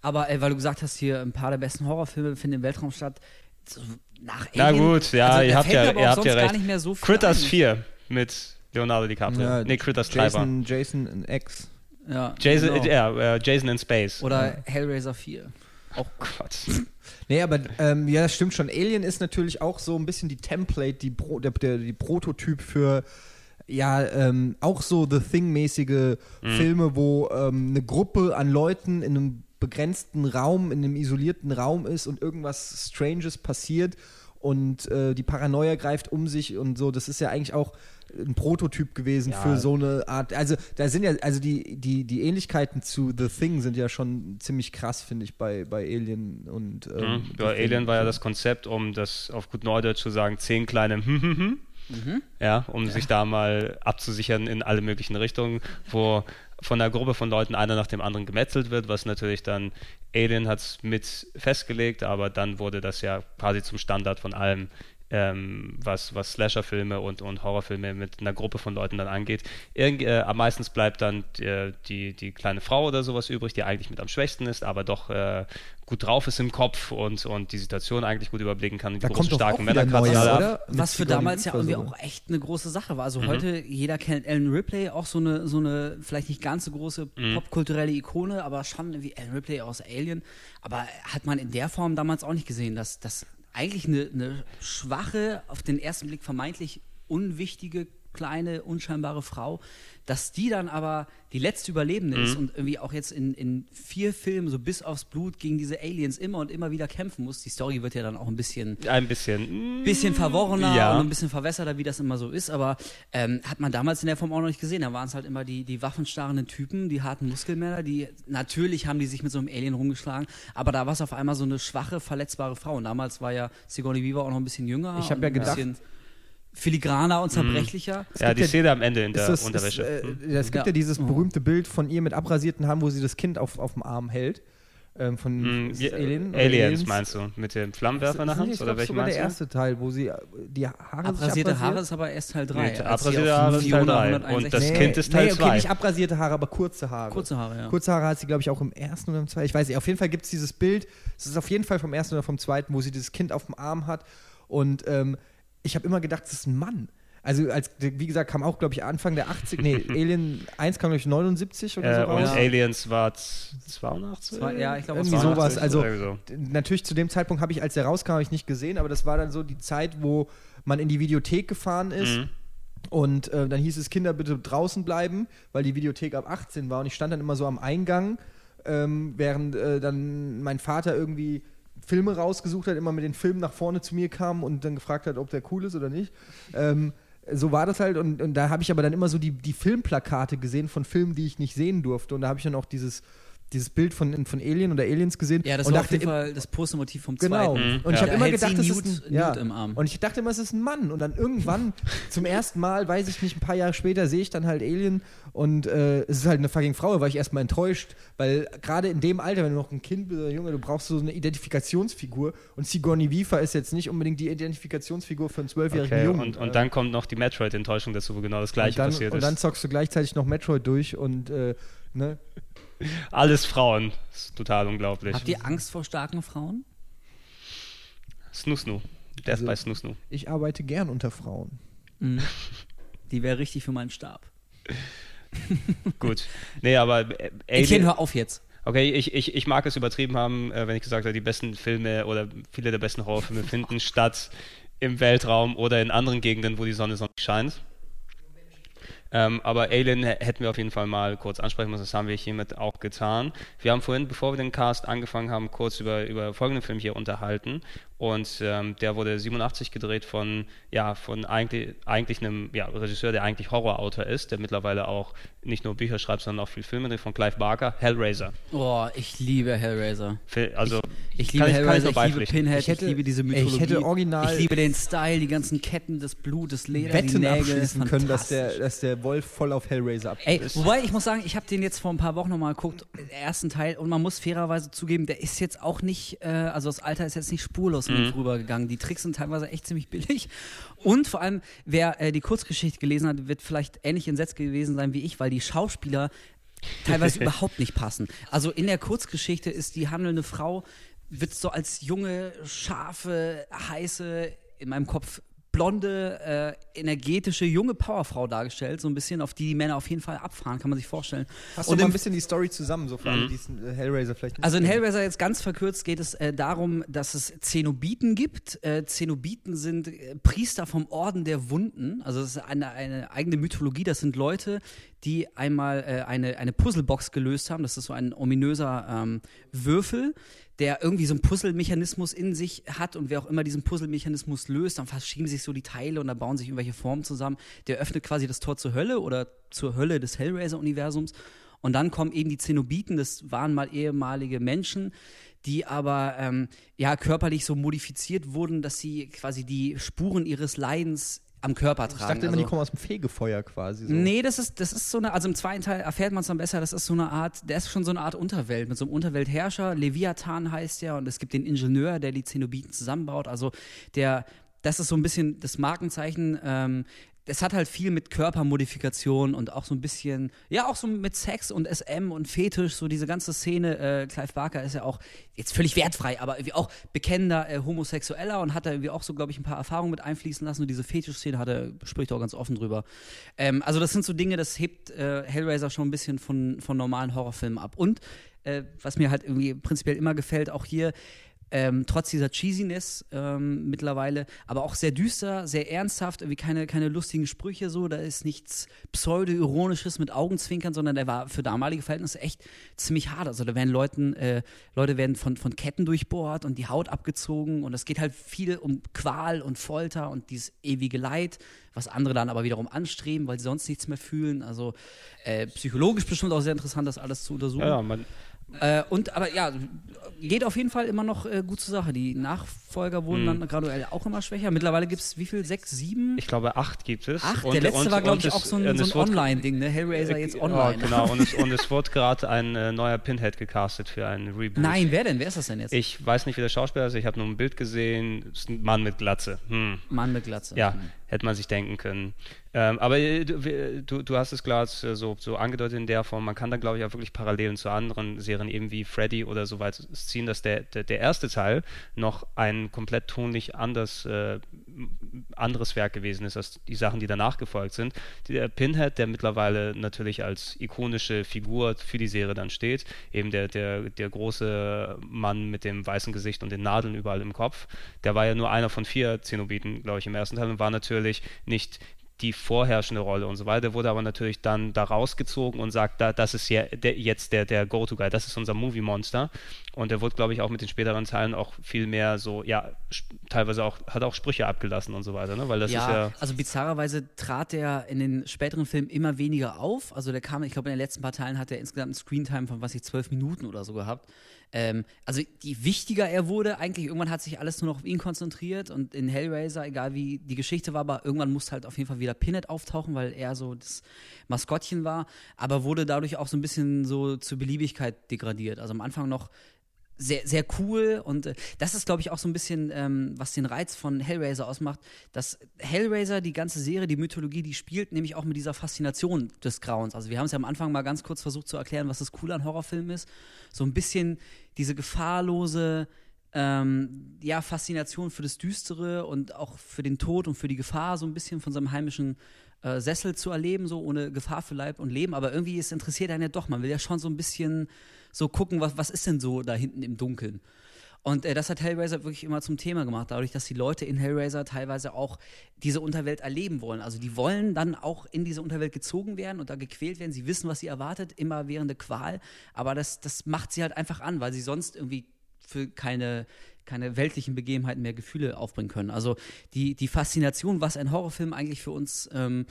Aber äh, weil du gesagt hast, hier ein paar der besten Horrorfilme finden im Weltraum statt. So nach Na gut, ja, also, ihr habt ja, ihr habt ja recht. So Critters ein. 4 mit Leonardo DiCaprio. Ja, nee, Critters 3 Jason, Jason in X. Ja, Jason, genau. ja, uh, Jason in Space. Oder ja. Hellraiser 4. Oh Gott. Nee, aber ähm, ja, das stimmt schon. Alien ist natürlich auch so ein bisschen die Template, die, Pro, der, der, die Prototyp für ja, ähm, auch so The Thing-mäßige mhm. Filme, wo ähm, eine Gruppe an Leuten in einem begrenzten Raum, in einem isolierten Raum ist und irgendwas Stranges passiert und äh, die Paranoia greift um sich und so. Das ist ja eigentlich auch ein Prototyp gewesen ja. für so eine Art. Also da sind ja, also die, die, die Ähnlichkeiten zu The Thing sind ja schon ziemlich krass, finde ich, bei, bei Alien und ähm, mhm. Bei Alien war ja das Konzept, um das auf gut Neudeutsch zu sagen, zehn kleine mhm. ja, um ja. sich da mal abzusichern in alle möglichen Richtungen, wo von einer Gruppe von Leuten einer nach dem anderen gemetzelt wird, was natürlich dann Alien hat es mit festgelegt, aber dann wurde das ja quasi zum Standard von allem, ähm, was, was Slasher-Filme und, und Horrorfilme mit einer Gruppe von Leuten dann angeht. Irgend, äh, meistens bleibt dann die, die, die, kleine Frau oder sowas übrig, die eigentlich mit am schwächsten ist, aber doch äh, gut drauf ist im Kopf und, und die Situation eigentlich gut überblicken kann. Die da großen, starken Männerkratzer. Was für damals ja irgendwie auch echt eine große Sache war. Also mhm. heute, jeder kennt Ellen Ripley, auch so eine, so eine vielleicht nicht ganz so große mhm. popkulturelle Ikone, aber schon wie Ellen Ripley aus Alien. Aber hat man in der Form damals auch nicht gesehen, dass, dass eigentlich eine, eine schwache, auf den ersten Blick vermeintlich unwichtige kleine, unscheinbare Frau, dass die dann aber die letzte Überlebende Mhm. ist und irgendwie auch jetzt in, in vier Filmen so bis aufs Blut gegen diese Aliens immer und immer wieder kämpfen muss. Die Story wird ja dann auch ein bisschen Ein bisschen. bisschen verworrener Ja. und ein bisschen verwässerter, wie das immer so ist, aber ähm, hat man damals in der Form auch noch nicht gesehen. Da waren es halt immer die, die waffenstarrenden Typen, die harten Muskelmänner, die natürlich haben die sich mit so einem Alien rumgeschlagen, aber da war es auf einmal so eine schwache, verletzbare Frau. Und damals war ja Sigourney Weaver auch noch ein bisschen jünger. Ich hab und ja ein gedacht- bisschen filigraner und zerbrechlicher. Ja, gibt die ja- Szene am Ende in der das, Unterwäsche. Ist, äh, es gibt ja, Ja. dieses Mhm. berühmte Bild von ihr mit abrasierten Haaren, wo sie das Kind auf, auf dem Arm hält. Ähm, von ja, es Alien, oder Aliens, meinst du? Mit dem Flammenwerfer in der Das ist Hand? nicht, Oder ich welchen meinst der du? erste Teil, wo sie äh, die Haare Abrasierte abrasiert. Haare ist aber erst Teil 3. Nee, abrasierte Haare ist Teil drei. Und das Nee, Kind ist Teil nee, okay, nicht abrasierte Haare, aber kurze Haare. Kurze Haare, ja. Kurze Haare hat sie, glaube ich, auch im ersten oder im zweiten. Ich weiß nicht. Auf jeden Fall gibt es dieses Bild. Es ist auf jeden Fall vom ersten oder vom zweiten, wo sie dieses Kind auf dem Arm hat. Und ähm, ich habe immer gedacht, das ist ein Mann. Also, als, wie gesagt, kam auch, glaube ich, Anfang der 80 Nee, Alien 1 kam, glaube ich, 79 oder Äh, so und raus. Aliens war z- 82? Zwei- ja, ich glaube, Irgendwie es war sowas. 82, Also, so. natürlich zu dem Zeitpunkt habe ich, als der rauskam, habe ich nicht gesehen, aber das war dann so die Zeit, wo man in die Videothek gefahren ist. Mhm. Und äh, dann hieß es, Kinder bitte draußen bleiben, weil die Videothek ab 18 war. Und ich stand dann immer so am Eingang, ähm, während äh, dann mein Vater irgendwie Filme rausgesucht hat, immer mit den Filmen nach vorne zu mir kam und dann gefragt hat, ob der cool ist oder nicht. Ähm, so war das halt. Und, und da habe ich aber dann immer so die, die Filmplakate gesehen von Filmen, die ich nicht sehen durfte. Und da habe ich dann auch dieses, dieses Bild von, von Alien oder Aliens gesehen. Ja, das und war auf dachte jeden im- Fall das Postermotiv vom Genau. zweiten. Mhm. Und ich Ja. habe immer gedacht, das Newt- ist ein, ja. Im Arm. Und ich dachte immer, es ist ein Mann. Und dann irgendwann, zum ersten Mal, weiß ich nicht, ein paar Jahre später sehe ich dann halt Alien und äh, es ist halt eine fucking Frau. Da war ich erstmal enttäuscht, weil gerade in dem Alter, wenn du noch ein Kind bist oder Junge, du brauchst so eine Identifikationsfigur. Und Sigourney Weaver ist jetzt nicht unbedingt die Identifikationsfigur für einen zwölfjährigen Okay, Jungen. und, und dann kommt noch die Metroid-Enttäuschung dazu, wo genau das gleiche und dann, passiert und ist. dann zockst du gleichzeitig noch Metroid durch und äh, ne? Alles Frauen. Das ist total unglaublich. Habt ihr Angst vor starken Frauen? Snusnu. Der Also- ist bei Snusnu. ich arbeite gern unter Frauen. Mhm. Die wäre richtig für meinen Stab. Gut. Nee, aber äh, Alien, hör auf jetzt. okay, ich, ich, ich mag es übertrieben haben, äh, wenn ich gesagt habe, die besten Filme oder viele der besten Horrorfilme finden statt im Weltraum oder in anderen Gegenden, wo die Sonne sonst nicht scheint. Ähm, aber Alien hätten wir auf jeden Fall mal kurz ansprechen müssen, das haben wir hiermit auch getan. Wir haben vorhin, bevor wir den Cast angefangen haben, kurz über, über folgenden Film hier unterhalten. Und ähm, der wurde 87 gedreht von, ja, von eigentlich, eigentlich einem ja, Regisseur, der eigentlich Horrorautor ist, der mittlerweile auch nicht nur Bücher schreibt, sondern auch viel Filme von Clive Barker, Hellraiser. Oh, ich liebe Hellraiser. Also, Ich liebe kann ich- Hellraiser, ich, liebe. Pinhead, Ich ich, hätte- liebe diese ey, ich Mythologie. hätte original- Ich liebe den Style, die ganzen Ketten, das Blut, das Leder, die Wetten Nägel. abschließen können, dass der, dass der Wolf voll auf Hellraiser ab. Ey, wobei ich muss sagen, ich habe den jetzt vor ein paar Wochen nochmal geguckt, den ersten Teil, und man muss fairerweise zugeben, der ist jetzt auch nicht, äh, also das Alter ist jetzt nicht spurlos Mhm. rübergegangen. Die Tricks sind teilweise echt ziemlich billig. Und vor allem, wer äh, die Kurzgeschichte gelesen hat, wird vielleicht ähnlich entsetzt gewesen sein wie ich, weil die Schauspieler teilweise überhaupt nicht passen. Also in der Kurzgeschichte ist die handelnde Frau, wird so als junge, scharfe, heiße, in meinem Kopf blonde, äh, energetische, junge Powerfrau dargestellt, so ein bisschen, auf die die Männer auf jeden Fall abfahren, kann man sich vorstellen. Hast du Und mal im ein bisschen die Story zusammen, so für alle, die es, äh, Hellraiser vielleicht nicht also in? Hellraiser jetzt ganz verkürzt geht es äh, darum, dass es Zenobiten gibt. Äh, Zenobiten sind äh, Priester vom Orden der Wunden. Also das ist eine, eine eigene Mythologie. Das sind Leute, die einmal äh, eine, eine Puzzlebox gelöst haben. Das ist so ein ominöser ähm, Würfel, der irgendwie so einen Puzzlemechanismus in sich hat und wer auch immer diesen Puzzlemechanismus löst, dann verschieben sich so die Teile und da bauen sich irgendwelche Formen zusammen. Der öffnet quasi das Tor zur Hölle oder zur Hölle des Hellraiser-Universums. Und dann kommen eben die Zenobiten, das waren mal ehemalige Menschen, die aber ähm, ja körperlich so modifiziert wurden, dass sie quasi die Spuren ihres Leidens am Körper tragen. Ich dachte immer, Also- die kommen aus dem Fegefeuer quasi. So. Nee, das ist, das ist so eine, also im zweiten Teil erfährt man es dann besser, das ist so eine Art, der ist schon so eine Art Unterwelt mit so einem Unterweltherrscher. Leviathan heißt der und es gibt den Ingenieur, der die Zenobiten zusammenbaut. Also der, das ist so ein bisschen das Markenzeichen. Ähm, es hat halt viel mit Körpermodifikation und auch so ein bisschen, ja, auch so mit Sex und SM und Fetisch, so diese ganze Szene. Äh, Clive Barker ist ja auch jetzt völlig wertfrei, aber irgendwie auch bekennender äh, Homosexueller und hat da irgendwie auch so, glaube ich, ein paar Erfahrungen mit einfließen lassen. Und diese Fetischszene hat er, spricht auch ganz offen drüber. Ähm, also, das sind so Dinge, das hebt äh, Hellraiser schon ein bisschen von, von normalen Horrorfilmen ab. Und äh, was mir halt irgendwie prinzipiell immer gefällt, auch hier, ähm, trotz dieser Cheesiness ähm, mittlerweile, aber auch sehr düster, sehr ernsthaft, irgendwie keine, keine lustigen Sprüche so, da ist nichts pseudo-ironisches mit Augenzwinkern, sondern der war für damalige Verhältnisse echt ziemlich hart. Also da werden Leuten, äh, Leute werden von, von Ketten durchbohrt und die Haut abgezogen und es geht halt viel um Qual und Folter und dieses ewige Leid, was andere dann aber wiederum anstreben, weil sie sonst nichts mehr fühlen. Also äh, psychologisch bestimmt auch sehr interessant, das alles zu untersuchen. Ja, man, äh, und aber ja, geht auf jeden Fall immer noch äh, gut zur Sache. Die Nachfolger wurden Mhm. dann graduell auch immer schwächer. Mittlerweile gibt es wie viel? Sechs, sieben? ich glaube, acht gibt es. Acht? Und- Der letzte und- war, glaube ich, auch so ein, so ein Online-Ding, ne? Hellraiser jetzt Ja, online. genau, und es, und es wurde gerade ein äh, neuer Pinhead gecastet für einen Reboot. Nein, wer denn? Wer ist das denn jetzt? Ich weiß nicht, wie der Schauspieler ist, ich habe nur ein Bild gesehen, Mann mit Glatze. Hm. Mann mit Glatze. Ja, hätte man sich denken können. Ähm, aber äh, du, du, hast es gerade äh, so, so angedeutet in der Form, man kann da glaube ich auch wirklich Parallelen zu anderen Serien eben wie Freddy oder so weit ziehen, dass der, der, der erste Teil noch ein komplett tonlich anders, äh, anderes Werk gewesen ist als die Sachen, die danach gefolgt sind. Der Pinhead, der mittlerweile natürlich als ikonische Figur für die Serie dann steht, eben der, der, der große Mann mit dem weißen Gesicht und den Nadeln überall im Kopf, der war ja nur einer von vier Zenobiten, glaube ich, im ersten Teil und war natürlich nicht die vorherrschende Rolle und so weiter, wurde aber natürlich dann da rausgezogen und sagt, da, das ist ja der, jetzt der, der Go-To-Guy, das ist unser Movie-Monster. Und er wurde, glaube ich, auch mit den späteren Teilen auch viel mehr so, ja, teilweise auch, hat auch Sprüche abgelassen und so weiter, ne? Weil das ja, ist ja. also bizarrerweise trat der in den späteren Filmen immer weniger auf. Also der kam, ich glaube, in den letzten paar Teilen hat er insgesamt einen Screentime von, was ich, zwölf Minuten oder so gehabt. Ähm, also je wichtiger er wurde, eigentlich irgendwann hat sich alles nur noch auf ihn konzentriert und in Hellraiser, egal wie die Geschichte war, aber irgendwann musste halt auf jeden Fall wieder Pinhead auftauchen, weil er so das Maskottchen war, aber wurde dadurch auch so ein bisschen so zur Beliebigkeit degradiert. Also am Anfang noch sehr, sehr cool und äh, das ist, glaube ich, auch so ein bisschen, ähm, was den Reiz von Hellraiser ausmacht, dass Hellraiser, die ganze Serie, die Mythologie, die spielt nämlich auch mit dieser Faszination des Grauens. Also wir haben es ja am Anfang mal ganz kurz versucht zu erklären, was das Coole an Horrorfilmen ist. So ein bisschen diese gefahrlose, ähm, ja, Faszination für das Düstere und auch für den Tod und für die Gefahr, so ein bisschen von seinem heimischen äh, Sessel zu erleben, so ohne Gefahr für Leib und Leben. Aber irgendwie ist interessiert einen ja doch. Man will ja schon so ein bisschen so gucken, was, was ist denn so da hinten im Dunkeln. Und äh, das hat Hellraiser wirklich immer zum Thema gemacht, dadurch, dass die Leute in Hellraiser teilweise auch diese Unterwelt erleben wollen. Also die wollen dann auch in diese Unterwelt gezogen werden und da gequält werden. Sie wissen, was sie erwartet, immer während der Qual. Aber das, das macht sie halt einfach an, weil sie sonst irgendwie für keine, keine weltlichen Begebenheiten mehr Gefühle aufbringen können. Also die, die Faszination, was ein Horrorfilm eigentlich für uns ähm,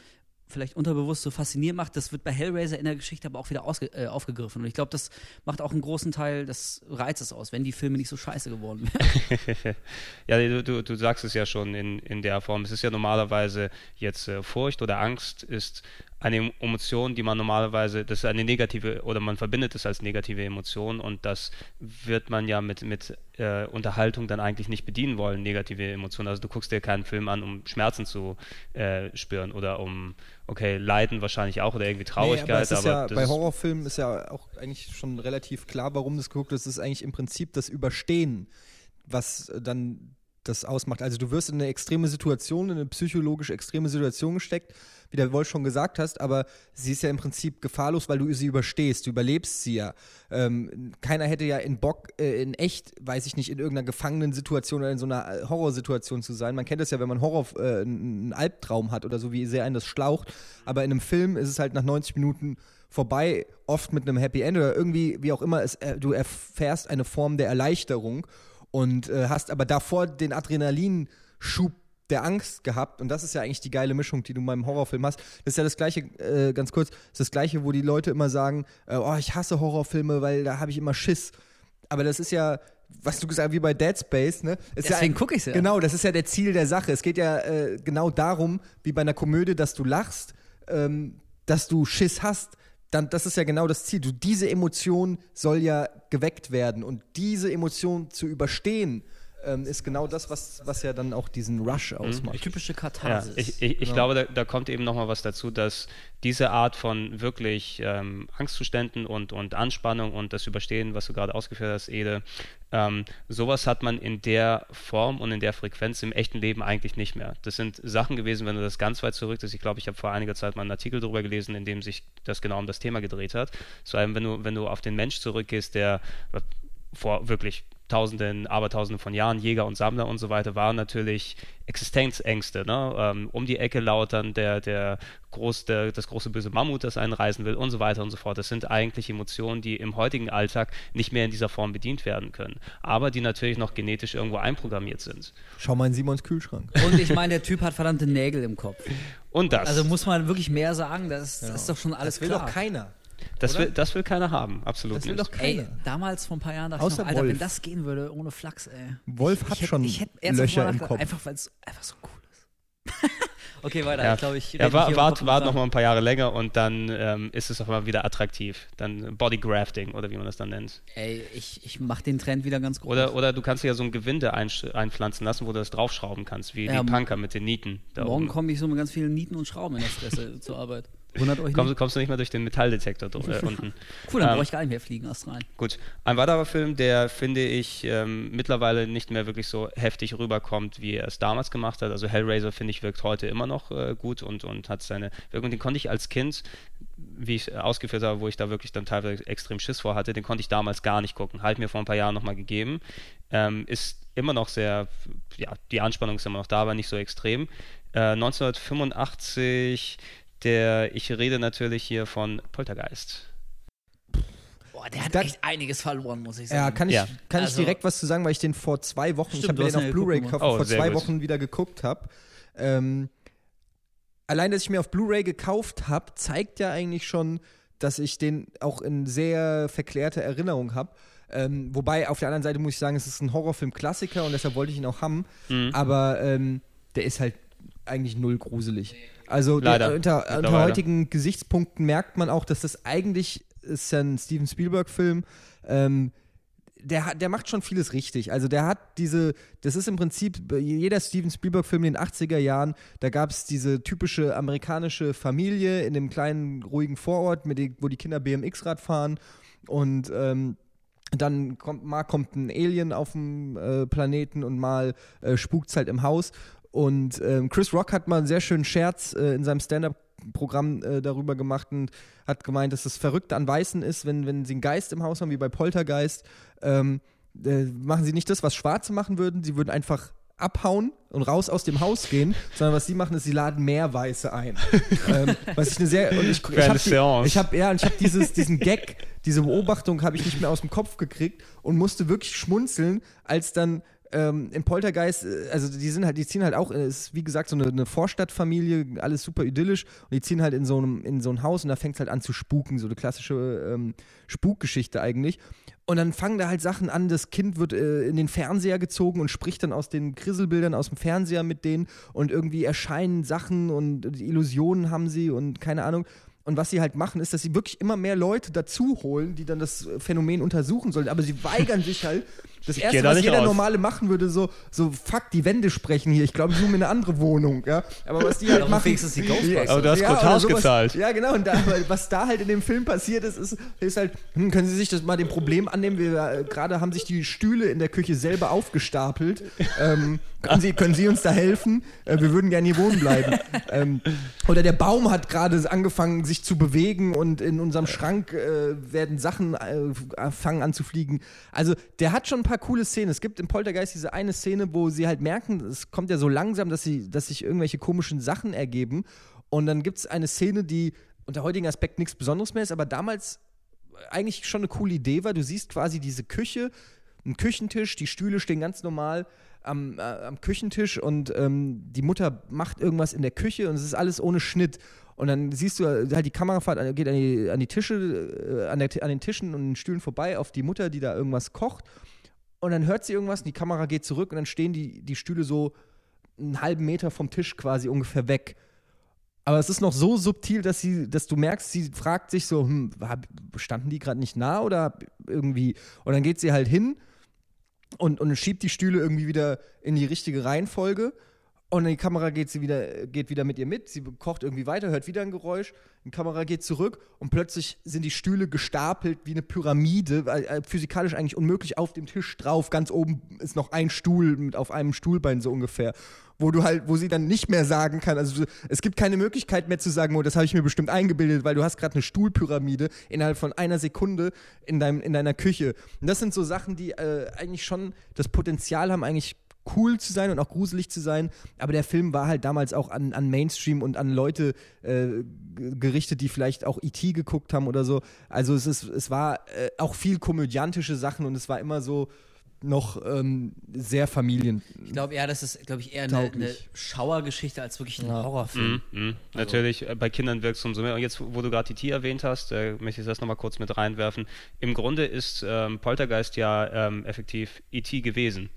vielleicht unterbewusst so faszinierend macht, das wird bei Hellraiser in der Geschichte aber auch wieder ausge äh, aufgegriffen. Und ich glaube, das macht auch einen großen Teil des Reizes aus, wenn die Filme nicht so scheiße geworden wären. ja, du, du, du sagst es ja schon in, in der Form. Es ist ja normalerweise jetzt äh, Furcht oder Angst ist eine Emotion, die man normalerweise, das ist eine negative, oder man verbindet es als negative Emotion und das wird man ja mit, mit äh, Unterhaltung dann eigentlich nicht bedienen wollen, negative Emotionen. Also du guckst dir keinen Film an, um Schmerzen zu äh, spüren oder um, okay, Leiden wahrscheinlich auch oder irgendwie Traurigkeit. Nee, aber ist ja, bei Horrorfilmen ist ja auch eigentlich schon relativ klar, warum das geguckt ist. Es ist eigentlich im Prinzip das Überstehen, was dann das ausmacht. Also du wirst in eine extreme Situation, in eine psychologisch extreme Situation gesteckt, wie der Wolf schon gesagt hast, aber sie ist ja im Prinzip gefahrlos, weil du sie überstehst, du überlebst sie ja. Ähm, keiner hätte ja in Bock, äh, in echt, weiß ich nicht, in irgendeiner Gefangenensituation oder in so einer äh, Horrorsituation zu sein. Man kennt das ja, wenn man Horror, äh, einen Albtraum hat oder so, wie sehr einen das schlaucht. Aber in einem Film ist es halt nach 90 Minuten vorbei, oft mit einem Happy End oder irgendwie, wie auch immer, es, äh, du erfährst eine Form der Erleichterung und äh, hast aber davor den Adrenalinschub der Angst gehabt und das ist ja eigentlich die geile Mischung, die du in meinem Horrorfilm hast. Das ist ja das gleiche, äh, ganz kurz, das ist das gleiche, wo die Leute immer sagen, äh, oh, ich hasse Horrorfilme, weil da habe ich immer Schiss. Aber das ist ja, was du gesagt hast, wie bei Dead Space, ne? Ist Deswegen ja, guck ich's ja. Genau, das ist ja der Ziel der Sache. Es geht ja äh, genau darum, wie bei einer Komödie, dass du lachst, ähm, dass du Schiss hast. Dann, das ist ja genau das Ziel. Du, diese Emotion soll ja geweckt werden und diese Emotion zu überstehen, ähm, ist genau das, was, was ja dann auch diesen Rush ausmacht. Typische Ja, Katharsis. ich, ich, ich Genau. glaube, da, da kommt eben nochmal was dazu, dass diese Art von wirklich ähm, Angstzuständen und, und Anspannung und das Überstehen, was du gerade ausgeführt hast, Ede, ähm, sowas hat man in der Form und in der Frequenz im echten Leben eigentlich nicht mehr. Das sind Sachen gewesen, wenn du das ganz weit zurück ist. Ich glaube, ich habe vor einiger Zeit mal einen Artikel darüber gelesen, in dem sich das genau um das Thema gedreht hat. Vor allem, wenn du, wenn du auf den Mensch zurückgehst, der vor wirklich Tausenden, Abertausenden von Jahren, Jäger und Sammler und so weiter, waren natürlich Existenzängste. Ne? Ähm, um die Ecke lautern, der, der groß, der, das große böse Mammut, das einen reisen will und so weiter und so fort. Das sind eigentlich Emotionen, die im heutigen Alltag nicht mehr in dieser Form bedient werden können, aber die natürlich noch genetisch irgendwo einprogrammiert sind. Schau mal in Simons Kühlschrank. Und ich meine, der Typ hat verdammte Nägel im Kopf. Und das. Also muss man wirklich mehr sagen, das, das ist doch schon alles Das will klar. doch keiner. Das will, das will keiner haben, absolut Das will nicht. doch keiner. Ey, damals vor ein paar Jahren dachte Außer ich noch, Alter, Wolf. wenn das gehen würde, ohne Flachs, ey. Wolf ich, hat ich hätte, schon ich hätte ernsthaft Löcher mal im Kopf. Einfach, weil es einfach so cool ist. okay, weiter. Ja, Ich glaube, ich ja, wart, wart Kopf noch mal ein paar Jahre länger und dann ähm, ist es auf einmal wieder attraktiv. Dann Body Grafting oder wie man das dann nennt. Ey, ich, ich mach den Trend wieder ganz groß. Oder, oder du kannst dir ja so ein Gewinde einsch- einpflanzen lassen, wo du das draufschrauben kannst, wie Ja, die Punker mit den Nieten. Da Morgen komme ich so mit ganz vielen Nieten und Schrauben in der Fresse zur Arbeit. Wundert euch Kommst, nicht. kommst du nicht mehr durch den Metalldetektor äh, unten. Cool, dann Ähm, brauche ich gar nicht mehr fliegen, rein. Gut. Ein weiterer Film, der finde ich ähm, mittlerweile nicht mehr wirklich so heftig rüberkommt, wie er es damals gemacht hat. Also Hellraiser finde ich wirkt heute immer noch äh, gut und, und hat seine Wirkung. Den konnte ich als Kind, wie ich ausgeführt habe, wo ich da wirklich dann teilweise extrem Schiss vor hatte, den konnte ich damals gar nicht gucken. Halt mir vor ein paar Jahren nochmal gegeben. Ähm, ist immer noch sehr, ja, die Anspannung ist immer noch da, aber nicht so extrem. Äh, 1985, der, ich rede natürlich hier von Poltergeist. Boah, der hat Da- echt einiges verloren, muss ich Ja, sagen. kann ich, Ja. kann Also- ich direkt was zu sagen, weil ich den vor zwei Wochen, ich Stimmt, habe mir hast den auf ja Blu-ray gekauft, Oh, vor zwei gut. Wochen wieder geguckt habe. Ähm, allein, dass ich mir auf Blu-ray gekauft habe, zeigt ja eigentlich schon, dass ich den auch in sehr verklärter Erinnerung habe. Ähm, wobei auf der anderen Seite muss ich sagen, es ist ein Horrorfilm-Klassiker und deshalb wollte ich ihn auch haben. Mhm. Aber ähm, der ist halt eigentlich null gruselig. Also Leider, der, unter, unter mittlerweile. heutigen Gesichtspunkten merkt man auch, dass das eigentlich ist ja ein Steven Spielberg-Film. Ähm, der, der macht schon vieles richtig. Also der hat diese, das ist im Prinzip jeder Steven Spielberg-Film in den 80er Jahren, da gab es diese typische amerikanische Familie in dem kleinen, ruhigen Vorort, mit den, wo die Kinder BMX-Rad fahren und ähm, dann kommt mal kommt ein Alien auf dem äh, Planeten und mal äh, spukt's halt im Haus. Und ähm, Chris Rock hat mal einen sehr schönen Scherz äh, in seinem Stand-up-Programm äh, darüber gemacht und hat gemeint, dass das Verrückte an Weißen ist, wenn, wenn sie einen Geist im Haus haben, wie bei Poltergeist, ähm, äh, machen sie nicht das, was Schwarze machen würden. Sie würden einfach abhauen und raus aus dem Haus gehen, sondern was sie machen, ist, sie laden mehr Weiße ein. ähm, was ich eine sehr und ich, ich habe ich habe ja, ich habe dieses diesen Gag, diese Beobachtung habe ich nicht mehr aus dem Kopf gekriegt und musste wirklich schmunzeln, als dann ähm, im Poltergeist, äh, also die sind halt, die ziehen halt auch, äh, ist wie gesagt so eine, eine Vorstadtfamilie, alles super idyllisch und die ziehen halt in so einem in so ein Haus und da fängt es halt an zu spuken, so eine klassische ähm, Spukgeschichte eigentlich. Und dann fangen da halt Sachen an, das Kind wird äh, in den Fernseher gezogen und spricht dann aus den Krisselbildern aus dem Fernseher mit denen und irgendwie erscheinen Sachen und Illusionen haben sie und keine Ahnung. Und was sie halt machen, ist, dass sie wirklich immer mehr Leute dazu holen, die dann das Phänomen untersuchen sollen. Aber sie weigern sich halt. Das geh Erste, was jeder raus. Normale machen würde, so, so, fuck, die Wände sprechen hier. Ich glaube, ich suche mir eine andere Wohnung. Ja? Aber was die halt Darum machen. wenigstens die Ghostbusters. Aber du hast Ja, sowas. gezahlt. Ja, genau. Und da, was da halt in dem Film passiert ist, ist, ist halt, hm, können Sie sich das mal dem Problem annehmen? Wir äh, gerade haben sich die Stühle in der Küche selber aufgestapelt. Ähm, können, Sie, können Sie uns da helfen? Äh, wir würden gerne hier wohnen bleiben. ähm, oder der Baum hat gerade angefangen, sich zu bewegen und in unserem Schrank äh, werden Sachen äh, fangen an zu fliegen. Also der hat schon ein paar coole Szenen. Es gibt im Poltergeist diese eine Szene, wo sie halt merken, es kommt ja so langsam, dass, sie, dass sich irgendwelche komischen Sachen ergeben. Und dann gibt es eine Szene, die unter heutigen Aspekt nichts Besonderes mehr ist, aber damals eigentlich schon eine coole Idee war. Du siehst quasi diese Küche, einen Küchentisch, die Stühle stehen ganz normal am, äh, am Küchentisch und ähm, die Mutter macht irgendwas in der Küche und es ist alles ohne Schnitt. Und dann siehst du halt die Kamerafahrt äh, geht an die, an die Tische, äh, an, der, an den Tischen und den Stühlen vorbei auf die Mutter, die da irgendwas kocht. Und dann hört sie irgendwas und die Kamera geht zurück und dann stehen die, die Stühle so einen halben Meter vom Tisch quasi ungefähr weg. Aber es ist noch so subtil, dass sie, dass du merkst, sie fragt sich so, hm, standen die gerade nicht nah oder irgendwie? Und dann geht sie halt hin und, und schiebt die Stühle irgendwie wieder in die richtige Reihenfolge. Und die Kamera geht, sie wieder, geht wieder mit ihr mit, sie kocht irgendwie weiter, hört wieder ein Geräusch, die Kamera geht zurück und plötzlich sind die Stühle gestapelt wie eine Pyramide, äh, physikalisch eigentlich unmöglich, auf dem Tisch drauf, ganz oben ist noch ein Stuhl mit auf einem Stuhlbein so ungefähr, wo du halt, wo sie dann nicht mehr sagen kann, also es gibt keine Möglichkeit mehr zu sagen, oh, das habe ich mir bestimmt eingebildet, weil du hast gerade eine Stuhlpyramide innerhalb von einer Sekunde in, deinem, in deiner Küche. Und das sind so Sachen, die äh, eigentlich schon das Potenzial haben, eigentlich cool zu sein und auch gruselig zu sein. Aber der Film war halt damals auch an, an Mainstream und an Leute äh, gerichtet, die vielleicht auch E.T. geguckt haben oder so. Also es, ist, es war äh, auch viel komödiantische Sachen und es war immer so noch ähm, sehr Familien. Ich glaube eher, das ist, glaube ich, eher eine, eine, Schauergeschichte als wirklich ein ja. Horrorfilm. Mm, mm. Also. Natürlich, äh, bei Kindern wirkt es umso mehr. Und jetzt, wo du gerade E.T. erwähnt hast, äh, möchte ich das nochmal kurz mit reinwerfen. Im Grunde ist ähm, Poltergeist ja ähm, effektiv E.T. gewesen.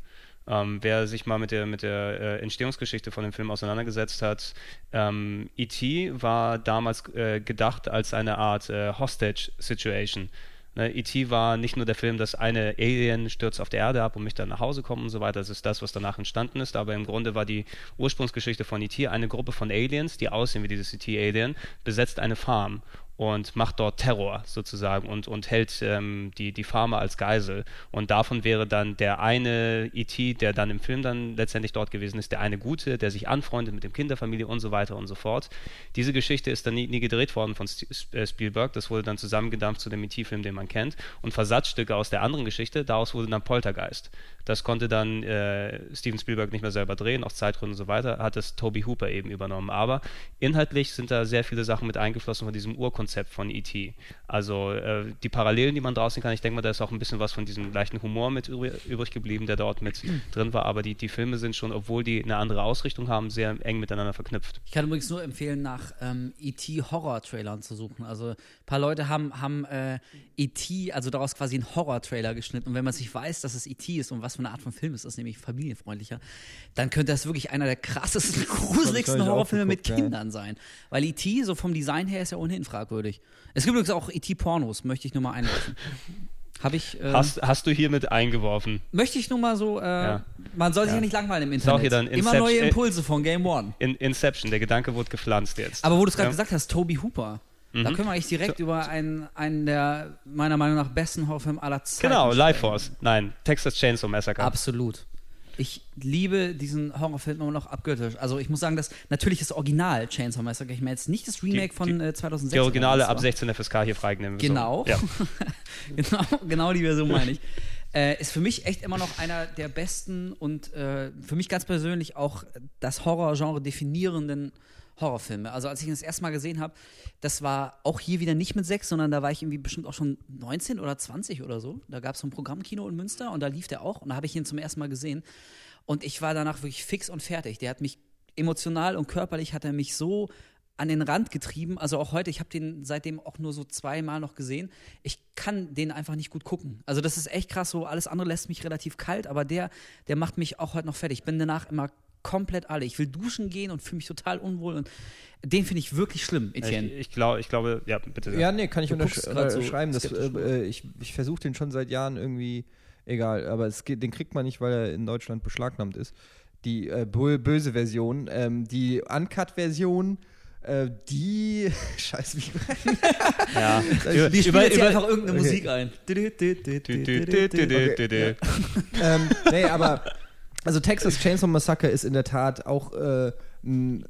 Ähm, wer sich mal mit der, mit der äh, Entstehungsgeschichte von dem Film auseinandergesetzt hat, ähm, E.T. war damals äh, gedacht als eine Art äh, Hostage-Situation. Ne, E.T. war nicht nur der Film, dass eine Alien stürzt auf der Erde ab und mich dann nach Hause kommt und so weiter. Das ist das, was danach entstanden ist. Aber im Grunde war die Ursprungsgeschichte von E.T. eine Gruppe von Aliens, die aussehen wie dieses E.T.-Alien, besetzt eine Farm und macht dort Terror sozusagen und, und hält ähm, die, die Farmer als Geisel. Und davon wäre dann der eine E.T., der dann im Film dann letztendlich dort gewesen ist, der eine Gute, der sich anfreundet mit dem Kinderfamilie und so weiter und so fort. Diese Geschichte ist dann nie, nie gedreht worden von äh, Spielberg. Das wurde dann zusammengedampft zu dem E.T.-Film, den man kennt. Und Versatzstücke aus der anderen Geschichte, daraus wurde dann Poltergeist. Das konnte dann äh, Steven Spielberg nicht mehr selber drehen, aus Zeitgründen und so weiter, hat es Toby Hooper eben übernommen. Aber inhaltlich sind da sehr viele Sachen mit eingeflossen von diesem Urkonzept von E.T. Also äh, die Parallelen, die man draußen kann, ich denke mal, da ist auch ein bisschen was von diesem leichten Humor mit übrig geblieben, der dort mit drin war. Aber die, die Filme sind schon, obwohl die eine andere Ausrichtung haben, sehr eng miteinander verknüpft. Ich kann übrigens nur empfehlen, nach ähm, E.T. Horror-Trailern zu suchen. Also ein paar Leute haben, haben äh, E.T., also daraus quasi einen Horror-Trailer geschnitten. Und wenn man sich weiß, dass es E.T. ist und was für eine Art von Film es ist, nämlich familienfreundlicher, dann könnte das wirklich einer der krassesten, gruseligsten Horrorfilme mit Kindern ja. sein. Weil E.T. so vom Design her ist ja ohnehin fragwürdig. Es gibt übrigens auch E.T.-Pornos, möchte ich nur mal einwerfen. Habe ich. Äh, hast, hast du hiermit eingeworfen? Möchte ich nur mal so. Äh, ja. Man soll sich ja. ja. nicht langweilen im Internet. Hier dann Immer neue Impulse von Game One. In, Inception, der Gedanke wurde gepflanzt jetzt. Aber wo du es gerade ja. gesagt hast, Toby Hooper. Mhm. Da können wir eigentlich direkt so, über einen, einen der meiner Meinung nach besten Horrorfilme aller Zeiten Genau, Life Force. Nein, Texas Chainsaw Massacre. Absolut. Ich liebe diesen Horrorfilm immer noch abgöttisch. Also ich muss sagen, dass natürlich das Original Chainsaw Massacre, ich meine jetzt nicht das Remake die, von äh, 2006. Die Originale ab 16 FSK hier freigenommen. Genau. So. Ja. genau. Genau die Version meine ich. Äh, ist für mich echt immer noch einer der besten und äh, für mich ganz persönlich auch das Horrorgenre definierenden Horrorfilme. Also als ich ihn das erste Mal gesehen habe, das war auch hier wieder nicht mit sechs, sondern da war ich irgendwie bestimmt auch schon 19 oder 20 oder so. Da gab es so ein Programmkino in Münster und da lief der auch und da habe ich ihn zum ersten Mal gesehen. Und ich war danach wirklich fix und fertig. Der hat mich emotional und körperlich hat er mich so an den Rand getrieben. Also auch heute, ich habe den seitdem auch nur so zweimal noch gesehen. Ich kann den einfach nicht gut gucken. Also das ist echt krass so. Alles andere lässt mich relativ kalt, aber der, der macht mich auch heute noch fertig. Ich bin danach immer komplett alle. Ich will duschen gehen und fühle mich total unwohl und den finde ich wirklich schlimm, Etienne. Ich, ich, glaub, ich glaube, ja, bitte. Ja, nee, kann ich unterschreiben. So äh, ich ich versuche den schon seit Jahren irgendwie, egal, aber es geht, den kriegt man nicht, weil er in Deutschland beschlagnahmt ist. Die äh, böse Version, ähm, die Uncut-Version, äh, die. Scheiße, wie. ja. Die spielen jetzt über, einfach irgendeine okay. Musik ein. okay. ähm, nee, aber also Texas Chainsaw Massacre ist in der Tat auch äh,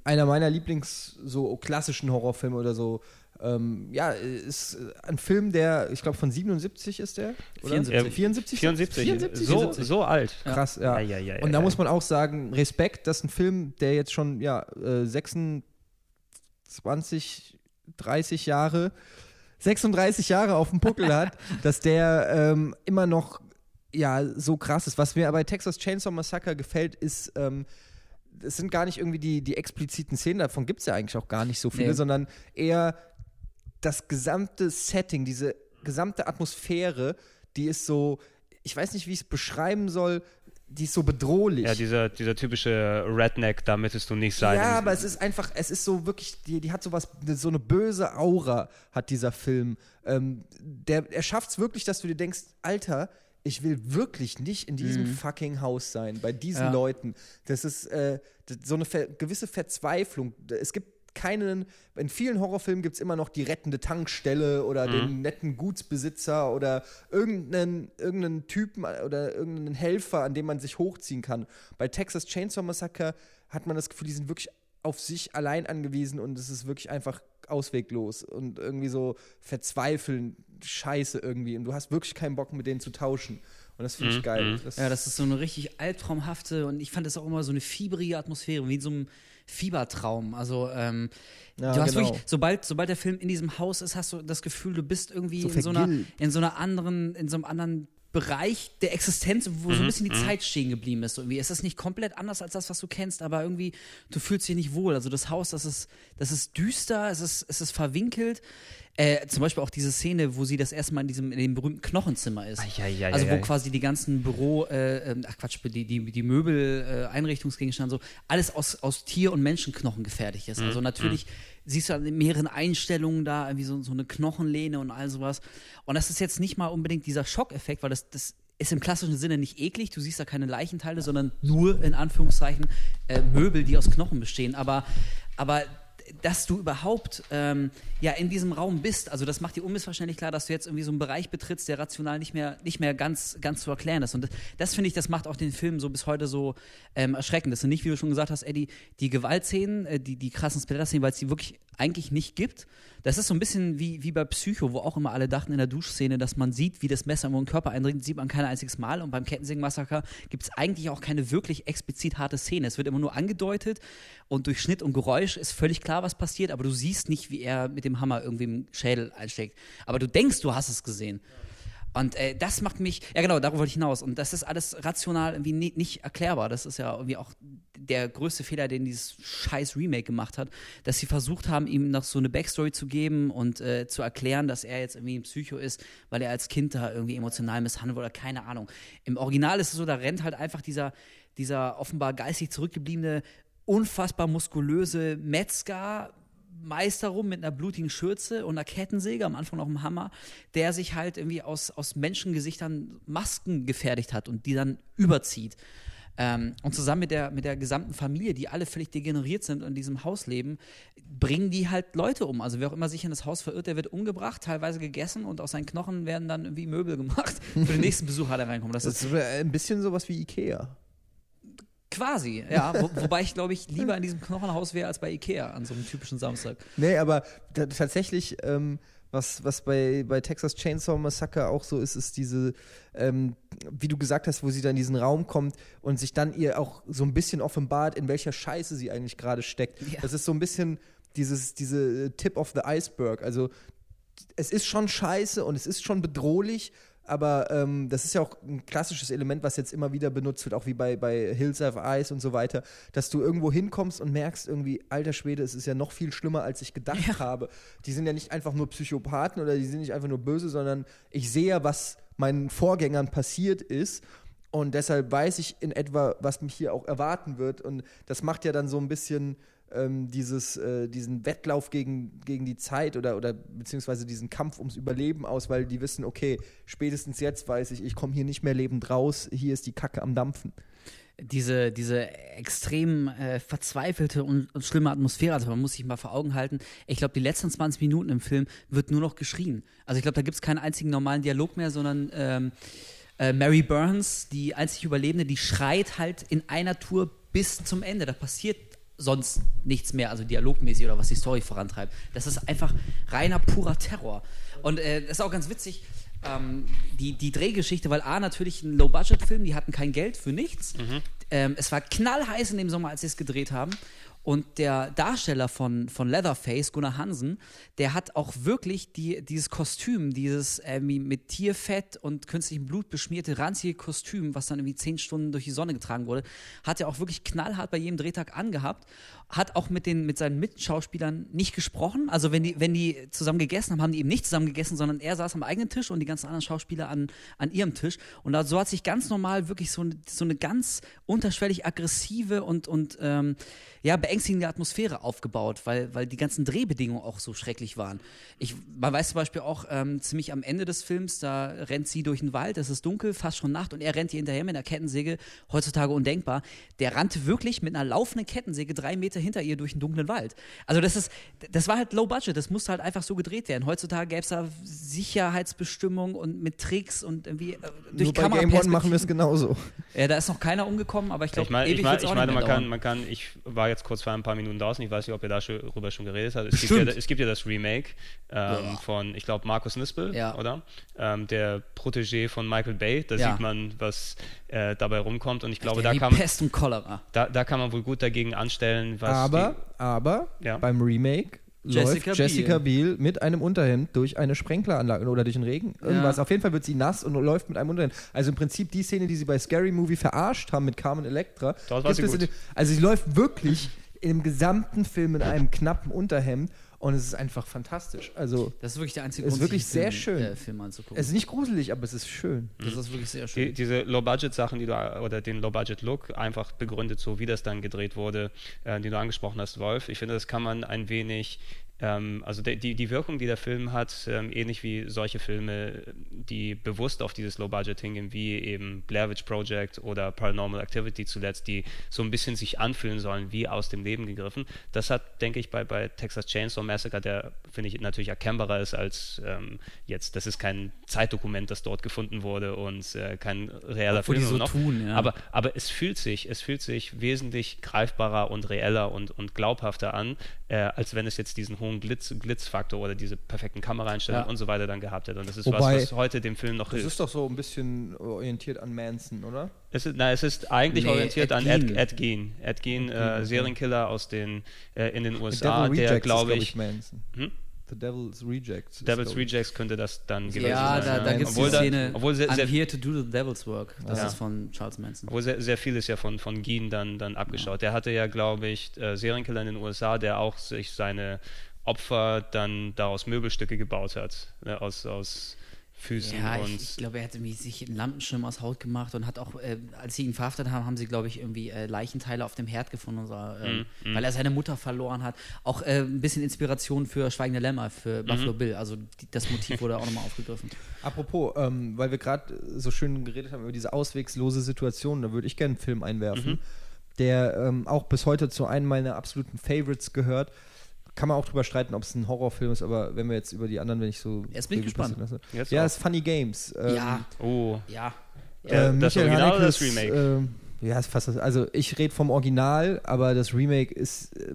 einer meiner Lieblings so klassischen Horrorfilme oder so. Ähm, ja, ist ein Film, der, ich glaube, von 77 ist der? Oder? 74. 74? 74. 74? So, so alt. Krass, ja. ja, ja, ja Und da muss man auch sagen, Respekt, dass ein Film, der jetzt schon ja, 26, äh, 30 Jahre 36 Jahre auf dem Puckel hat, dass der ähm, immer noch ja so krass ist. Was mir bei Texas Chainsaw Massacre gefällt, ist, ähm, es sind gar nicht irgendwie die, die expliziten Szenen, davon gibt es ja eigentlich auch gar nicht so viele, nee. sondern eher das gesamte Setting, diese gesamte Atmosphäre, die ist so, ich weiß nicht, wie ich es beschreiben soll, die ist so bedrohlich. Ja, dieser, dieser typische Redneck, da möchtest du nicht sein. Ja, aber es ist einfach, es ist so wirklich, die, die hat so was, so eine böse Aura hat dieser Film. Ähm, der, er schafft es wirklich, dass du dir denkst, Alter, ich will wirklich nicht in diesem Mhm. fucking Haus sein, bei diesen Ja. Leuten. Das ist äh, so eine ver gewisse Verzweiflung. Es gibt keinen, in vielen Horrorfilmen gibt es immer noch die rettende Tankstelle oder den netten Gutsbesitzer oder irgendeinen, irgendeinen Typen oder irgendeinen Helfer, an dem man sich hochziehen kann. Bei Texas Chainsaw Massacre hat man das Gefühl, die sind wirklich auf sich allein angewiesen und es ist wirklich einfach ausweglos und irgendwie so verzweifeln, scheiße irgendwie und du hast wirklich keinen Bock mit denen zu tauschen und das finde ich geil. Das, Ja, das ist so eine richtig albtraumhafte und ich fand das auch immer so eine fiebrige Atmosphäre, wie in so einem Fiebertraum. Also ähm, Ja, du hast genau. wirklich, sobald, sobald der Film in diesem Haus ist, hast du das Gefühl, du bist irgendwie So in so einer, in so einer anderen, in so einem anderen Bereich der Existenz, wo so ein bisschen die Zeit stehen geblieben ist. Irgendwie. Es ist nicht komplett anders als das, was du kennst, aber irgendwie, du fühlst dich nicht wohl. Also das Haus, das ist, das ist düster, es ist, es ist verwinkelt. Äh, zum Beispiel auch diese Szene, wo sie das erste Mal in diesem, in dem berühmten Knochenzimmer ist. Eieieiei. also wo quasi die ganzen Büro, äh, ähm, ach Quatsch, die, die, die Möbel, äh, Einrichtungsgegenstände, so, alles aus, aus Tier- und Menschenknochen gefertigt ist. Also natürlich siehst du an mehreren Einstellungen da, irgendwie so, so eine Knochenlehne und all sowas. Und das ist jetzt nicht mal unbedingt dieser Schockeffekt, weil das, das ist im klassischen Sinne nicht eklig, du siehst da keine Leichenteile, sondern nur in Anführungszeichen äh, Möbel, die aus Knochen bestehen. Aber, aber dass du überhaupt ähm, ja in diesem Raum bist, also das macht dir unmissverständlich klar, dass du jetzt irgendwie so einen Bereich betrittst, der rational nicht mehr, nicht mehr ganz, ganz zu erklären ist. Und das, das finde ich, das macht auch den Film so bis heute so ähm, erschreckend. Das sind nicht, wie du schon gesagt hast, Eddie, die Gewaltszenen, äh, die, die krassen Splatter-Szenen, weil es die wirklich eigentlich nicht gibt. Das ist so ein bisschen wie, wie bei Psycho, wo auch immer alle dachten in der Duschszene, dass man sieht, wie das Messer in den Körper eindringt, sieht man kein einziges Mal. Und beim Kettensägen-Massaker gibt es eigentlich auch keine wirklich explizit harte Szene. Es wird immer nur angedeutet und durch Schnitt und Geräusch ist völlig klar, was passiert, aber du siehst nicht, wie er mit dem Hammer irgendwie im Schädel einsteckt. Aber du denkst, du hast es gesehen. Und äh, das macht mich, ja genau, darauf wollte ich hinaus. Und das ist alles rational irgendwie ni nicht erklärbar. Das ist ja irgendwie auch der größte Fehler, den dieses scheiß Remake gemacht hat, dass sie versucht haben, ihm noch so eine Backstory zu geben und äh, zu erklären, dass er jetzt irgendwie ein Psycho ist, weil er als Kind da irgendwie emotional misshandelt wurde keine Ahnung. Im Original ist es so, da rennt halt einfach dieser, dieser offenbar geistig zurückgebliebene, unfassbar muskulöse Metzger Meister rum mit einer blutigen Schürze und einer Kettensäge, am Anfang noch einem Hammer, der sich halt irgendwie aus, aus Menschengesichtern Masken gefertigt hat und die dann überzieht. Ähm, und zusammen mit der, mit der gesamten Familie, die alle völlig degeneriert sind und in diesem Haus leben, bringen die halt Leute um. Also wer auch immer sich in das Haus verirrt, der wird umgebracht, teilweise gegessen und aus seinen Knochen werden dann irgendwie Möbel gemacht für den nächsten Besucher, der reinkommt. Das das ist ist ein bisschen sowas wie Ikea. Quasi, ja. Wo, wobei ich, glaube ich, lieber in diesem Knochenhaus wäre als bei Ikea an so einem typischen Samstag. Nee, aber tatsächlich, ähm, was, was bei, bei Texas Chainsaw Massacre auch so ist, ist diese, ähm, wie du gesagt hast, wo sie dann in diesen Raum kommt und sich dann ihr auch so ein bisschen offenbart, in welcher Scheiße sie eigentlich gerade steckt. Ja. Das ist so ein bisschen dieses, diese Tip of the Iceberg. Also es ist schon scheiße und es ist schon bedrohlich, aber ähm, das ist ja auch ein klassisches Element, was jetzt immer wieder benutzt wird, auch wie bei, bei Hills of Ice und so weiter, dass du irgendwo hinkommst und merkst irgendwie, alter Schwede, es ist ja noch viel schlimmer, als ich gedacht habe. Die sind ja nicht einfach nur Psychopathen oder die sind nicht einfach nur böse, sondern ich sehe ja, was meinen Vorgängern passiert ist. Und deshalb weiß ich in etwa, was mich hier auch erwarten wird. Und das macht ja dann so ein bisschen ähm, dieses, äh, diesen Wettlauf gegen, gegen die Zeit oder, oder beziehungsweise diesen Kampf ums Überleben aus, weil die wissen, okay, spätestens jetzt weiß ich, ich komme hier nicht mehr lebend raus, hier ist die Kacke am Dampfen. diese, diese extrem äh, verzweifelte und, und schlimme Atmosphäre, also man muss sich mal vor Augen halten, ich glaube, die letzten 20 Minuten im Film wird nur noch geschrien. Also ich glaube, da gibt es keinen einzigen normalen Dialog mehr, sondern ähm, äh, Mary Burns, die einzig Überlebende, die schreit halt in einer Tour bis zum Ende. Da passiert sonst nichts mehr, also dialogmäßig oder was die Story vorantreibt. Das ist einfach reiner, purer Terror. Und äh, das ist auch ganz witzig, ähm, die, die Drehgeschichte, weil A, natürlich ein Low-Budget-Film, die hatten kein Geld für nichts. Ähm, es war knallheiß in dem Sommer, als sie es gedreht haben. Und der Darsteller von, von Leatherface, Gunnar Hansen, der hat auch wirklich die, dieses Kostüm, dieses irgendwie mit Tierfett und künstlichem Blut beschmierte, ranzige Kostüm, was dann irgendwie zehn Stunden durch die Sonne getragen wurde, hat er auch wirklich knallhart bei jedem Drehtag angehabt. Hat auch mit, den, mit seinen Mitschauspielern nicht gesprochen. Also wenn die, wenn die zusammen gegessen haben, haben die eben nicht zusammen gegessen, sondern er saß am eigenen Tisch und die ganzen anderen Schauspieler an, an ihrem Tisch. Und da, so hat sich ganz normal wirklich so, so eine ganz unterschwellig aggressive und, und ähm, ja, beängstigende beängstigende Atmosphäre aufgebaut, weil, weil die ganzen Drehbedingungen auch so schrecklich waren. Ich, man weiß zum Beispiel auch ähm, ziemlich am Ende des Films, da rennt sie durch den Wald, es ist dunkel, fast schon Nacht und er rennt ihr hinterher mit einer Kettensäge, heutzutage undenkbar. Der rannte wirklich mit einer laufenden Kettensäge drei Meter hinter ihr durch den dunklen Wald. Also das ist, das war halt low budget, das musste halt einfach so gedreht werden. Heutzutage gäbe es da Sicherheitsbestimmungen und mit Tricks und irgendwie äh, durch Nur bei Game One machen wir es genauso. Ja, da ist noch keiner umgekommen, aber ich glaube, Ich meine, ewig ich, mein, ich meine man, kann, man kann, ich war jetzt kurz vor ein paar Minuten draußen, ich weiß nicht, ob ihr darüber schon geredet habt. Es gibt, ja, es gibt ja das Remake ähm, Ja. von, ich glaube, Markus Nispel, Ja. oder? Ähm, der Protégé von Michael Bay. Da Ja. sieht man, was äh, dabei rumkommt. Und ich glaube, da kann, Pest und Cholera. da, da kann man wohl gut dagegen anstellen, was Aber, aber Ja. beim Remake Jessica läuft Jessica Biel mit einem Unterhemd durch eine Sprenkleranlage oder durch den Regen. Irgendwas. Auf jeden Fall wird sie nass und läuft mit einem Unterhemd. Also im Prinzip die Szene, die sie bei Scary Movie verarscht haben mit Carmen Electra. Dort war sie gut. dem- also sie läuft wirklich im gesamten Film in einem knappen Unterhemd und es ist einfach fantastisch. Also Das ist wirklich der einzige Ist Grund, wirklich sich den sehr Film, schön. Äh, Film anzugucken. es ist nicht gruselig, aber es ist schön. das ist wirklich sehr Die, schön. diese Low-Budget-Sachen, die du, oder den Low-Budget-Look einfach begründet, so wie das dann gedreht wurde, äh, die du angesprochen hast, Wolf. Ich finde, das kann man ein wenig, ähm, also de, die, die Wirkung, die der Film hat, ähm, ähnlich wie solche Filme, die bewusst auf dieses Low-Budget hingehen, wie eben Blair Witch Project oder Paranormal Activity zuletzt, die so ein bisschen sich anfühlen sollen, wie aus dem Leben gegriffen. Das hat, denke ich, bei, bei Texas Chainsaw Massacre, der, finde ich, natürlich erkennbarer ist als ähm, jetzt, das ist kein Zeitdokument, das dort gefunden wurde und äh, kein reeller Obwohl Film. die so noch. tun, ja. aber, aber es fühlt sich, es fühlt sich wesentlich greifbarer und reeller und, und glaubhafter an, äh, als wenn es jetzt diesen hohen Glitz, Glitzfaktor oder diese perfekten Kameraeinstellungen Ja. und so weiter dann gehabt hätte. Und das ist Wobei- was, was heute dem Film noch Das hilft. ist doch so ein bisschen orientiert an Manson, oder? Es ist, na, es ist eigentlich Nee, orientiert Ed an Gein. Ed, Ed Gein. Ed Gein, äh, Serienkiller aus den, äh, in den USA, der, glaube glaub ich, Manson. Hm? The Devil's Rejects. Devil's ich. Rejects könnte das dann gewesen ja, sein. da, da gibt es die obwohl, Szene, da, obwohl sehr, I'm sehr, here to do the devil's work. Das Ja. ist von Charles Manson. Obwohl sehr, sehr viel ist ja von, von Gein dann, dann abgeschaut. Der hatte ja, glaube ich, äh, Serienkiller in den USA, der auch sich seine Opfer dann daraus Möbelstücke gebaut hat. Ne, aus, aus Füßen Ja, und. ich, ich glaube, er hat irgendwie sich einen Lampenschirm aus Haut gemacht und hat auch, äh, als sie ihn verhaftet haben, haben sie, glaube ich, irgendwie äh, Leichenteile auf dem Herd gefunden, und so, ähm, Mhm, weil er seine Mutter verloren hat. Auch äh, ein bisschen Inspiration für Schweigende Lämmer, für Mhm. Buffalo Bill. Also die, das Motiv wurde auch nochmal aufgegriffen. Apropos, ähm, weil wir gerade so schön geredet haben über diese auswegslose Situation, da würde ich gerne einen Film einwerfen, Mhm. der ähm, auch bis heute zu einem meiner absoluten Favorites gehört. Kann man auch drüber streiten, ob es ein Horrorfilm ist, aber wenn wir jetzt über die anderen, wenn ich so. Jetzt bin ich gespannt. Jetzt Ja, auch. ist Funny Games. Ähm, ja, Oh, ja. Ja, ähm, das Michael Original oder das Remake? ähm, ja, ist fast das, also ich rede vom Original, aber das Remake ist äh,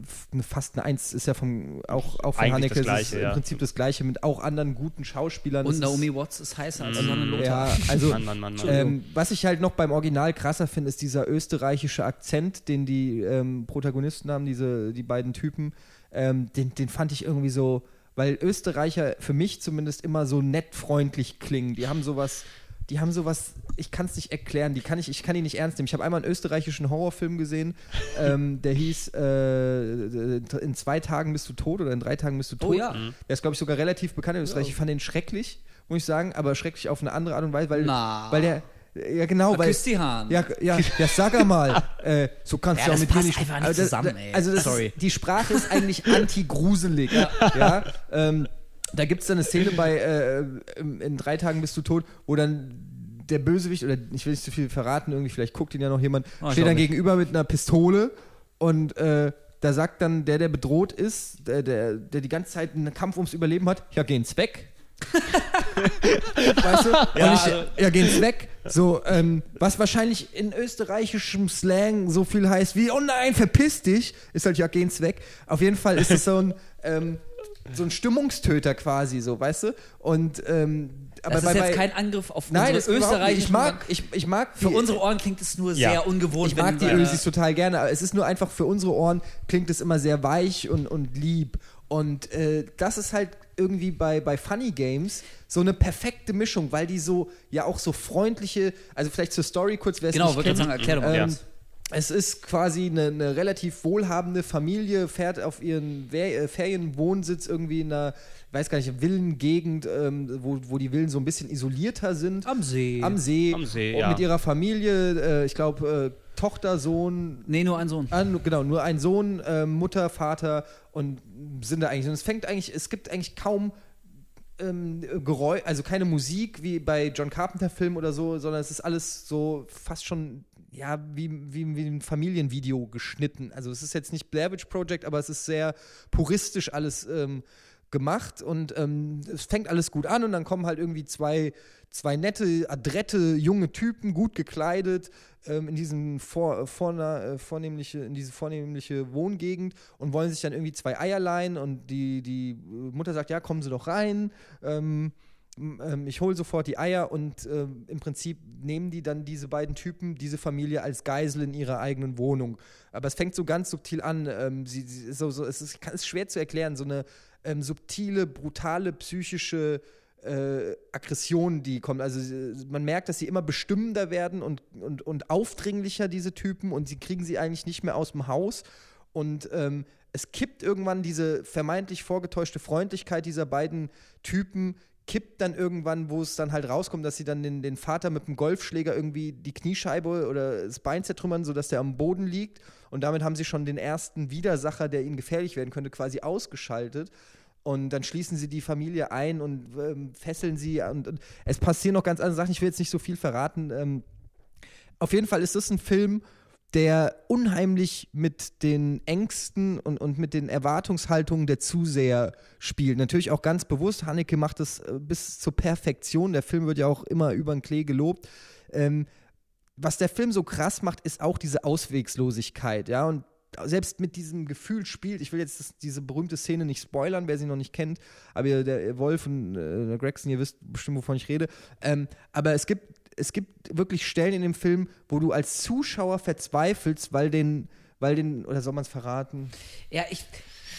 fast eine Eins, ist ja vom, auch, auch von Eigentlich das Haneke, ist Gleiche, im ja. Prinzip das Gleiche mit auch anderen guten Schauspielern. Und Naomi Watts ist heißer als Mm. Sonne Lothar. Ja, also Mann, Mann, Mann, Mann. ähm, was ich halt noch beim Original krasser finde, ist dieser österreichische Akzent, den die ähm, Protagonisten haben, diese, die beiden Typen. Ähm, den, den fand ich irgendwie so, weil Österreicher für mich zumindest immer so nett freundlich klingen. Die haben sowas, die haben sowas, ich kann es nicht erklären, die kann ich, ich kann die nicht ernst nehmen. Ich habe einmal einen österreichischen Horrorfilm gesehen, ähm, der hieß äh, In zwei Tagen bist du tot oder in drei Tagen bist du tot. Oh ja. Mhm. Der ist, glaube ich, sogar relativ bekannt in Österreich. Ich fand den schrecklich, muss ich sagen, aber schrecklich auf eine andere Art und Weise, weil, Na. weil der, ja genau, weil, Küss die Hahn. ja, ja, ja, sag einmal, äh, so kannst Ja, du auch mit mir nicht. einfach nicht Also zusammen, ey. Also das Sorry. Ist, die Sprache ist eigentlich anti-gruselig. ja. ähm, da gibt es dann eine Szene bei äh, in, in drei Tagen bist du tot, wo dann der Bösewicht, oder ich will nicht zu viel verraten, irgendwie, vielleicht guckt ihn ja noch jemand, Oh, steht dann nicht. gegenüber mit einer Pistole und äh, da sagt dann der, der bedroht ist, der, der, der die ganze Zeit einen Kampf ums Überleben hat, ja, geh ins Weg. weißt du? Ja, ich, also- ja, gehen's weg. So, ähm, was wahrscheinlich in österreichischem Slang so viel heißt wie, oh nein, verpiss dich, ist halt, ja, gehen's weg. Auf jeden Fall ist es so ein, ähm, so ein Stimmungstöter quasi, so, weißt du? Und, ähm, aber das bei, ist jetzt bei, kein Angriff auf Nein, das unsere österreichischen... Ich mag, ich, ich mag Für die- unsere Ohren klingt es nur Ja. sehr ungewohnt. ich mag die Ösis total gerne, aber es ist nur einfach für unsere Ohren klingt es immer sehr weich und, und lieb. Und äh, das ist halt irgendwie bei, bei Funny Games so eine perfekte Mischung, weil die so, ja auch so freundliche, also vielleicht zur Story kurz, wer es Genau, nicht kennt. sagen, erklär doch mal Ja. Es ist quasi eine, eine, relativ wohlhabende Familie, fährt auf ihren äh, Ferienwohnsitz irgendwie in einer, ich weiß gar nicht, Villengegend, ähm, wo, wo die Villen so ein bisschen isolierter sind. Am See. Am See. Am See, und ja. mit ihrer Familie, äh, ich glaube, äh, Tochter, Sohn. Nee, nur ein Sohn. Ah, genau, nur ein Sohn, äh, Mutter, Vater und sind da eigentlich. Und es fängt eigentlich, es gibt eigentlich kaum ähm, Geräusch, also keine Musik wie bei John Carpenter-Filmen oder so, sondern es ist alles so fast schon ja, wie, wie, wie ein Familienvideo geschnitten. Also es ist jetzt nicht Blair Witch Project, aber es ist sehr puristisch alles ähm, gemacht und ähm, es fängt alles gut an und dann kommen halt irgendwie zwei, zwei nette, adrette, junge Typen, gut gekleidet, ähm, in diesen vor, vorna, äh, vornehmliche, in diese vornehmliche Wohngegend und wollen sich dann irgendwie zwei Eier leihen und die, die Mutter sagt, ja, kommen Sie doch rein. Ähm, ähm, ich hole sofort die Eier und äh, im Prinzip nehmen die dann diese beiden Typen, diese Familie als Geisel in ihrer eigenen Wohnung. Aber es fängt so ganz subtil an. Ähm, sie, sie, so, so, es, ist, ist schwer zu erklären, so eine ähm, subtile, brutale, psychische äh, Aggression, die kommt. Also man merkt, dass sie immer bestimmender werden und, und, und aufdringlicher, diese Typen, und sie kriegen sie eigentlich nicht mehr aus dem Haus. Und ähm, es kippt irgendwann diese vermeintlich vorgetäuschte Freundlichkeit dieser beiden Typen kippt dann irgendwann, wo es dann halt rauskommt, dass sie dann den, den Vater mit dem Golfschläger irgendwie die Kniescheibe oder das Bein zertrümmern, sodass der am Boden liegt. Und damit haben sie schon den ersten Widersacher, der ihnen gefährlich werden könnte, quasi ausgeschaltet. Und dann schließen sie die Familie ein und ähm, fesseln sie. Und, und, es passieren noch ganz andere Sachen. Ich will jetzt nicht so viel verraten. Ähm, auf jeden Fall ist das ein Film, der unheimlich mit den Ängsten und, und mit den Erwartungshaltungen der Zuseher spielt. Natürlich auch ganz bewusst. Haneke macht das äh, bis zur Perfektion. Der Film wird ja auch immer über den Klee gelobt. Ähm, was der Film so krass macht, ist auch diese Auswegslosigkeit. Ja, und selbst mit diesem Gefühl spielt, ich will jetzt das, diese berühmte Szene nicht spoilern, wer sie noch nicht kennt, aber der Wolf und äh, Gregson, ihr wisst bestimmt, wovon ich rede. Ähm, aber es gibt es gibt wirklich Stellen in dem Film, wo du als Zuschauer verzweifelst, weil den, weil den, oder soll man es verraten? Ja, ich,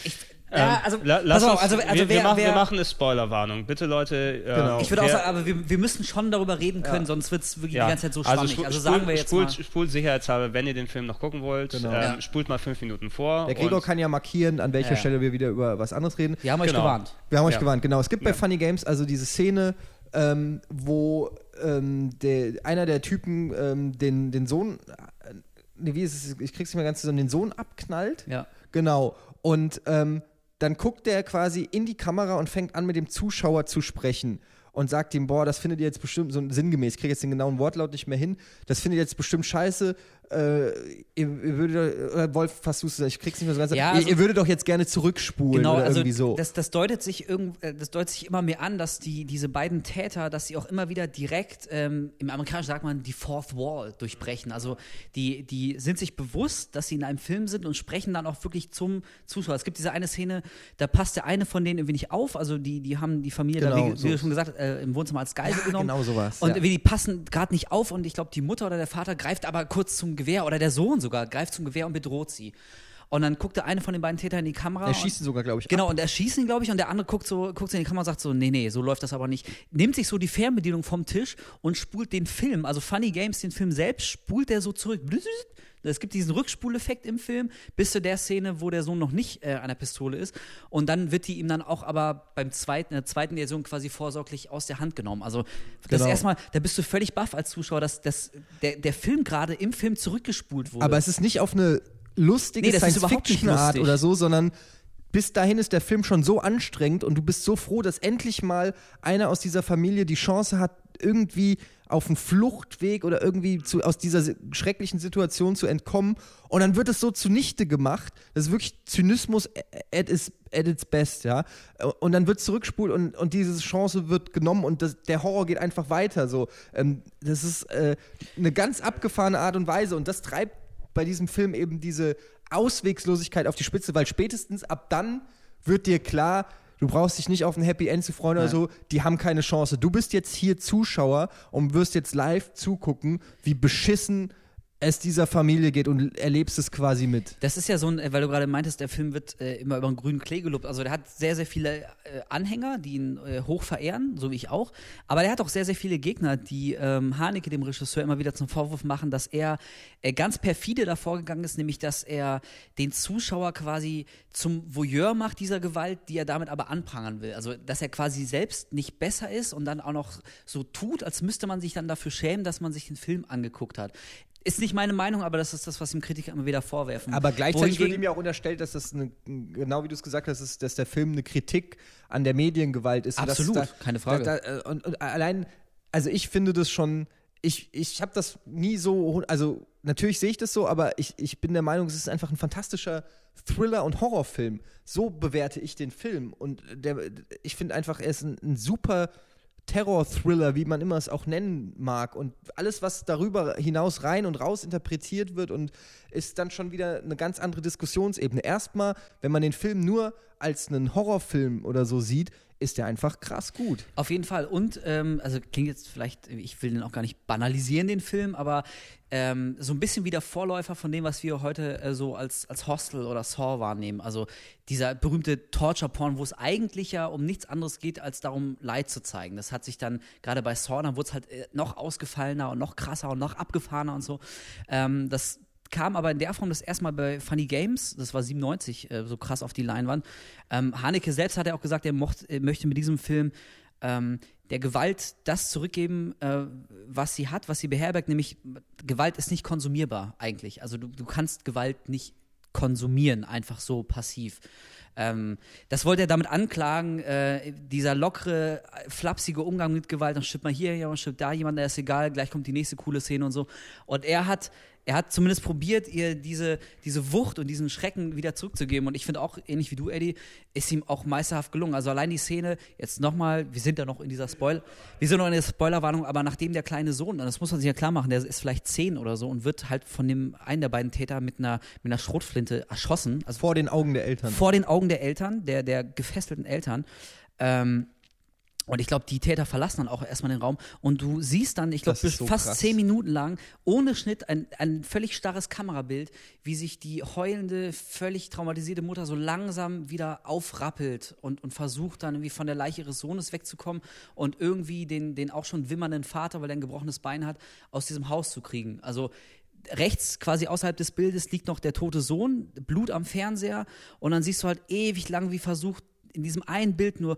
ich ja, ähm, also, lass auf, also, also wir, wer, wir, machen, wer, wir machen eine Spoilerwarnung. Bitte Leute. Äh, genau. Ich würde auch sagen, aber wir, wir müssen schon darüber reden können, ja. sonst wird es wirklich ja. die ganze Zeit so also. Also, also sagen wir jetzt spult, mal. Spult sicherheitshalber, wenn ihr den Film noch gucken wollt, genau. ähm, ja. spult mal fünf Minuten vor. Der Gregor kann ja markieren, an welcher Stelle wir wieder über was anderes reden. Wir haben euch genau. gewarnt. Wir haben euch gewarnt, genau. Es gibt bei Funny Games also diese Szene, ähm, wo ähm, der, einer der Typen ähm, den, den Sohn, äh, nee, wie ist es, ich krieg's nicht mehr ganz zusammen, den Sohn abknallt. Ja. Genau. Und ähm, dann guckt der quasi in die Kamera und fängt an, mit dem Zuschauer zu sprechen und sagt ihm, boah, das findet ihr jetzt bestimmt so sinngemäß, ich kriege jetzt den genauen Wortlaut nicht mehr hin, das findet ihr jetzt bestimmt scheiße, äh, ihr, ihr würdet, Wolf, fast du es, ich krieg's nicht mehr so ganz, ja, also, ihr, ihr, würdet doch jetzt gerne zurückspulen genau, oder also irgendwie so. Das, das, deutet sich irgend, äh, das deutet sich immer mehr an, dass die, diese beiden Täter, dass sie auch immer wieder direkt, ähm, im Amerikanischen sagt man, die Fourth Wall durchbrechen. Also die, die sind sich bewusst, dass sie in einem Film sind und sprechen dann auch wirklich zum Zuschauer. Es gibt diese eine Szene, da passt der eine von denen irgendwie nicht auf, also die, die haben die Familie, genau, da, wie, so. wie, du schon gesagt äh, im Wohnzimmer als Geisel ja, genommen. genau sowas. Und ja. die passen gerade nicht auf und ich glaube, die Mutter oder der Vater greift aber kurz zum Gewehr oder der Sohn sogar greift zum Gewehr und bedroht sie. Und dann guckt der eine von den beiden Tätern in die Kamera. Er schießt ihn sogar, glaube ich. Genau, ab. und er schießt ihn, glaube ich, und der andere guckt so, guckt in die Kamera und sagt so, nee, nee, so läuft das aber nicht. Nimmt sich so die Fernbedienung vom Tisch und spult den Film, also Funny Games, den Film selbst, spult er so zurück. Es gibt diesen Rückspuleffekt im Film, bis zu der Szene, wo der Sohn noch nicht äh, an der Pistole ist. Und dann wird die ihm dann auch aber beim zweiten, der zweiten Version quasi vorsorglich aus der Hand genommen. Also das genau. erstmal, da bist du völlig baff als Zuschauer, dass, dass der, der Film gerade im Film zurückgespult wurde. Aber es ist nicht auf eine lustige nee, Science-Fiction-Art oder so, sondern bis dahin ist der Film schon so anstrengend und du bist so froh, dass endlich mal einer aus dieser Familie die Chance hat, irgendwie auf einen Fluchtweg oder irgendwie zu, aus dieser schrecklichen Situation zu entkommen. Und dann wird es so zunichte gemacht. Das ist wirklich Zynismus at, its, at its best, ja. Und dann wird zurückspult und, und diese Chance wird genommen und das, der Horror geht einfach weiter. So. Ähm, das ist äh, eine ganz abgefahrene Art und Weise und das treibt bei diesem Film eben diese Auswegslosigkeit auf die Spitze, weil spätestens ab dann wird dir klar, du brauchst dich nicht auf ein Happy End zu freuen Nein. oder so, die haben keine Chance. Du bist jetzt hier Zuschauer und wirst jetzt live zugucken, wie beschissen es dieser Familie geht und erlebst es quasi mit. Das ist ja so ein, weil du gerade meintest, der Film wird äh, immer über einen grünen Klee gelobt. Also der hat sehr, sehr viele äh, Anhänger, die ihn äh, hoch verehren, so wie ich auch. Aber der hat auch sehr, sehr viele Gegner, die ähm, Haneke, dem Regisseur, immer wieder zum Vorwurf machen, dass er äh, ganz perfide davor gegangen ist, nämlich dass er den Zuschauer quasi zum Voyeur macht dieser Gewalt, die er damit aber anprangern will. Also dass er quasi selbst nicht besser ist und dann auch noch so tut, als müsste man sich dann dafür schämen, dass man sich den Film angeguckt hat. Ist nicht meine Meinung, aber das ist das, was ihm Kritiker immer wieder vorwerfen. Aber gleichzeitig wird ihm ja auch unterstellt, dass das eine, genau wie du es gesagt hast, ist, dass der Film eine Kritik an der Mediengewalt ist. Absolut, da, keine Frage. Da, da, und, und, allein, also ich finde das schon, ich, ich habe das nie so, also natürlich sehe ich das so, aber ich, ich bin der Meinung, es ist einfach ein fantastischer Thriller- und Horrorfilm. So bewerte ich den Film. Und der, ich finde einfach, er ist ein, ein super Terror-Thriller, wie man immer es auch nennen mag. Und alles, was darüber hinaus rein und raus interpretiert wird und ist dann schon wieder eine ganz andere Diskussionsebene. Erstmal, wenn man den Film nur als einen Horrorfilm oder so sieht, ist der einfach krass gut. Auf jeden Fall. Und, ähm, also klingt jetzt vielleicht, ich will den auch gar nicht banalisieren, den Film, aber ähm, so ein bisschen wie der Vorläufer von dem, was wir heute äh, so als, als Hostel oder Saw wahrnehmen. Also dieser berühmte Torture-Porn, wo es eigentlich ja um nichts anderes geht, als darum, Leid zu zeigen. Das hat sich dann, gerade bei Saw, dann wurde es halt äh, noch ausgefallener und noch krasser und noch abgefahrener und so. Ähm, das kam aber in der Form das erste Mal bei Funny Games, das war 97, äh, so krass auf die Leinwand. Ähm, Haneke selbst hat ja auch gesagt, er mocht, er möchte mit diesem Film ähm, der Gewalt das zurückgeben, äh, was sie hat, was sie beherbergt, nämlich Gewalt ist nicht konsumierbar eigentlich. Also du, du kannst Gewalt nicht konsumieren, einfach so passiv. Ähm, das wollte er damit anklagen, äh, dieser lockere, flapsige Umgang mit Gewalt, dann stimmt mal hier jemand, stimmt da jemand, der ist egal, gleich kommt die nächste coole Szene und so. Und er hat er hat zumindest probiert, ihr diese, diese Wucht und diesen Schrecken wieder zurückzugeben. Und ich finde auch, ähnlich wie du, Eddie, ist ihm auch meisterhaft gelungen. Also allein die Szene, jetzt nochmal, wir sind ja noch in dieser Spoiler, wir sind noch in der Spoilerwarnung, aber nachdem der kleine Sohn, das muss man sich ja klar machen, der ist vielleicht zehn oder so und wird halt von dem einen der beiden Täter mit einer, mit einer Schrotflinte erschossen. Also vor den Augen der Eltern. Vor den Augen der Eltern, der, der gefesselten Eltern. Ähm, und ich glaube, die Täter verlassen dann auch erstmal den Raum und du siehst dann, ich glaube, so fast krass. zehn Minuten lang, ohne Schnitt, ein, ein völlig starres Kamerabild, wie sich die heulende, völlig traumatisierte Mutter so langsam wieder aufrappelt und, und versucht dann irgendwie von der Leiche ihres Sohnes wegzukommen und irgendwie den, den auch schon wimmernden Vater, weil er ein gebrochenes Bein hat, aus diesem Haus zu kriegen. Also rechts quasi außerhalb des Bildes liegt noch der tote Sohn, Blut am Fernseher und dann siehst du halt ewig lang, wie versucht in diesem einen Bild nur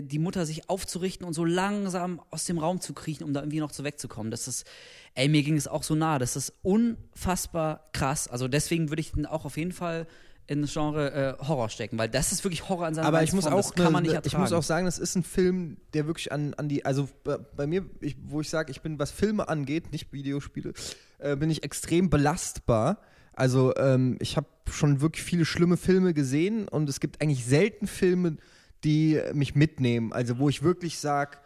die Mutter sich aufzurichten und so langsam aus dem Raum zu kriechen, um da irgendwie noch zu wegzukommen. Das ist, ey, mir ging es auch so nah. Das ist unfassbar krass. Also deswegen würde ich den auch auf jeden Fall in das Genre äh, Horror stecken, weil das ist wirklich Horror an seiner Aber ich muss auch, kann man nicht ertragen. Ich muss auch sagen, das ist ein Film, der wirklich an, an die, also bei, bei mir, ich, wo ich sage, ich bin, was Filme angeht, nicht Videospiele, äh, bin ich extrem belastbar. Also ähm, ich habe schon wirklich viele schlimme Filme gesehen und es gibt eigentlich selten Filme, die mich mitnehmen. Also wo ich wirklich sage,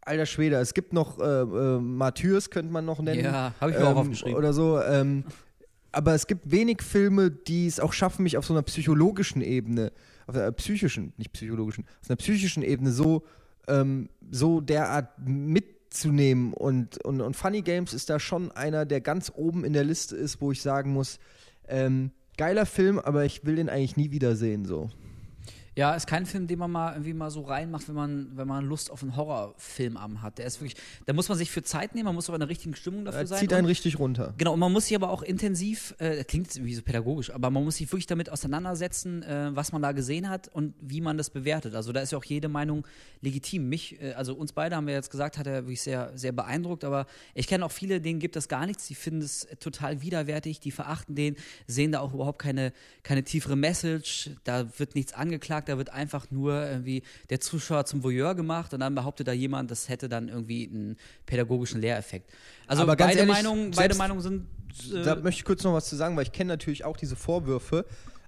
alter Schwede, es gibt noch äh, äh, Martyrs, könnte man noch nennen. Ja, habe ich mir ähm, auch aufgeschrieben. Oder so. Ähm, aber es gibt wenig Filme, die es auch schaffen, mich auf so einer psychologischen Ebene, auf einer psychischen, nicht psychologischen, auf einer psychischen Ebene so, ähm, so derart mitzunehmen. Und, und, und Funny Games ist da schon einer, der ganz oben in der Liste ist, wo ich sagen muss, ähm, geiler Film, aber ich will den eigentlich nie wiedersehen, so. Ja, ist kein Film, den man mal irgendwie mal so reinmacht, wenn man, wenn man Lust auf einen Horrorfilm hat. Der ist wirklich, da muss man sich für Zeit nehmen, man muss aber in der richtigen Stimmung dafür sein. Zieht einen richtig runter. Genau, und man muss sich aber auch intensiv, äh, klingt jetzt irgendwie so pädagogisch, aber man muss sich wirklich damit auseinandersetzen, äh, was man da gesehen hat und wie man das bewertet. Also da ist ja auch jede Meinung legitim. Mich, äh, also uns beide haben wir jetzt gesagt, hat er wirklich sehr, sehr beeindruckt, aber ich kenne auch viele, denen gibt das gar nichts, die finden es total widerwärtig, die verachten den, sehen da auch überhaupt keine, keine tiefere Message, da wird nichts angeklagt, da wird einfach nur irgendwie der Zuschauer zum Voyeur gemacht und dann behauptet da jemand, das hätte dann irgendwie einen pädagogischen Lehreffekt. Also Aber beide, ehrlich, Meinungen, beide Meinungen sind. Äh, da möchte ich kurz noch was zu sagen, weil ich kenne natürlich auch diese Vorwürfe,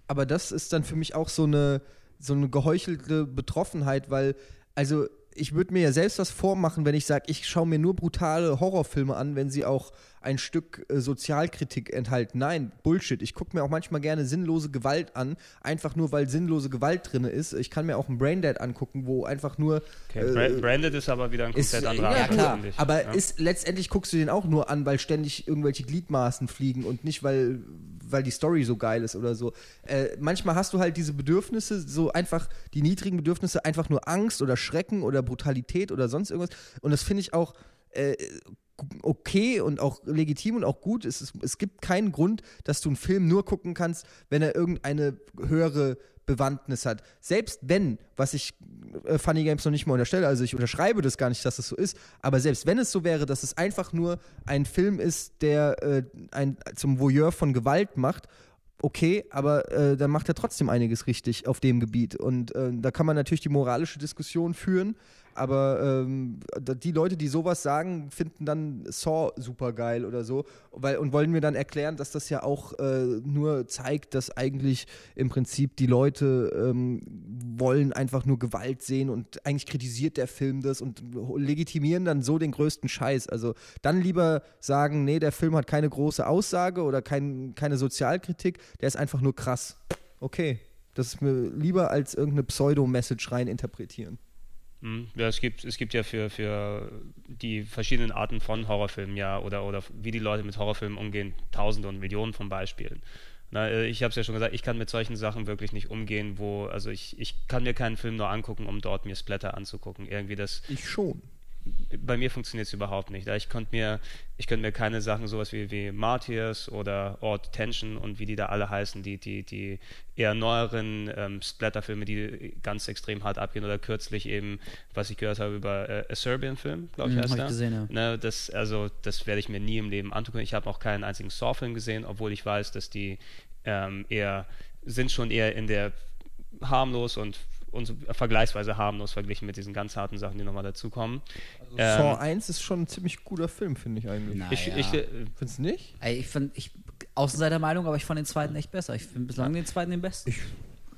aber das ist dann für mich auch so eine, so eine geheuchelte Betroffenheit, weil, also ich würde mir ja selbst was vormachen, wenn ich sage, ich schaue mir nur brutale Horrorfilme an, wenn sie auch ein Stück äh, Sozialkritik enthalten. Nein, Bullshit. Ich gucke mir auch manchmal gerne sinnlose Gewalt an, einfach nur weil sinnlose Gewalt drin ist. Ich kann mir auch einen Braindead angucken, wo einfach nur. Okay, äh, Branded ist aber wieder ein komplett anderer Ja, klar. Aber ja. ist, letztendlich guckst du den auch nur an, weil ständig irgendwelche Gliedmaßen fliegen und nicht, weil, weil die Story so geil ist oder so. Äh, manchmal hast du halt diese Bedürfnisse, so einfach die niedrigen Bedürfnisse, einfach nur Angst oder Schrecken oder Brutalität oder sonst irgendwas. Und das finde ich auch äh, okay und auch legitim und auch gut. Es, ist, es gibt keinen Grund, dass du einen Film nur gucken kannst, wenn er irgendeine höhere Bewandtnis hat. Selbst wenn, was ich äh, Funny Games noch nicht mal unterstelle, also ich unterschreibe das gar nicht, dass es so ist, aber selbst wenn es so wäre, dass es einfach nur ein Film ist, der äh, ein, zum Voyeur von Gewalt macht okay, aber äh, dann macht er trotzdem einiges richtig auf dem Gebiet. Und äh, da kann man natürlich die moralische Diskussion führen, aber ähm, die Leute, die sowas sagen, finden dann Saw super geil oder so weil, und wollen mir dann erklären, dass das ja auch äh, nur zeigt, dass eigentlich im Prinzip die Leute ähm, wollen einfach nur Gewalt sehen und eigentlich kritisiert der Film das und legitimieren dann so den größten Scheiß. Also dann lieber sagen, nee, der Film hat keine große Aussage oder kein, keine Sozialkritik, der ist einfach nur krass. Okay, das ist mir lieber als irgendeine Pseudo-Message rein interpretieren. Hm, ja, es gibt, es gibt ja für, für die verschiedenen Arten von Horrorfilmen ja oder, oder wie die Leute mit Horrorfilmen umgehen, tausende und Millionen von Beispielen. Na, äh, ich habe es ja schon gesagt, ich kann mit solchen Sachen wirklich nicht umgehen, wo, also ich, ich kann mir keinen Film nur angucken, um dort mir Splatter anzugucken. Irgendwie das. Ich schon bei mir funktioniert es überhaupt nicht. Ich konnte mir, ich könnte mir keine Sachen, sowas wie, wie Martyrs oder Odd Tension und wie die da alle heißen, die, die, die eher neueren ähm, Splatter-Filme, die ganz extrem hart abgehen oder kürzlich eben, was ich gehört habe über äh, A Serbian-Film, glaube ich, mhm, heißt der. Gesehen, ja. ne, das, also, das werde ich mir nie im Leben angucken. Ich habe auch keinen einzigen Saw-Film gesehen, obwohl ich weiß, dass die ähm, eher, sind schon eher in der harmlos und und so vergleichsweise harmlos verglichen mit diesen ganz harten Sachen, die nochmal dazukommen. Also ähm, Saw 1 ist schon ein ziemlich guter Film, finde ich eigentlich. Naja. Ich, ich, äh, Findest du nicht? Ich finde, ich, Außenseiter-Meinung, aber ich fand den zweiten echt besser. Ich finde bislang den zweiten den besten. Ich,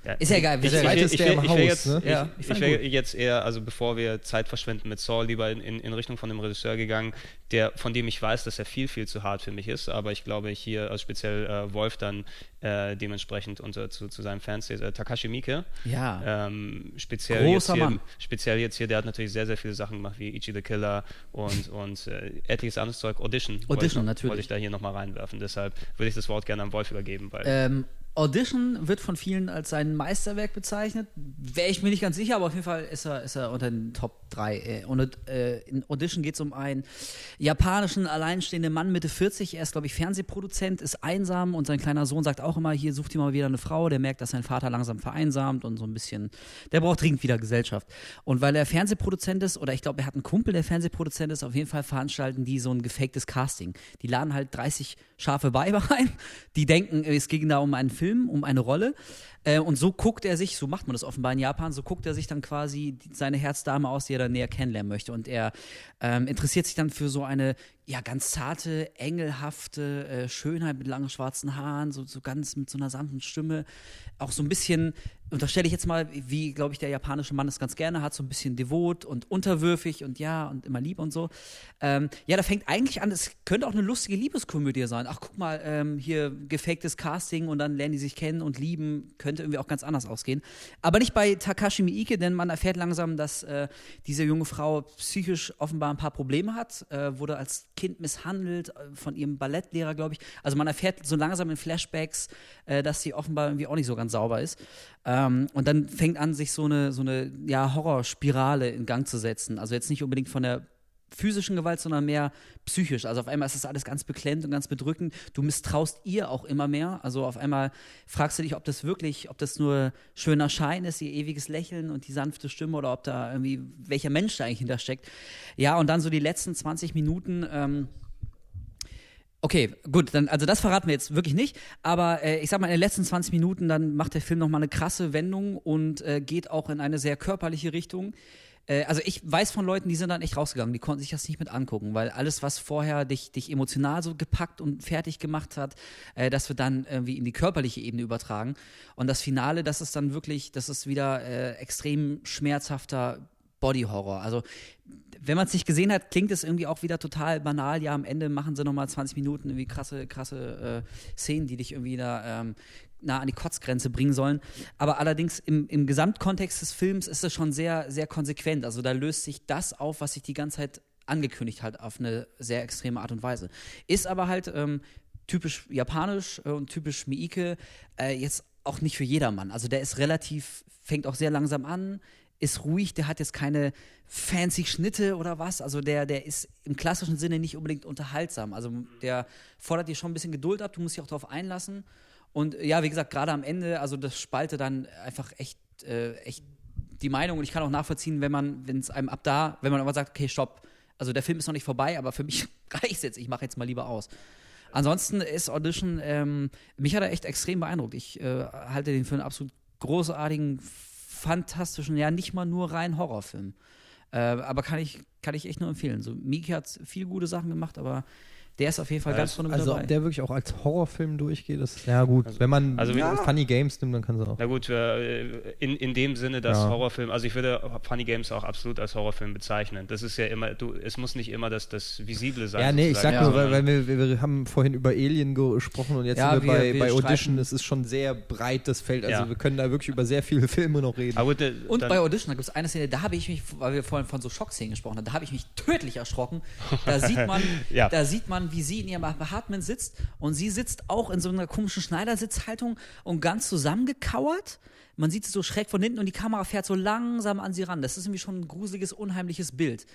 ja, ist ja egal. Ich, ich, ich, ich, ich, jetzt, ne? ja, ich, ich wäre jetzt eher, also bevor wir Zeit verschwenden mit Saul, lieber in, in, in, Richtung von dem Regisseur gegangen, der, von dem ich weiß, dass er viel, viel zu hart für mich ist, aber ich glaube hier, also speziell äh, Wolf dann äh, dementsprechend unter, zu, zu seinen Fans, äh, Takashi Miike. Ja. Ähm, speziell, jetzt hier, speziell jetzt hier, der hat natürlich sehr, sehr viele Sachen gemacht, wie Ichi the Killer und, und äh, etliches anderes Zeug. Audition. Audition, wollte, natürlich. Wollte ich da hier nochmal reinwerfen. Deshalb würde ich das Wort gerne an Wolf übergeben. Weil ähm, Audition wird von vielen als sein Meisterwerk bezeichnet. Wäre ich mir nicht ganz sicher, aber auf jeden Fall ist er, ist er unter den Top 3. Äh, und äh, in Audition geht es um einen japanischen, alleinstehenden Mann Mitte 40. Er ist, glaube ich, Fernsehproduzent, ist einsam und sein kleiner Sohn sagt auch immer, hier sucht ihr mal wieder eine Frau. Der merkt, dass sein Vater langsam vereinsamt und so ein bisschen, der braucht dringend wieder Gesellschaft. Und weil er Fernsehproduzent ist, oder ich glaube, er hat einen Kumpel, der Fernsehproduzent ist, auf jeden Fall veranstalten die so ein gefaktes Casting. Die laden halt 30 scharfe Weiber ein, die denken, es ging da um einen Film, um eine Rolle. Äh, und so guckt er sich, so macht man das offenbar in Japan, so guckt er sich dann quasi seine Herzdame aus, die er dann näher kennenlernen möchte. Und er ähm, interessiert sich dann für so eine ja ganz zarte, engelhafte äh, Schönheit mit langen schwarzen Haaren, so, so ganz mit so einer sanften Stimme. Auch so ein bisschen, unterstelle ich jetzt mal, wie, glaube ich, der japanische Mann es ganz gerne hat, so ein bisschen devot und unterwürfig und ja und immer lieb und so. Ähm, ja, da fängt eigentlich an, es könnte auch eine lustige Liebeskomödie sein. Ach, guck mal, ähm, hier gefaktes Casting und dann lernen die sich kennen und lieben, könnte irgendwie auch ganz anders ausgehen. Aber nicht bei Takashi Miike, denn man erfährt langsam, dass äh, diese junge Frau psychisch offenbar ein paar Probleme hat, äh, wurde als Kind misshandelt äh, von ihrem Ballettlehrer, glaube ich. Also man erfährt so langsam in Flashbacks, äh, dass sie offenbar irgendwie auch nicht so ganz sauber ist. Ähm, und dann fängt an, sich so eine, so eine ja, Horrorspirale in Gang zu setzen. Also jetzt nicht unbedingt von der physischen Gewalt, sondern mehr psychisch. Also auf einmal ist das alles ganz beklemmt und ganz bedrückend. Du misstraust ihr auch immer mehr. Also auf einmal fragst du dich, ob das wirklich, ob das nur schöner Schein ist, ihr ewiges Lächeln und die sanfte Stimme oder ob da irgendwie welcher Mensch da eigentlich hintersteckt. Ja, und dann so die letzten 20 Minuten. Ähm, Okay, gut, dann, also das verraten wir jetzt wirklich nicht, aber äh, ich sag mal, in den letzten 20 Minuten, dann macht der Film nochmal eine krasse Wendung und äh, geht auch in eine sehr körperliche Richtung. Äh, also ich weiß von Leuten, die sind dann echt rausgegangen, die konnten sich das nicht mit angucken, weil alles, was vorher dich, dich emotional so gepackt und fertig gemacht hat, äh, das wird dann irgendwie in die körperliche Ebene übertragen. Und das Finale, das ist dann wirklich, das ist wieder äh, extrem schmerzhafter Body Horror. Also wenn man es nicht gesehen hat, klingt es irgendwie auch wieder total banal. Ja, am Ende machen sie nochmal 20 Minuten irgendwie krasse, krasse äh, Szenen, die dich irgendwie da ähm, nah an die Kotzgrenze bringen sollen. Aber allerdings im, im Gesamtkontext des Films ist es schon sehr, sehr konsequent. Also da löst sich das auf, was sich die ganze Zeit angekündigt hat, auf eine sehr extreme Art und Weise. Ist aber halt ähm, typisch japanisch äh, und typisch Miike äh, jetzt auch nicht für jedermann. Also der ist relativ, fängt auch sehr langsam an, ist ruhig, der hat jetzt keine fancy Schnitte oder was. Also der, der ist im klassischen Sinne nicht unbedingt unterhaltsam. Also der fordert dir schon ein bisschen Geduld ab, du musst dich auch darauf einlassen. Und ja, wie gesagt, gerade am Ende, also das spalte dann einfach echt, äh, echt die Meinung. Und ich kann auch nachvollziehen, wenn man, wenn es einem ab da, wenn man aber sagt, okay, stopp, also der Film ist noch nicht vorbei, aber für mich reicht es jetzt, ich mache jetzt mal lieber aus. Ansonsten ist Audition, ähm, mich hat er echt extrem beeindruckt. Ich äh, halte den für einen absolut großartigen, fantastischen, ja nicht mal nur rein Horrorfilm. Äh, aber kann ich, kann ich echt nur empfehlen. So, Miki hat viele gute Sachen gemacht, aber der ist auf jeden Fall ganz vorne mit also, dabei. ob der wirklich auch als Horrorfilm durchgeht, ist, ja gut. Also, wenn man also ja. Funny Games nimmt, dann kann es auch. Na gut, äh, in, in dem Sinne, dass Ja. Horrorfilm, also ich würde Funny Games auch absolut als Horrorfilm bezeichnen. Das ist ja immer, du, es muss nicht immer das, das Visible sein. Ja, nee, ich sag sozusagen, nur, weil, weil wir, wir haben vorhin über Alien gesprochen und jetzt Ja, sind wir, wir- bei, wir bei Audition, es ist schon sehr breit das Feld. Also Ja. wir können da wirklich über sehr viele Filme noch reden. Aber gut, äh, Und bei Audition, da gibt es eine Szene, da habe ich mich, weil wir vorhin von so Schockszenen gesprochen haben, da habe ich mich tödlich erschrocken. Da sieht man, Ja. da sieht man, wie sie in ihrem Apartment sitzt und sie sitzt auch in so einer komischen Schneidersitzhaltung und ganz zusammengekauert. Man sieht sie so schräg von hinten und die Kamera fährt so langsam an sie ran. Das ist irgendwie schon ein gruseliges, unheimliches Bild.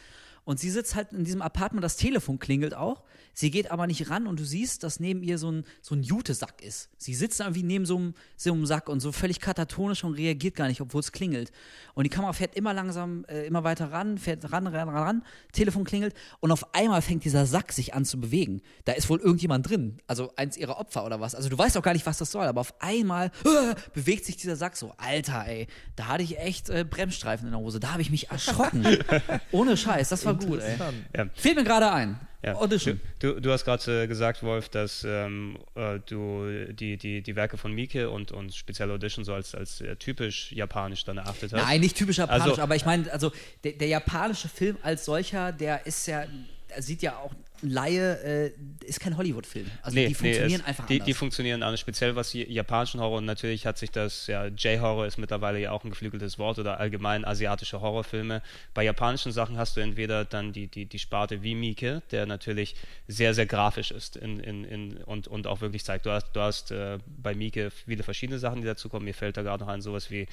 Und sie sitzt halt in diesem Apartment, das Telefon klingelt auch. Sie geht aber nicht ran und du siehst, dass neben ihr so ein, so ein Jutesack ist. Sie sitzt irgendwie neben so einem, so einem Sack und so völlig katatonisch und reagiert gar nicht, obwohl es klingelt. Und die Kamera fährt immer langsam, äh, immer weiter ran, fährt ran, ran, ran, ran, Telefon klingelt und auf einmal fängt dieser Sack sich an zu bewegen. Da ist wohl irgendjemand drin, also eins ihrer Opfer oder was. Also du weißt auch gar nicht, was das soll, aber auf einmal äh, bewegt sich dieser Sack so. Alter, ey, da hatte ich echt äh, Bremsstreifen in der Hose. Da habe ich mich erschrocken. Ohne Scheiß, das war gut, ey. ja. Fehlt mir gerade ein. Ja. Audition. Du, du, hast gerade äh, gesagt, Wolf, dass ähm, äh, du die, die, die Werke von Mieke und, und speziell Audition so als, als äh, typisch japanisch dann erachtet hast. Nein, nicht typisch japanisch, Also- aber ich meine, also der, der japanische Film als solcher, der ist ja, sieht ja auch Laie, äh, ist kein Hollywood-Film. Also die funktionieren es, einfach die, anders. die funktionieren anders, speziell was japanischen Horror und natürlich hat sich das, ja, J-Horror ist mittlerweile ja auch ein geflügeltes Wort oder allgemein asiatische Horrorfilme. Bei japanischen Sachen hast du entweder dann die, die, die Sparte wie Mieke, der natürlich sehr, sehr grafisch ist in, in, in, und, und auch wirklich zeigt. Du hast, du hast äh, bei Mieke viele verschiedene Sachen, die dazukommen. Mir fällt da gerade noch ein, sowas wie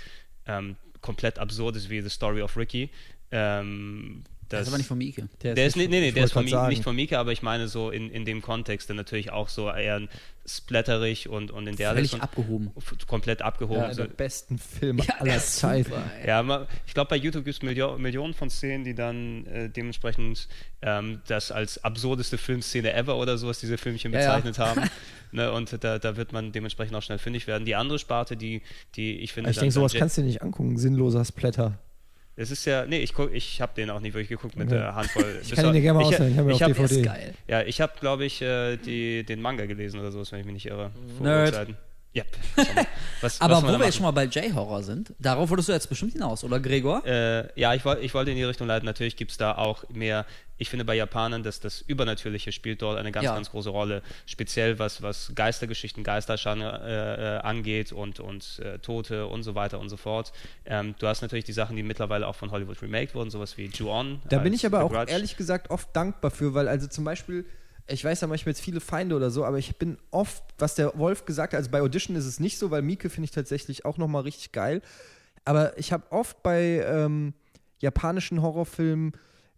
ähm, komplett absurdes wie The Story of Ricky. Ähm, das ist aber nicht von Miike. der, ist nicht, nee, nee, ich der ist von, sagen. nicht von Mika, aber ich meine so in, in dem Kontext dann natürlich auch so eher splatterig und, und in der Völlig Richtung- abgehoben. komplett abgehoben. Ja, so. der besten Filme Ja, aller der Zeiten. Ja, ich glaube, bei YouTube gibt es Millio Millionen von Szenen, die dann äh, dementsprechend ähm, das als absurdeste Filmszene ever oder sowas diese Filmchen Ja, ja. bezeichnet haben. Ne, und da, da wird man dementsprechend auch schnell fündig werden. Die andere Sparte, die, die ich finde. Ich dann- denke, sowas kannst du dir nicht angucken. Sinnloser Splatter. Es ist ja, nee, ich, guck, ich habe den auch nicht wirklich geguckt mit Okay. der Handvoll. Ich kann ihn dir gerne mal ich, ausleihen. Ich habe ihn auf hab- DVD. Ja, ich habe, glaube ich, äh, die, den Manga gelesen oder sowas, wenn ich mich nicht irre. Vor Nerd. Ja. Was, Aber was wo wir jetzt machen- schon mal bei J-Horror sind, darauf wolltest du jetzt bestimmt hinaus, oder Gregor? Äh, ja, ich, ich wollte in die Richtung leiten. Natürlich gibt es da auch mehr. Ich finde bei Japanern, dass das Übernatürliche spielt dort eine ganz, Ja. ganz große Rolle. Speziell was, was Geistergeschichten, Geisterschanne äh, äh, angeht und, und äh, Tote und so weiter und so fort. Ähm, du hast natürlich die Sachen, die mittlerweile auch von Hollywood remaked wurden, sowas wie Ju-On. Da bin ich aber auch ehrlich gesagt oft dankbar für, weil also zum Beispiel, ich weiß ja manchmal jetzt viele Feinde oder so, aber ich bin oft, was der Wolf gesagt hat, also bei Audition ist es nicht so, weil Mieke finde ich tatsächlich auch nochmal richtig geil. Aber ich habe oft bei ähm, japanischen Horrorfilmen,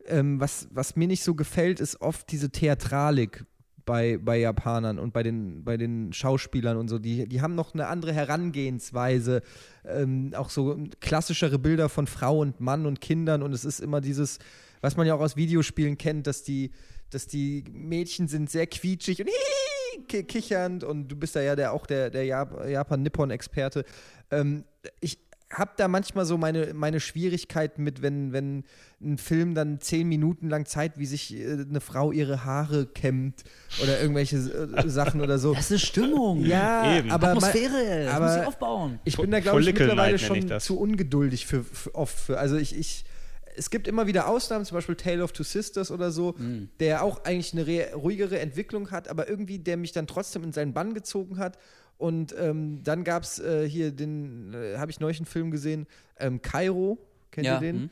ähm, was, was mir nicht so gefällt, ist oft diese Theatralik bei, bei Japanern und bei den, bei den Schauspielern und so. Die, die haben noch eine andere Herangehensweise, ähm, auch so klassischere Bilder von Frau und Mann und Kindern und es ist immer dieses, was man ja auch aus Videospielen kennt, dass die, dass die Mädchen sind sehr quietschig und ki- kichernd und du bist da ja der, auch der, der Jap Japan-Nippon-Experte. Ähm, ich habe da manchmal so meine, meine Schwierigkeiten mit, wenn, wenn ein Film dann zehn Minuten lang zeigt, wie sich äh, eine Frau ihre Haare kämmt oder irgendwelche äh, Sachen oder so. Das ist Stimmung. Ja, Eben. aber Atmosphäre. Das aber muss ich aufbauen. ich bin da, glaube ich, mittlerweile ich schon das. zu ungeduldig für, für oft. Für, also ich, ich es gibt immer wieder Ausnahmen, zum Beispiel Tale of Two Sisters oder so, Mhm. der auch eigentlich eine re- ruhigere Entwicklung hat, aber irgendwie der mich dann trotzdem in seinen Bann gezogen hat. Und ähm, dann gab es äh, hier den, äh, habe ich neulich einen Film gesehen, ähm, Kairo, kennt ihr den? hm.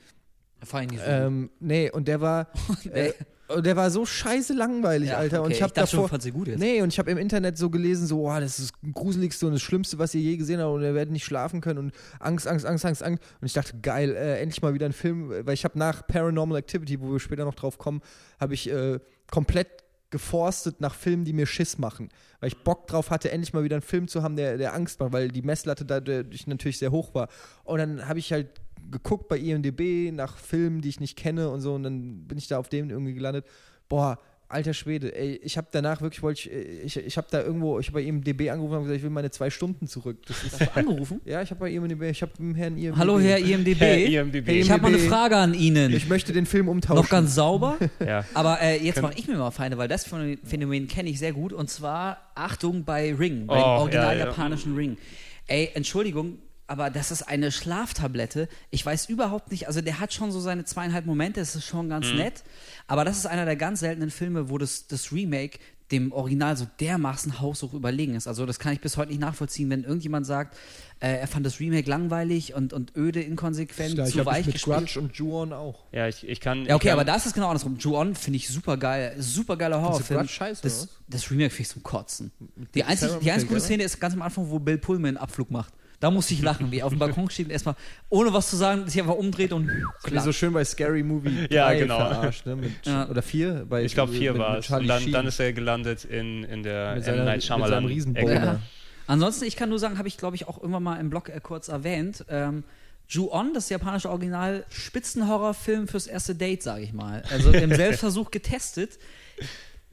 So gut. Ähm, nee, und der war, äh, der war so scheiße langweilig, Ja, Alter. Und okay, ich habe schon, davor, fand sie gut jetzt. nee, und ich habe im Internet so gelesen, so, oh, das ist das gruseligste und das Schlimmste, was ihr je gesehen habt, und ihr werdet nicht schlafen können und Angst, Angst, Angst, Angst, Angst. Und ich dachte, geil, äh, endlich mal wieder ein Film, weil ich habe nach Paranormal Activity, wo wir später noch drauf kommen, habe ich äh, komplett geforstet nach Filmen, die mir Schiss machen. Weil ich Bock drauf hatte, endlich mal wieder einen Film zu haben, der, der Angst macht, weil die Messlatte dadurch natürlich sehr hoch war. Und dann habe ich halt geguckt bei IMDb nach Filmen, die ich nicht kenne und so, und dann bin ich da auf dem irgendwie gelandet. Boah, alter Schwede, ey, ich habe danach wirklich, wollte ich, ich, ich habe da irgendwo, ich habe bei IMDb angerufen und gesagt, ich will meine zwei Stunden zurück. Das ist, Hast du angerufen? ja, ich habe bei IMDb, ich habe dem Herrn IMDb. Hallo, Herr IMDB. Herr IMDb. Ich habe mal eine. Frage an Ihnen. Ich möchte den Film umtauschen. Noch ganz sauber. Ja. Aber äh, jetzt mache ich mir mal Feinde, weil das Phänomen kenne ich sehr gut. Und zwar, Achtung, bei Ring, bei Oh, dem ja, original ja. japanischen Ring. Ey, Entschuldigung, aber das ist eine Schlaftablette. Ich weiß überhaupt nicht, also der hat schon so seine zweieinhalb Momente, das ist schon ganz nett. Aber das ist einer der ganz seltenen Filme, wo das, das Remake dem Original so dermaßen haushoch überlegen ist. Also das kann ich bis heute nicht nachvollziehen, wenn irgendjemand sagt, äh, er fand das Remake langweilig und, und öde, inkonsequent, ja, ich zu habe weich mit gespielt. Grudge und Ju-On auch. Ja, ich, ich kann. Ja, okay, ich kann, aber da ist es genau andersrum. Ju-On finde ich super geil. Super geiler Horrorfilm. Scheiße, das, das Remake finde ich zum Kotzen. Die einzige, die einzige gute? Szene ist ganz am Anfang, wo Bill Pullman einen Abflug macht. Da musste ich lachen, wie auf dem Balkon steht und erstmal, ohne was zu sagen, sich einfach umdreht und Wie klar. so schön bei Scary Movie 3 Ja, genau. verarscht, ne? Mit, Ja. Oder vier? Bei, Ich glaube, vier mit- war mit es. Und dann, dann ist er gelandet in, in der Mit M. seiner- Night mit Shyamalan. Ecke. Ja. Ansonsten, ich kann nur sagen, habe ich glaube ich auch irgendwann mal im Blog äh, kurz erwähnt. Ähm, Ju-On, das japanische Original, Spitzenhorrorfilm fürs erste Date, sage ich mal. Also im Selbstversuch getestet.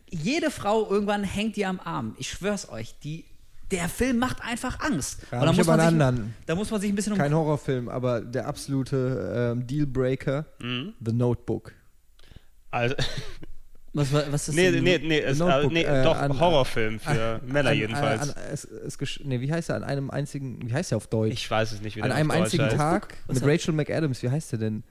Jede Frau irgendwann hängt dir am Arm. Ich schwör's euch, die, der Film macht einfach Angst. Ja, Und da muss, man einen sich, anderen. da muss man sich ein bisschen um. Kein Horrorfilm, aber der absolute ähm, Dealbreaker, Mhm. The Notebook. Also, Was, was ist nee, denn- nee, nee, es, äh, Notebook, nee äh, doch, an- Horrorfilm für Männer An- jedenfalls. An, an, es, es, gesch- nee, wie heißt er? An einem einzigen, wie heißt er auf Deutsch? ich weiß es nicht, wie an der einem auf Deutsch einzigen heißt. Tag Was mit hat- Rachel McAdams, wie heißt er denn?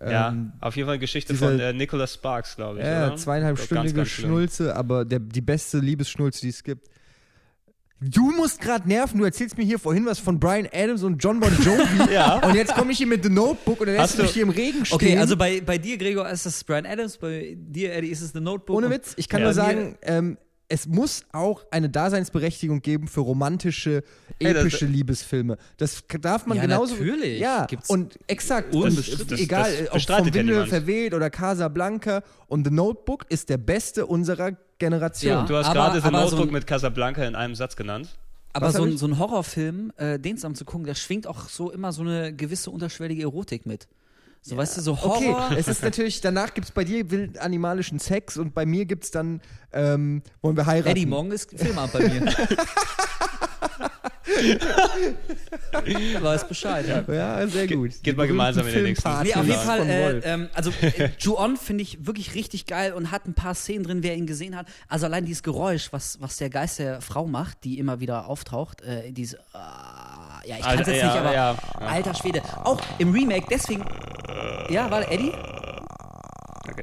Ja, Ähm, auf jeden Fall Geschichte diese- von äh, Nicholas Sparks, glaube ich. Ja, oder? Ganz, zweieinhalbstündige. Schnulze, aber der, die beste Liebesschnulze, die es gibt. Du musst gerade nerven, du erzählst mir hier vorhin was von Brian Adams und John Bon Jovi Ja. und jetzt komme ich hier mit The Notebook und dann lässt du mich hier im Regen stehen. Okay, also bei, bei dir, Gregor, ist es Brian Adams, bei dir, Eddie, ist es The Notebook. Ohne Witz, ich kann Ja. nur sagen, ähm, es muss auch eine Daseinsberechtigung geben für romantische, Hey, das- epische Liebesfilme. Das darf man Ja, genauso. natürlich. Ja, Gibt's und exakt. unbestritten. und Das- egal, das ob vom bestreitet ja verweht oder Casablanca. Und The Notebook ist der beste unserer Generation. Ja. Du hast gerade The so Notebook ein- mit Casablanca in einem Satz genannt. Aber so ein, so ein Horrorfilm, äh, den zusammen zu gucken, der schwingt auch so immer so eine gewisse unterschwellige Erotik mit. So, weißt du, so Okay, Horror. es ist natürlich, danach gibt es bei dir wild animalischen Sex und bei mir gibt es dann, ähm, wollen wir heiraten. Eddie, morgen ist Filmabend bei mir. Weiß Bescheid. Ja. Ja, sehr gut. geht Die mal gemeinsam in den nächsten Filmpartys Nee, auf jeden Fall, äh, ähm, also äh, Ju-On finde ich wirklich richtig geil und hat ein paar Szenen drin, wer ihn gesehen hat. Also allein dieses Geräusch, was, was der Geist der Frau macht, die immer wieder auftaucht, äh, diese, ah, ja, ich kann es Alter, jetzt ja, nicht, aber ja. alter Schwede. Auch im Remake, deswegen, ja, warte, Eddie? Okay.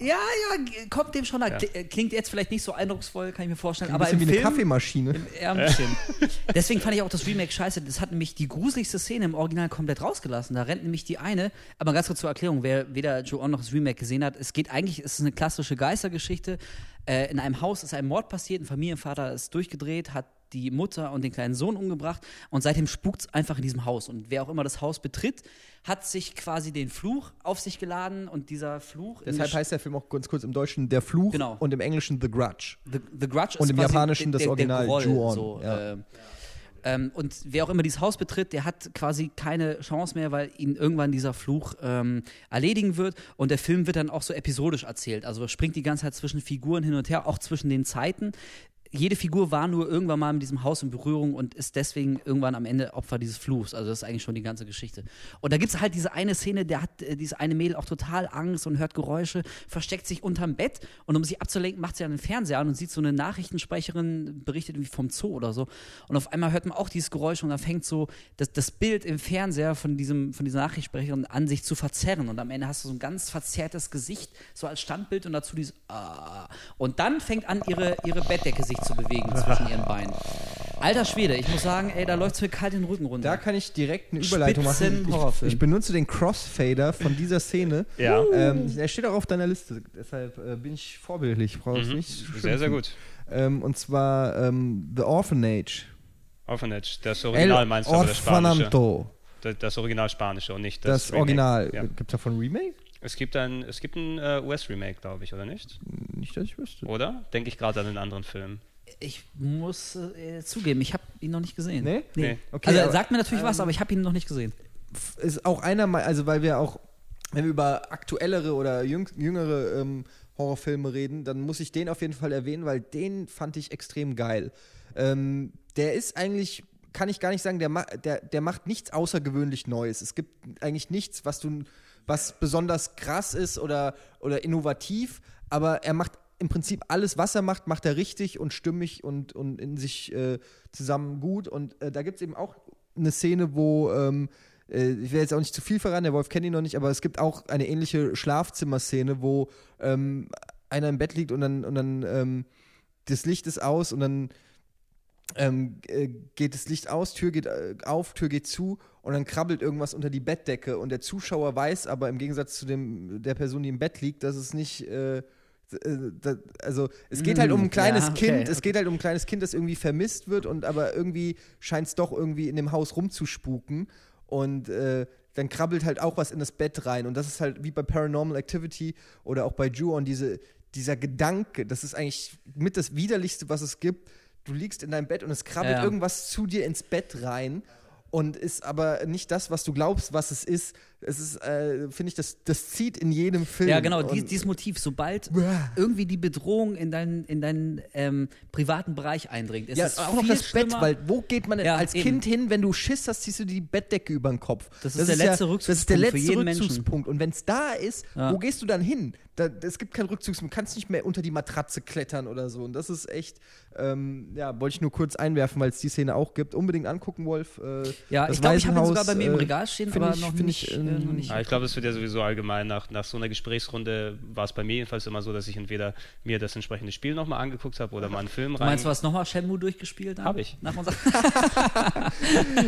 Ja, ja, kommt dem schon nach. Kli- äh, Klingt jetzt vielleicht nicht so eindrucksvoll, kann ich mir vorstellen, ein aber bisschen im wie eine Film, Kaffeemaschine. ja, ein bisschen. Deswegen fand ich auch das Remake scheiße. Das hat nämlich die gruseligste Szene im Original komplett rausgelassen. Da rennt nämlich die eine, aber ganz kurz zur Erklärung, wer weder Joe noch das Remake gesehen hat, es geht eigentlich, es ist eine klassische Geistergeschichte. Äh, in einem Haus ist ein Mord passiert, ein Familienvater ist durchgedreht, hat die Mutter und den kleinen Sohn umgebracht und seitdem spukt es einfach in diesem Haus. Und wer auch immer das Haus betritt, hat sich quasi den Fluch auf sich geladen und dieser Fluch. Deshalb heißt der Film auch ganz kurz im Deutschen Der Fluch Genau. und im Englischen The Grudge. The, The Grudge Und ist im Japanischen das der, Original, der Groll, Ju-On, So, ja. äh, ähm, und wer auch immer dieses Haus betritt, der hat quasi keine Chance mehr, weil ihn irgendwann dieser Fluch ähm, erledigen wird. Und der Film wird dann auch so episodisch erzählt. Also springt die ganze Zeit zwischen Figuren hin und her, auch zwischen den Zeiten. Jede Figur war nur irgendwann mal mit diesem Haus in Berührung und ist deswegen irgendwann am Ende Opfer dieses Fluchs. Also das ist eigentlich schon die ganze Geschichte. Und da gibt es halt diese eine Szene, der hat äh, diese eine Mädel auch total Angst und hört Geräusche, versteckt sich unterm Bett und um sie abzulenken, macht sie an den Fernseher an und sieht so eine Nachrichtensprecherin, berichtet irgendwie vom Zoo oder so. Und auf einmal hört man auch dieses Geräusch und dann fängt so das, das Bild im Fernseher von, diesem, von dieser Nachrichtensprecherin an, sich zu verzerren. Und am Ende hast du so ein ganz verzerrtes Gesicht, so als Standbild und dazu dieses ah. Und dann fängt an, ihre, ihre Bettdecke sich zu bewegen zwischen ihren Beinen. Alter Schwede, ich muss sagen, ey, da läuft es mir kalt den Rücken runter. Da kann ich direkt eine Überleitung machen. Ich, ich, benutze den Crossfader von dieser Szene. Ja. Ähm, er steht auch auf deiner Liste, deshalb äh, bin ich vorbildlich. Brauchst Mhm. nicht Sehr, sehr gut. Ähm, und zwar ähm, The Orphanage. Orphanage, das Original meinst du, aber das Spanische. Das, das Original Spanische und nicht das, Das, Remake. Original. Ja. Gibt es davon Remake? Es gibt ein, es gibt ein äh, US-Remake, glaube ich, oder nicht? Nicht, dass ich wüsste. Oder? Denke ich gerade an einen anderen Film. Ich muss äh, zugeben, ich habe ihn noch nicht gesehen. Nee? Nee. Okay, also er aber- sagt mir natürlich was, ähm, aber ich habe ihn noch nicht gesehen. ist auch einer, also weil wir auch, wenn wir über aktuellere oder jüng, jüngere ähm, Horrorfilme reden, dann muss ich den auf jeden Fall erwähnen, weil den fand ich extrem geil. Ähm, der ist eigentlich, kann ich gar nicht sagen, der, der, der macht nichts außergewöhnlich Neues. Es gibt eigentlich nichts, was du, was besonders krass ist oder, oder innovativ, aber er macht im Prinzip alles, was er macht, macht er richtig und stimmig und, und in sich äh, zusammen gut. Und äh, da gibt es eben auch eine Szene, wo ähm, äh, ich will jetzt auch nicht zu viel verraten, der Wolf kennt ihn noch nicht, aber es gibt auch eine ähnliche Schlafzimmerszene, wo ähm, einer im Bett liegt und dann, und dann ähm, das Licht ist aus und dann ähm, äh, geht das Licht aus, Tür geht äh, auf, Tür geht zu und dann krabbelt irgendwas unter die Bettdecke und der Zuschauer weiß aber im Gegensatz zu dem, der Person, die im Bett liegt, dass es nicht äh, äh, also es geht halt um ein kleines ja, okay, Kind, es okay. geht halt um ein kleines Kind, das irgendwie vermisst wird und aber irgendwie scheint es doch irgendwie in dem Haus rumzuspuken und äh, dann krabbelt halt auch was in das Bett rein und das ist halt wie bei Paranormal Activity oder auch bei Ju-On diese, dieser Gedanke, das ist eigentlich mit das widerlichste, was es gibt. Du liegst in deinem Bett und es krabbelt Ja. irgendwas zu dir ins Bett rein und ist aber nicht das, was du glaubst, was es ist. Es ist, äh, finde ich, das, das zieht in jedem Film. Ja, genau, dies, dieses Motiv, sobald irgendwie die Bedrohung in deinen, in deinen ähm, privaten Bereich eindringt, ist ja, es auch noch das Bett, schlimmer. weil wo geht man Ja, als eben. Kind hin, wenn du Schiss hast, ziehst du die Bettdecke über den Kopf. Das ist der letzte Das ist der Rückzugspunkt für letzte jeden Menschen. Rückzugspunkt. Und wenn es da ist, Ja. wo gehst du dann hin? Da, es gibt keinen Rückzugspunkt. Du kannst nicht mehr unter die Matratze klettern oder so. Und das ist echt, ähm, ja, wollte ich nur kurz einwerfen, weil es die Szene auch gibt. Unbedingt angucken, Wolf. Äh, ja, das ich glaube, ich habe ihn sogar bei mir im äh, Regal stehen, aber ich- noch, nicht, ich, äh, ähm, noch nicht. Ja, ich glaube, es wird ja sowieso allgemein nach, nach so einer Gesprächsrunde war es bei mir jedenfalls immer so, dass ich entweder mir das entsprechende Spiel nochmal angeguckt habe oder mal einen Film Du rein. meinst, du hast nochmal Shenmue durchgespielt? dann? Hab ich. Nach unserer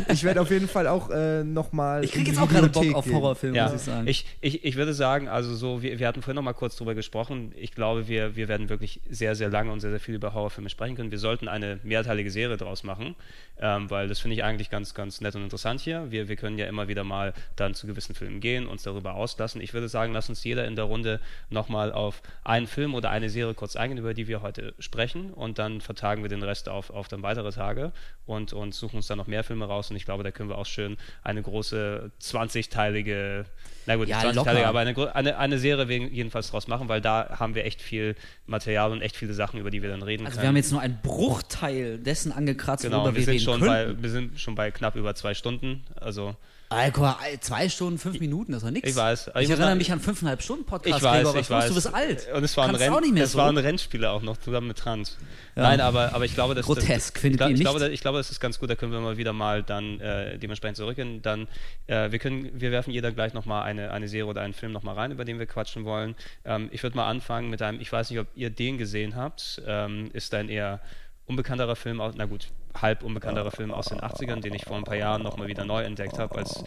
Ich werde auf jeden Fall auch äh, nochmal. ich kriege jetzt auch gerade Bock auf. Horrorfilme, Ja, muss ich sagen. ich, ich, ich würde sagen, also so, wir, wir hatten vorhin noch mal kurz drüber gesprochen. Ich glaube, wir, wir werden wirklich sehr, sehr lange und sehr, sehr viel über Horrorfilme sprechen können. Wir sollten eine mehrteilige Serie draus machen, ähm, weil das finde ich eigentlich ganz, ganz nett und interessant hier. Wir, wir können ja immer wieder mal dann zu gewissen Filmen gehen, uns darüber auslassen. Ich würde sagen, lass uns jeder in der Runde nochmal auf einen Film oder eine Serie kurz eingehen, über die wir heute sprechen und dann vertagen wir den Rest auf, auf dann weitere Tage und, und suchen uns dann noch mehr Filme raus und ich glaube, da können wir auch schön eine große 20-teilige, na gut, Ja, nicht 20-teilige, locker. aber eine, eine, eine Serie jedenfalls draus machen, weil da haben wir echt viel Material und echt viele Sachen, über die wir dann reden also können. wir haben jetzt nur einen Bruchteil dessen angekratzt, genau, worüber wir wir sind, reden schon können. bei, wir sind schon bei knapp über zwei Stunden, also Ey, zwei Stunden, fünf Minuten, das war nix. Ich weiß. Ich, Ich erinnere mich an fünfeinhalb Stunden Podcast. Ich weiß, ich weiß. Du bist alt. Und es waren, Kannst Renn, auch nicht mehr es so. waren Rennspiele auch noch zusammen mit Trans. Ja. Nein, aber, aber ich glaube, dass Grotesk, das, findet ich, ihr ich nicht? glaube, ich glaube, das ist ganz gut. Da können wir mal wieder mal dann äh, dementsprechend zurückgehen. Dann äh, wir können, wir werfen jeder gleich noch mal eine, eine Serie oder einen Film noch mal rein, über den wir quatschen wollen. Ähm, ich würde mal anfangen mit einem. Ich weiß nicht, ob ihr den gesehen habt. Ähm, ist ein eher unbekannterer Film aus, na gut, halb unbekannterer Film aus den 80ern, den ich vor ein paar Jahren nochmal wieder neu entdeckt habe. Als,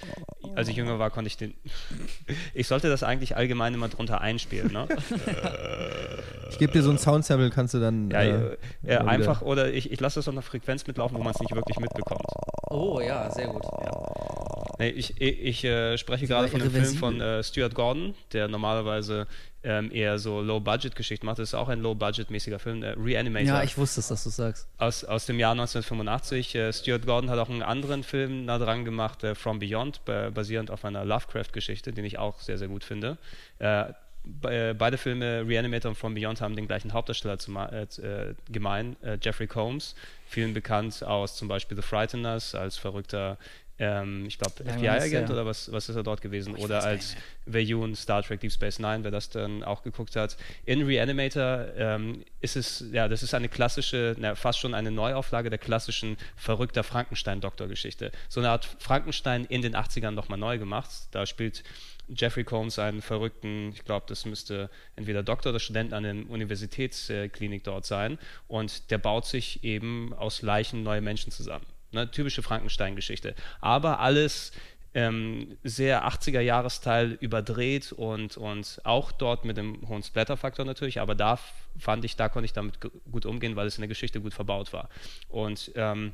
als ich jünger war, konnte ich den. ich sollte das eigentlich allgemein immer drunter einspielen, ne? Ich gebe dir so ein Soundsample, kannst du dann. Ja, äh, äh, äh, einfach, oder ich, ich lasse das auf einer Frequenz mitlaufen, wo man es nicht wirklich mitbekommt. Oh ja, sehr gut. Nee, ich ich, ich äh, spreche gerade von dem Film von äh, Stuart Gordon, der normalerweise ähm, eher so Low-Budget-Geschichten macht. Das ist auch ein Low-Budget-mäßiger Film, äh, Reanimator. Ja, ich wusste es, dass du sagst. aus, aus dem Jahr 1985. Äh, Stuart Gordon hat auch einen anderen Film nah dran gemacht, äh, From Beyond, ba- basierend auf einer Lovecraft-Geschichte, den ich auch sehr, sehr gut finde. Äh, be beide Filme, Reanimator und From Beyond, haben den gleichen Hauptdarsteller äh, äh, gemein, äh, Jeffrey Combs, vielen bekannt aus zum Beispiel The Frighteners als verrückter ähm, ich glaube, FBI-Agent ja. oder was, was ist er dort gewesen? Oh, oder als Veyun Star Trek Deep Space Nine, wer das dann auch geguckt hat. In Reanimator ähm, ist es, ja, das ist eine klassische, na, fast schon eine Neuauflage der klassischen verrückter Frankenstein-Doktor-Geschichte. So eine Art Frankenstein in den 80ern nochmal neu gemacht. Da spielt Jeffrey Combs einen verrückten, ich glaube, das müsste entweder Doktor oder Student an der Universitätsklinik dort sein. Und der baut sich eben aus Leichen neue Menschen zusammen. Ne? Typische Frankenstein-Geschichte. Aber alles ähm, sehr 80er-Jahresteil überdreht und, und auch dort mit einem hohen Splatter-Faktor natürlich, aber da fand ich, da konnte ich damit gut umgehen, weil es in der Geschichte gut verbaut war. Und ähm,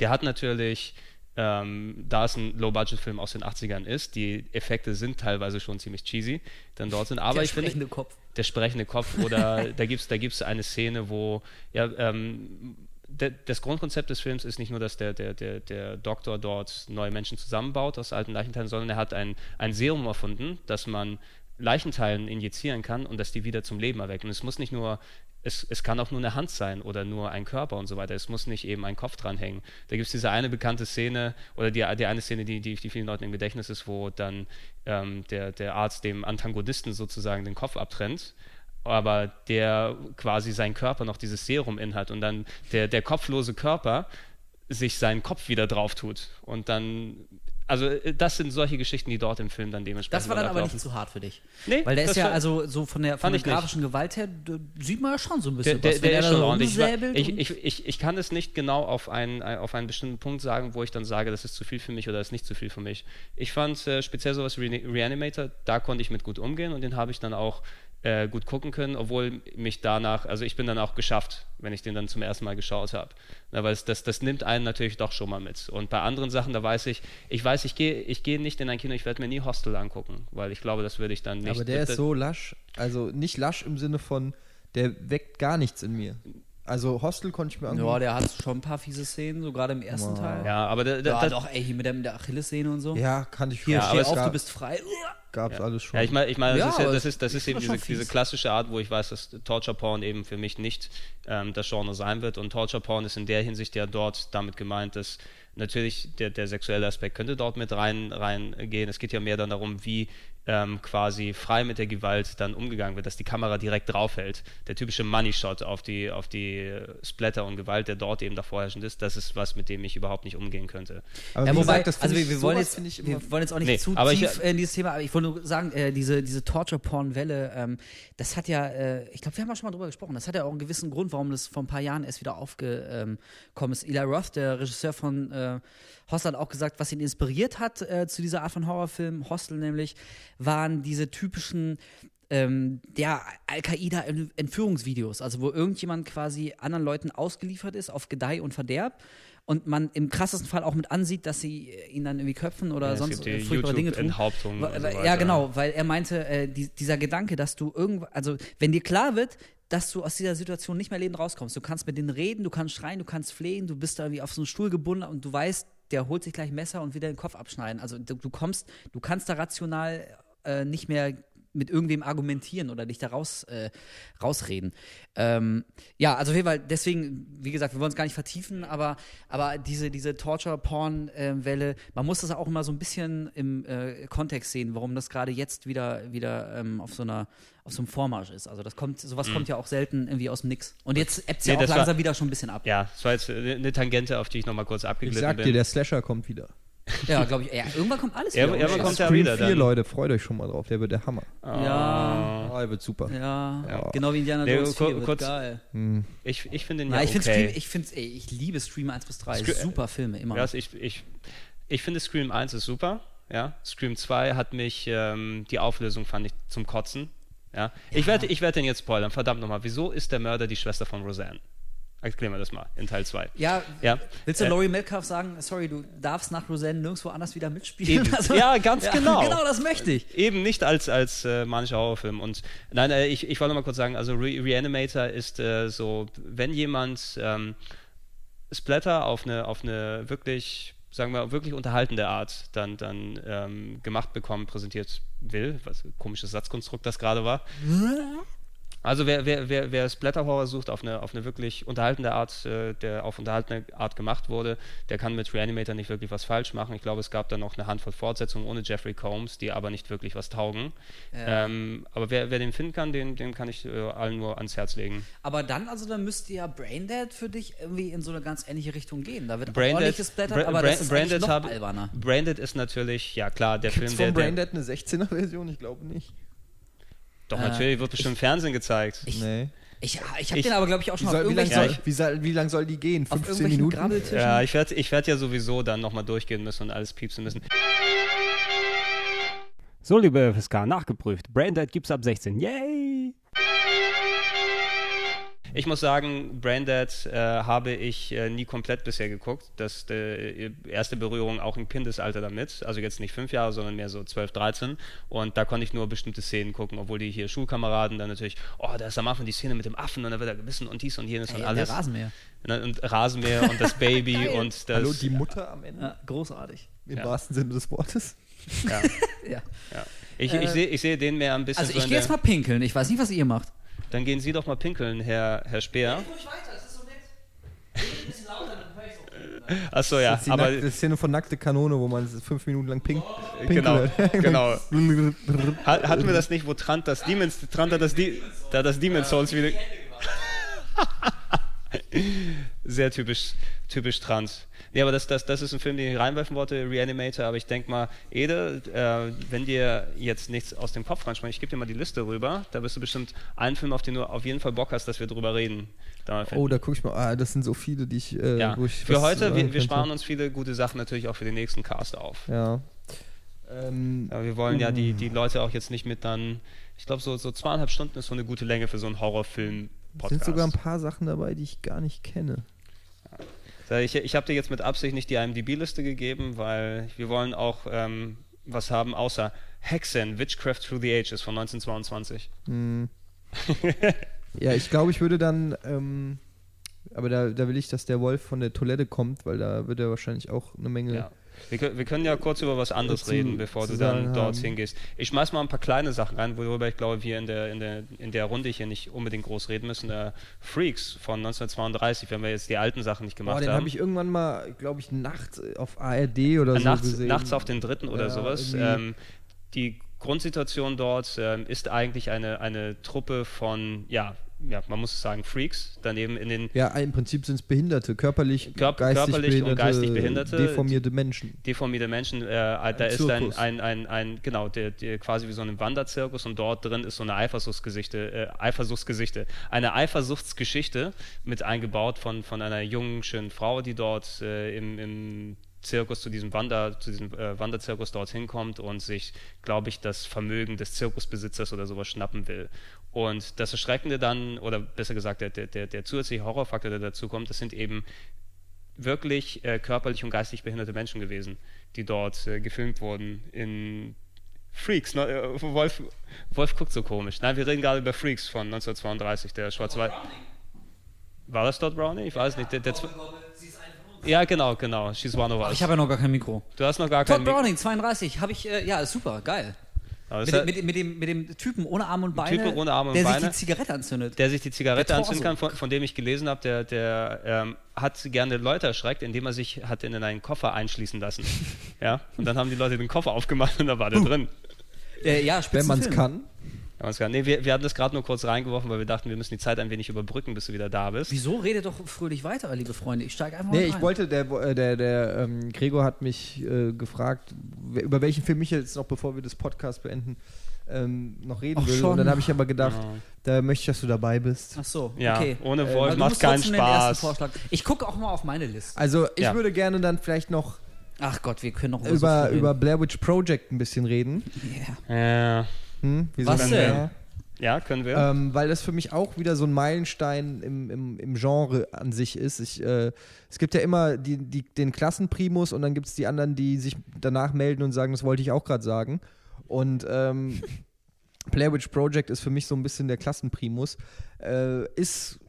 der hat natürlich, ähm, da es ein Low-Budget-Film aus den 80ern ist, die Effekte sind teilweise schon ziemlich cheesy, dann dort sind. Aber der ich sprechende finde, Kopf. Der sprechende Kopf oder da gibt es da gibt's eine Szene, wo ja, ähm, das Grundkonzept des Films ist nicht nur, dass der, der, der, der Doktor dort neue Menschen zusammenbaut aus alten Leichenteilen, sondern er hat ein, ein Serum erfunden, das man Leichenteilen injizieren kann und dass die wieder zum Leben erwecken. Und es muss nicht nur, es, es kann auch nur eine Hand sein oder nur ein Körper und so weiter. Es muss nicht eben ein Kopf dranhängen. Da gibt es diese eine bekannte Szene oder die, die eine Szene, die, die, die vielen Leuten im Gedächtnis ist, wo dann ähm, der, der Arzt dem Antagonisten sozusagen den Kopf abtrennt aber der quasi sein Körper noch dieses Serum in hat und dann der, der kopflose Körper sich seinen Kopf wieder drauf tut und dann also äh, das sind solche Geschichten, die dort im Film dann dementsprechend Das war dann aber nicht zu hart für dich. Nee, Weil der ist ja also so von der, von der grafischen nicht. Gewalt her, sieht man ja schon so ein bisschen der, der, was. Der, der ist schon ordentlich. Ich, ich, ich, ich, kann es nicht genau auf einen, auf einen bestimmten Punkt sagen, wo ich dann sage, das ist zu viel für mich oder das ist nicht zu viel für mich. Ich fand äh, speziell sowas wie Reanimator, da konnte ich mit gut umgehen und den habe ich dann auch äh, gut gucken können, obwohl mich danach, also ich bin dann auch geschafft, wenn ich den dann zum ersten Mal geschaut habe. weil es, das, das nimmt einen natürlich doch schon mal mit. Und bei anderen Sachen, da weiß ich, ich weiß, ich gehe ich geh nicht in ein Kino, ich werde mir nie Hostel angucken, weil ich glaube, das würde ich dann nicht. Aber der ist so lasch, also nicht lasch im Sinne von, der weckt gar nichts in mir. Also Hostel konnte ich mir angucken. Ja, der hat schon ein paar fiese Szenen, so gerade im ersten wow. Teil. Ja, aber der, der, ja, doch, ey, hier mit der, mit der Achillessehne und so. Ja, kann ich Hier, ja, steh auf, du bist frei gab es ja. alles schon. Ja, ich meine, ich mein, das, ja, ist, ja, das, ist, das ist eben diese, diese, klassische Art, wo ich weiß, dass Torture Porn eben für mich nicht ähm, das Genre sein wird. Und Torture Porn ist in der Hinsicht ja dort damit gemeint, dass natürlich der, der sexuelle Aspekt könnte dort mit rein reingehen. Es geht ja mehr dann darum, wie ähm, quasi frei mit der Gewalt dann umgegangen wird, dass die Kamera direkt draufhält. Der typische Money Shot auf die, auf die Splatter und Gewalt, der dort eben davor herrschend ist, das ist was, mit dem ich überhaupt nicht umgehen könnte. Aber ja, wobei, gesagt, also wir, wir wollen jetzt, wir wollen jetzt auch nicht nee, zu tief ich, in dieses Thema, aber ich wollte nur sagen, äh, diese, diese Torture-Porn-Welle, ähm, das hat ja, äh, ich glaube, wir haben auch schon mal drüber gesprochen, das hat ja auch einen gewissen Grund, warum das vor ein paar Jahren erst wieder aufgekommen ist. Eli Roth, der Regisseur von äh, Hostel hat auch gesagt, was ihn inspiriert hat äh, zu dieser Art von Horrorfilm, Hostel nämlich, waren diese typischen ähm, der Al-Qaida-Entführungsvideos, also wo irgendjemand quasi anderen Leuten ausgeliefert ist auf Gedeih und Verderb und man im krassesten Fall auch mit ansieht, dass sie ihn dann irgendwie köpfen oder ja, sonst furchtbare Dinge tun. Enthauptung so ja, genau, weil er meinte, äh, die, dieser Gedanke, dass du irgendwann, also wenn dir klar wird, dass du aus dieser Situation nicht mehr lebend rauskommst. Du kannst mit denen reden, du kannst schreien, du kannst flehen, du bist da irgendwie auf so einen Stuhl gebunden und du weißt, der holt sich gleich Messer und wieder den Kopf abschneiden. Also du, du kommst, du kannst da rational äh, nicht mehr mit irgendwem argumentieren oder dich da raus, äh, rausreden. Ähm, ja, also auf jeden Fall, deswegen, wie gesagt, wir wollen es gar nicht vertiefen, aber, aber diese, diese Torture-Porn-Welle, man muss das auch immer so ein bisschen im äh, Kontext sehen, warum das gerade jetzt wieder, wieder ähm, auf so einer auf so einem Vormarsch ist. Also das kommt, sowas mhm. kommt ja auch selten irgendwie aus dem Nix. Und jetzt ebbt es nee, ja auch langsam war, wieder schon ein bisschen ab. Ja, das war jetzt eine Tangente, auf die ich nochmal kurz abgeglitten bin. Ich sag dir, der Slasher kommt wieder. Ja, glaube ich. Ja, irgendwann kommt alles wieder. Ja, irgendwann kommt er wieder. Vier Leute, freut euch schon mal drauf. Der wird der Hammer. Ja. Oh, der wird super. Ja. ja. Genau wie Indiana Jones 4 wird kurz, geil. Hm. Ich, ich finde ihn ja, ich okay. Stream, ich, find, ey, ich liebe Scream 1 bis 3. Scre super Filme, immer. Ja, ich, ich, ich finde Scream 1 ist super. Ja. Scream 2 hat mich, ähm, die Auflösung fand ich zum Kotzen. Ja. ja. Ich werde ich werd den jetzt spoilern. Verdammt nochmal. Wieso ist der Mörder die Schwester von Roseanne? Erklären wir das mal in Teil 2. Ja, ja, willst du äh, Laurie Metcalf sagen, sorry, du darfst nach Roseanne nirgendwo anders wieder mitspielen? Also, ja, ganz ja, genau. Genau, das möchte ich. Eben nicht als, als äh, manischer Horrorfilm. Und nein, äh, ich, ich wollte mal kurz sagen, also Re Reanimator ist äh, so, wenn jemand ähm, Splatter auf eine, auf eine wirklich sagen wir, wirklich unterhaltende Art dann, dann ähm, gemacht bekommen, präsentiert will. Was komisches Satzkonstrukt das gerade war. Also wer, wer, wer, wer Splatter-Horror sucht auf eine, auf eine wirklich unterhaltende Art, äh, der auf unterhaltende Art gemacht wurde, der kann mit Reanimator nicht wirklich was falsch machen. Ich glaube, es gab dann noch eine Handvoll Fortsetzungen ohne Jeffrey Combs, die aber nicht wirklich was taugen. Ja. Ähm, aber wer, wer den finden kann, den, den kann ich äh, allen nur ans Herz legen. Aber dann, also dann müsste ja Braindead für dich irgendwie in so eine ganz ähnliche Richtung gehen. Da wird Braindead- ordentlich gesplattert, Bra- aber Bra- das ist Braindead eigentlich noch hab- alberner. Branded ist natürlich, ja klar, der Gibt's Film, von der, der Braindead eine 16er-Version? Ich glaube nicht. Doch Äh, natürlich wird bestimmt im Fernsehen gezeigt. Ich, Nee. ich, ich habe Ich- den aber, glaube ich, auch schon lang irgendwelchen, soll, wie, soll, wie lang soll die gehen? auf 15 irgendwelchen Minuten? Ja, ich werde ich werd ja sowieso dann nochmal durchgehen müssen und alles piepsen müssen. So, liebe FSK, nachgeprüft. Braindead gibt's ab 16. Yay! Ich muss sagen, Braindead äh, habe ich äh, nie komplett bisher geguckt. Das äh, erste Berührung auch im Kindesalter damit. Also jetzt nicht fünf Jahre, sondern mehr so 12, 13. Und da konnte ich nur bestimmte Szenen gucken, obwohl die hier Schulkameraden dann natürlich, oh, da ist am Anfang die Szene mit dem Affen und da wird er gebissen und dies und jenes Ey, und der alles. Rasenmäher. Ne, Und Rasenmäher und das Baby und das. Hallo, die Mutter am Ende? Ja, großartig. Im Ja. wahrsten Sinne des Wortes. ja, Ja. ja. Ich, ich sehe ich seh den mehr ein bisschen Also so ich in gehe jetzt der- mal pinkeln. Ich weiß nicht, was ihr macht. Dann gehen Sie doch mal pinkeln, Herr, Herr Speer. weiter, das ist so nett. Ein bisschen lauter, dann höre ich so. Achso, ja. das ist Aber nackte Szene von Nackte Kanone, wo man fünf Minuten lang pink, Genau, pinkelt. genau. Hat, hatten wir das nicht, wo Trant das Demons, Trant hat das, Die- da das Demon's Souls wieder. Sehr typisch, typisch Trant. Nee, aber das, das, das ist ein Film, den ich reinwerfen wollte, Reanimator, aber ich denke mal, Ede, äh, wenn dir jetzt nichts aus dem Kopf reinspringt, ich gebe dir mal die Liste rüber, da bist du bestimmt einen Film, auf den du auf jeden Fall Bock hast, dass wir drüber reden. Da Oh, da gucke ich mal. Ah, das sind so viele, die ich. Äh, ja. wo ich Für was heute, wir, wir sparen uns viele gute Sachen natürlich auch für den nächsten Cast auf. Ja. Ähm, Aber wir wollen ja die, die Leute auch jetzt nicht mit dann, ich glaube, so, so zweieinhalb Stunden ist so eine gute Länge für so einen Horrorfilm-Podcast. sind sogar ein paar Sachen dabei, die ich gar nicht kenne. Ich, ich habe dir jetzt mit Absicht nicht die IMDb-Liste gegeben, weil wir wollen auch ähm, was haben außer Hexen, Witchcraft Through the Ages von 1922. Hm. ja, ich glaube, ich würde dann. Ähm, aber da, da will ich, dass der Wolf von der Toilette kommt, weil da wird er wahrscheinlich auch eine Menge. Ja. Wir, können- wir können ja kurz über was anderes Dazu reden, bevor zu du dann dort hingehst. Ich schmeiß mal ein paar kleine Sachen rein, worüber ich glaube, wir in der, in der, in der Runde hier nicht unbedingt groß reden müssen. Äh, Freaks von 1932, wenn wir jetzt die alten Sachen nicht gemacht Boah, den haben. habe ich irgendwann mal, glaube ich, nachts auf ARD oder so nachts, gesehen. nachts auf den dritten oder Ja, sowas. Ähm, die Grundsituation dort ähm, ist eigentlich eine, eine Truppe von, ja, ja, man muss sagen, Freaks. Daneben in den Ja, im Prinzip sind es Behinderte, körperlich, Körp- geistig, körperlich und behinderte, geistig Behinderte. deformierte Menschen. deformierte Menschen, äh, da ist ein, Zirkus. ein, ein, ein, genau, der, der quasi wie so ein Wanderzirkus und dort drin ist so eine Eifersuchtsgesichte, äh, Eifersuchtsgesichte, eine Eifersuchtsgeschichte mit eingebaut von, von einer jungen, schönen Frau, die dort äh, im, im Zirkus zu diesem Wander, zu diesem äh, Wanderzirkus dorthin kommt und sich, glaube ich, das Vermögen des Zirkusbesitzers oder sowas schnappen will. Und das Erschreckende dann, oder besser gesagt, der, der, der zusätzliche Horrorfaktor, der dazu kommt, das sind eben wirklich äh, körperlich und geistig behinderte Menschen gewesen, die dort äh, gefilmt wurden in Freaks. Ne, äh, Wolf, Wolf guckt so komisch. Nein, wir reden gerade über Freaks von 1932, der Schwarz-Weiß. War das dort Brownie? Ich weiß nicht. Der, der Zw- ja, genau, genau. She's one of us. Ich habe ja noch gar kein Mikro. du hast noch gar Todd keinen Mik- Browning, 32, habe ich, äh, ja, ist super, geil. Mit, hat- mit, mit, dem, mit dem Typen ohne Arme und Beine, Typen ohne Arme und der Beine. sich die Zigarette anzündet. der sich die Zigarette anzünden kann, von, von dem ich gelesen habe, der, der ähm, hat gerne Leute erschreckt, indem er sich hat in einen Koffer einschließen lassen. ja, und dann haben die Leute den Koffer aufgemacht und da war der drin. Äh, ja, Wenn man es Spitzenfilm. Kann. Ja, alles klar. Nee, wir, wir hatten das gerade nur kurz reingeworfen, weil wir dachten, wir müssen die Zeit ein wenig überbrücken, bis du wieder da bist. Wieso? Redet doch fröhlich weiter, liebe Freunde. Ich steige einfach Nee, mal ich rein. wollte, der, äh, der, der ähm, Gregor hat mich äh, gefragt, wer- über welchen Film ich jetzt noch, bevor wir das Podcast beenden, ähm, noch reden Ach, will. schon. Und dann habe ich aber gedacht, Ja. da möchte ich, dass du dabei bist. Ach so, Ja, okay. ohne Äh, Wolf du macht musst keinen trotzdem den ersten Spaß. Vorschlag. Ich gucke auch mal auf meine Liste. Also ich Ja. würde gerne dann vielleicht noch Ach Gott, wir können noch so über, viel über reden. Blair Witch Project ein bisschen reden. Yeah. Ja, Hm? Was denn? denn? Ja. können wir. Ähm, weil das für mich auch wieder so ein Meilenstein im, im, im Genre an sich ist. Ich, äh, es gibt ja immer die, die, den Klassenprimus und dann gibt es die anderen, die sich danach melden und sagen, das wollte ich auch gerade sagen. Und ähm, Blair Witch Project ist für mich so ein bisschen der Klassenprimus. Äh, ist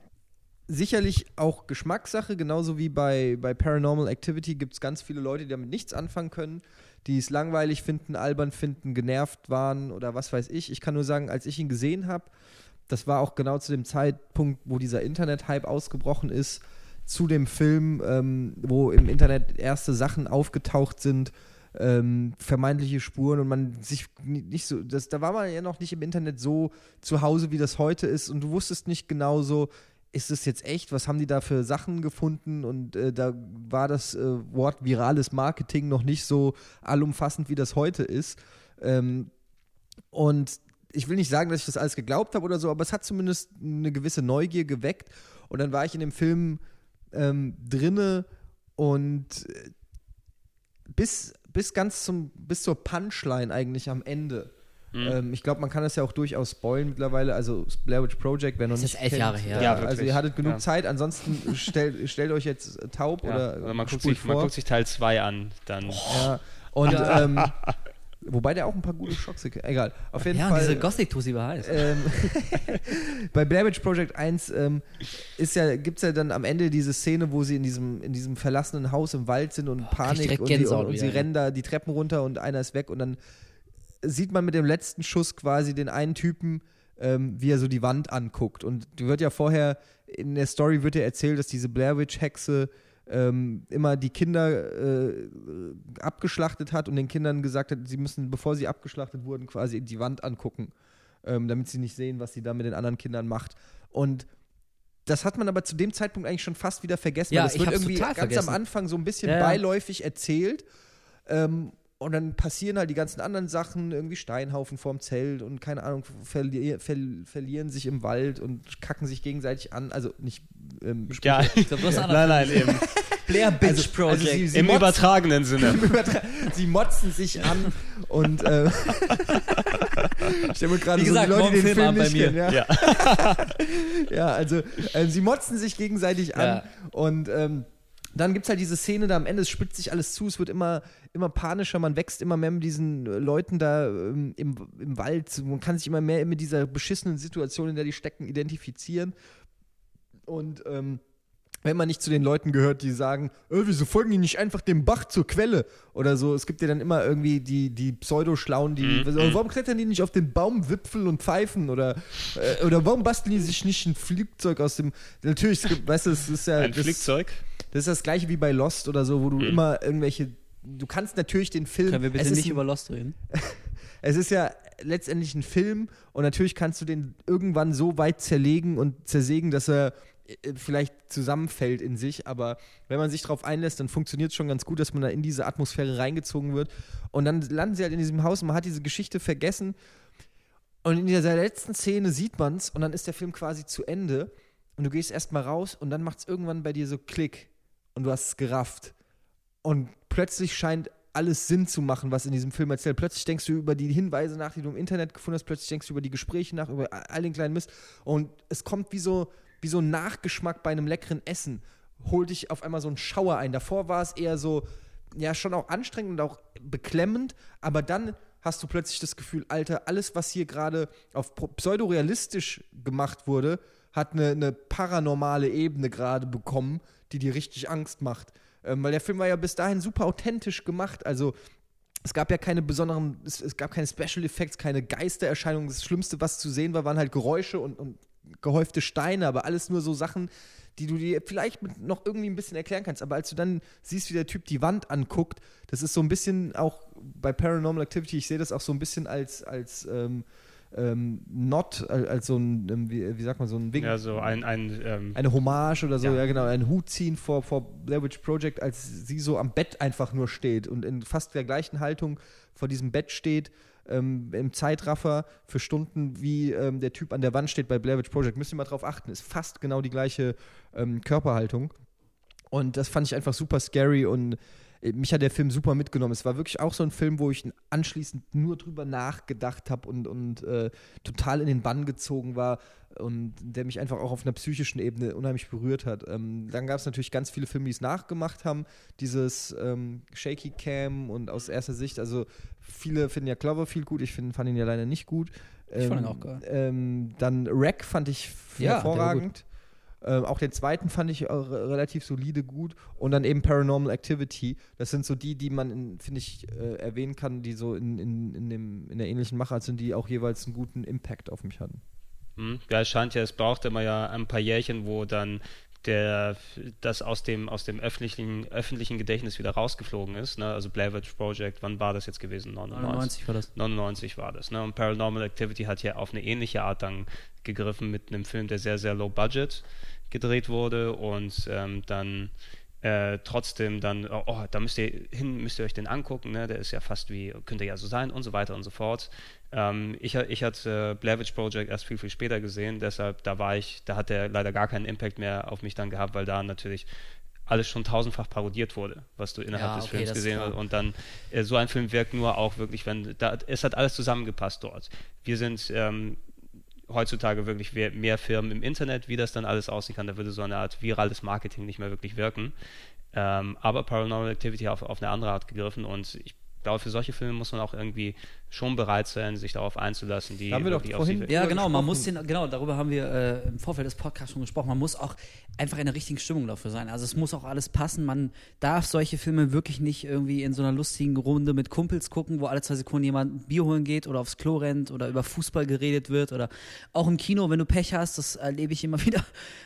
sicherlich auch Geschmackssache, genauso wie bei, bei Paranormal Activity gibt es ganz viele Leute, die damit nichts anfangen können, die es langweilig finden, albern finden, genervt waren oder was weiß ich. Ich kann nur sagen, als ich ihn gesehen habe, das war auch genau zu dem Zeitpunkt, wo dieser Internet-Hype ausgebrochen ist, zu dem Film, ähm, wo im Internet erste Sachen aufgetaucht sind, ähm, vermeintliche Spuren und man sich nicht so, das, da war man ja noch nicht im Internet so zu Hause, wie das heute ist und du wusstest nicht genau so, ist es jetzt echt? Was haben die da für Sachen gefunden? Und äh, da war das äh, Wort virales Marketing noch nicht so allumfassend, wie das heute ist. Ähm, und ich will nicht sagen, dass ich das alles geglaubt habe oder so, aber es hat zumindest eine gewisse Neugier geweckt. Und dann war ich in dem Film ähm, drinne und äh, bis, bis ganz zum, bis zur Punchline eigentlich am Ende. Mhm. Ähm, ich glaube, man kann das ja auch durchaus spoilen mittlerweile. Also Blair Witch Project, wer noch das nicht ist elf kennt, Jahre her. Ja, also ihr hattet genug Ja. Zeit. Ansonsten stell, stellt euch jetzt taub Ja, oder also man, guckt sich, man guckt sich Teil 2 an, dann. Ja. Und ähm, wobei der auch ein paar gute Schocks Egal. Auf jeden Ja, und Fall. diese Gothic-Tussi war heiß. ähm, bei Blair Witch Project 1 ähm, ist ja, gibt es ja dann am Ende diese Szene, wo sie in diesem, in diesem verlassenen Haus im Wald sind und Panik direkt und, die, und, und sie rennen da die Treppen runter und einer ist weg und dann sieht man mit dem letzten Schuss quasi den einen Typen, ähm, wie er so die Wand anguckt. Und wird ja vorher, in der Story wird ja erzählt, dass diese Blair Witch-Hexe ähm, immer die Kinder äh, abgeschlachtet hat und den Kindern gesagt hat, sie müssen, bevor sie abgeschlachtet wurden, quasi die Wand angucken, ähm, damit sie nicht sehen, was sie da mit den anderen Kindern macht. Und das hat man aber zu dem Zeitpunkt eigentlich schon fast wieder vergessen. Ja, weil das ich wird irgendwie ganz vergessen. am Anfang so ein bisschen Ja, ja. beiläufig erzählt. Ähm, und dann passieren halt die ganzen anderen Sachen, irgendwie Steinhaufen vorm Zelt und keine Ahnung, verli ver verlieren sich im Wald und kacken sich gegenseitig an. Also nicht ähm, Ja, Ich glaub, hast einen nein, nein, eben. Blair Bitch Also- Project. also sie- sie- Im motzen- übertragenen Sinne. sie motzen sich an und äh, ich stelle mir gerade so die Leute, die den Film nicht mir. kennen. Ja, Ja. ja also äh, sie motzen sich gegenseitig an Ja. und ähm, dann gibt es halt diese Szene, da am Ende es spitzt sich alles zu, es wird immer, immer panischer, man wächst immer mehr mit diesen äh, Leuten da ähm, im, im Wald, man kann sich immer mehr mit dieser beschissenen Situation, in der die stecken, identifizieren. Und ähm, wenn man nicht zu den Leuten gehört, die sagen, äh, wieso folgen die nicht einfach dem Bach zur Quelle oder so. Es gibt ja dann immer irgendwie die, die Pseudo-Schlauen, die, Mhm. also, warum klettern die nicht auf den Baumwipfel und pfeifen oder, äh, oder warum basteln die sich nicht ein Flugzeug aus dem, natürlich, es gibt, weißt du, es ist ja, Ein das, Flugzeug. das ist das gleiche wie bei Lost oder so, wo du immer irgendwelche, du kannst natürlich den Film, Können wir bitte es ist nicht ein, über Lost reden? es ist ja letztendlich ein Film und natürlich kannst du den irgendwann so weit zerlegen und zersägen, dass er vielleicht zusammenfällt in sich, aber wenn man sich darauf einlässt, dann funktioniert es schon ganz gut, dass man da in diese Atmosphäre reingezogen wird. Und dann landen sie halt in diesem Haus und man hat diese Geschichte vergessen. Und in dieser letzten Szene sieht man es und dann ist der Film quasi zu Ende. Und du gehst erstmal raus und dann macht es irgendwann bei dir so Klick. Und du hast es gerafft. Und plötzlich scheint alles Sinn zu machen, was in diesem Film erzählt. Plötzlich denkst du über die Hinweise nach, die du im Internet gefunden hast, plötzlich denkst du über die Gespräche nach, über all den kleinen Mist. Und es kommt wie so, wie so ein Nachgeschmack bei einem leckeren Essen. Hol dich auf einmal so ein Schauer ein. Davor war es eher so, ja, schon auch anstrengend und auch beklemmend, aber dann hast du plötzlich das Gefühl, Alter, alles, was hier gerade auf pseudorealistisch gemacht wurde, hat eine, eine paranormale Ebene gerade bekommen, die dir richtig Angst macht. Ähm, weil der Film war ja bis dahin super authentisch gemacht. Also es gab ja keine besonderen, es, es gab keine Special Effects, keine Geistererscheinungen. Das Schlimmste, was zu sehen war, waren halt Geräusche und, und gehäufte Steine, aber alles nur so Sachen, die du dir vielleicht noch irgendwie ein bisschen erklären kannst. Aber als du dann siehst, wie der Typ die Wand anguckt, das ist so ein bisschen auch bei Paranormal Activity, ich sehe das auch so ein bisschen als, als ähm, ähm, Not, als, so ein, ähm, wie, wie sagt man, so ein Wink, Ja, so ein, ein ähm, eine Hommage oder so, ja, Ja. genau, einen Hut ziehen vor, vor Blair Witch Project, als sie so am Bett einfach nur steht und in fast der gleichen Haltung vor diesem Bett steht, ähm, im Zeitraffer für Stunden, wie ähm, der Typ an der Wand steht bei Blair Project. Müsst ihr mal drauf achten, ist fast genau die gleiche ähm, Körperhaltung. Und das fand ich einfach super scary und mich hat der Film super mitgenommen. Es war wirklich auch so ein Film, wo ich anschließend nur drüber nachgedacht habe und, und äh, total in den Bann gezogen war und der mich einfach auch auf einer psychischen Ebene unheimlich berührt hat. Ähm, dann gab es natürlich ganz viele Filme, die es nachgemacht haben. Dieses ähm, Shaky Cam und aus erster Sicht, also viele finden ja Cloverfield gut, ich find, fand ihn ja leider nicht gut. Ich fand ihn Ähm, auch geil. Ähm, dann Wreck fand ich Ja, hervorragend. Äh, auch den zweiten fand ich relativ solide gut. Und dann eben Paranormal Activity. Das sind so die, die man, finde ich, äh, erwähnen kann, die so in, in, in, dem, in der ähnlichen Machart sind, die auch jeweils einen guten Impact auf mich hatten. Hm, ja, es scheint ja, es braucht immer ja ein paar Jährchen, wo dann der das aus dem aus dem öffentlichen öffentlichen Gedächtnis wieder rausgeflogen ist. Ne? Also Blair Witch Project, wann war das jetzt gewesen? 99, 99 war das. 99 war das. Ne? Und Paranormal Activity hat ja auf eine ähnliche Art dann gegriffen mit einem Film, der sehr sehr low budget gedreht wurde und ähm, dann äh, trotzdem dann, oh, oh, da müsst ihr hin, müsst ihr euch den angucken, ne? der ist ja fast wie, könnte ja so sein und so weiter und so fort. Ähm, ich, ich hatte Blair Witch Project erst viel, viel später gesehen, deshalb, da war ich, da hat der leider gar keinen Impact mehr auf mich dann gehabt, weil da natürlich alles schon tausendfach parodiert wurde, was du innerhalb ja, des okay, Films gesehen hast. Und dann, äh, so ein Film wirkt nur auch wirklich, wenn, da, es hat alles zusammengepasst dort. Wir sind, ähm, heutzutage wirklich mehr Firmen im Internet, wie das dann alles aussehen kann. Da würde so eine Art virales Marketing nicht mehr wirklich wirken. Ähm, aber Paranormal Activity auf, auf eine andere Art gegriffen und ich glaube, für solche Filme muss man auch irgendwie schon bereit sein, sich darauf einzulassen, die haben wir doch vorhin Ja, genau, man muss den, genau, darüber haben wir äh, im Vorfeld des Podcasts schon gesprochen. Man muss auch einfach in der richtigen Stimmung dafür sein. Also es muss auch alles passen. Man darf solche Filme wirklich nicht irgendwie in so einer lustigen Runde mit Kumpels gucken, wo alle zwei Sekunden jemand ein Bier holen geht oder aufs Klo rennt oder über Fußball geredet wird oder auch im Kino, wenn du Pech hast, das erlebe ich immer wieder.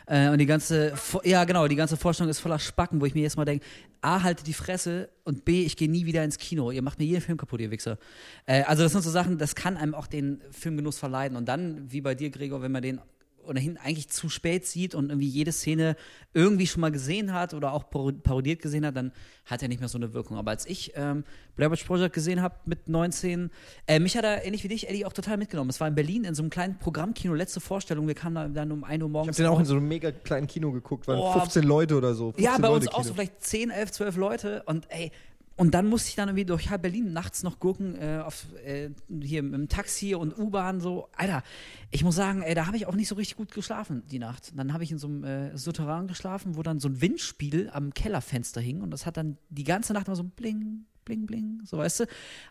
Äh, und die ganze, ja genau, die ganze Vorstellung ist voller Spacken, wo ich mir jetzt mal denke, A, halte die Fresse und B, ich gehe nie wieder ins Kino. Ihr macht mir jeden Film kaputt, ihr Wichser. Äh, also das sind so Sachen, das kann einem auch den Filmgenuss verleiden. Und dann, wie bei dir, Gregor, wenn man den ohnehin eigentlich zu spät sieht und irgendwie jede Szene irgendwie schon mal gesehen hat oder auch parodiert gesehen hat, dann hat er nicht mehr so eine Wirkung. Aber als ich ähm, Blair Witch Project gesehen habe mit 19, äh, mich hat er ähnlich wie dich, Eddie, auch total mitgenommen. Es war in Berlin in so einem kleinen Programmkino, letzte Vorstellung, wir kamen dann um 1 Uhr morgens. Ich habe den auch in so einem mega kleinen Kino geguckt, waren oh, 15 Leute oder so. Ja, bei uns Kino. auch so vielleicht 10, 11, 12 Leute und ey, und dann musste ich dann irgendwie durch Berlin nachts noch gucken, äh, auf, äh, hier im Taxi und U-Bahn so. Alter, ich muss sagen, ey, da habe ich auch nicht so richtig gut geschlafen die Nacht. Dann habe ich in so einem äh, Souterrain geschlafen, wo dann so ein Windspiegel am Kellerfenster hing und das hat dann die ganze Nacht mal so bling, bling, bling, so weißt du.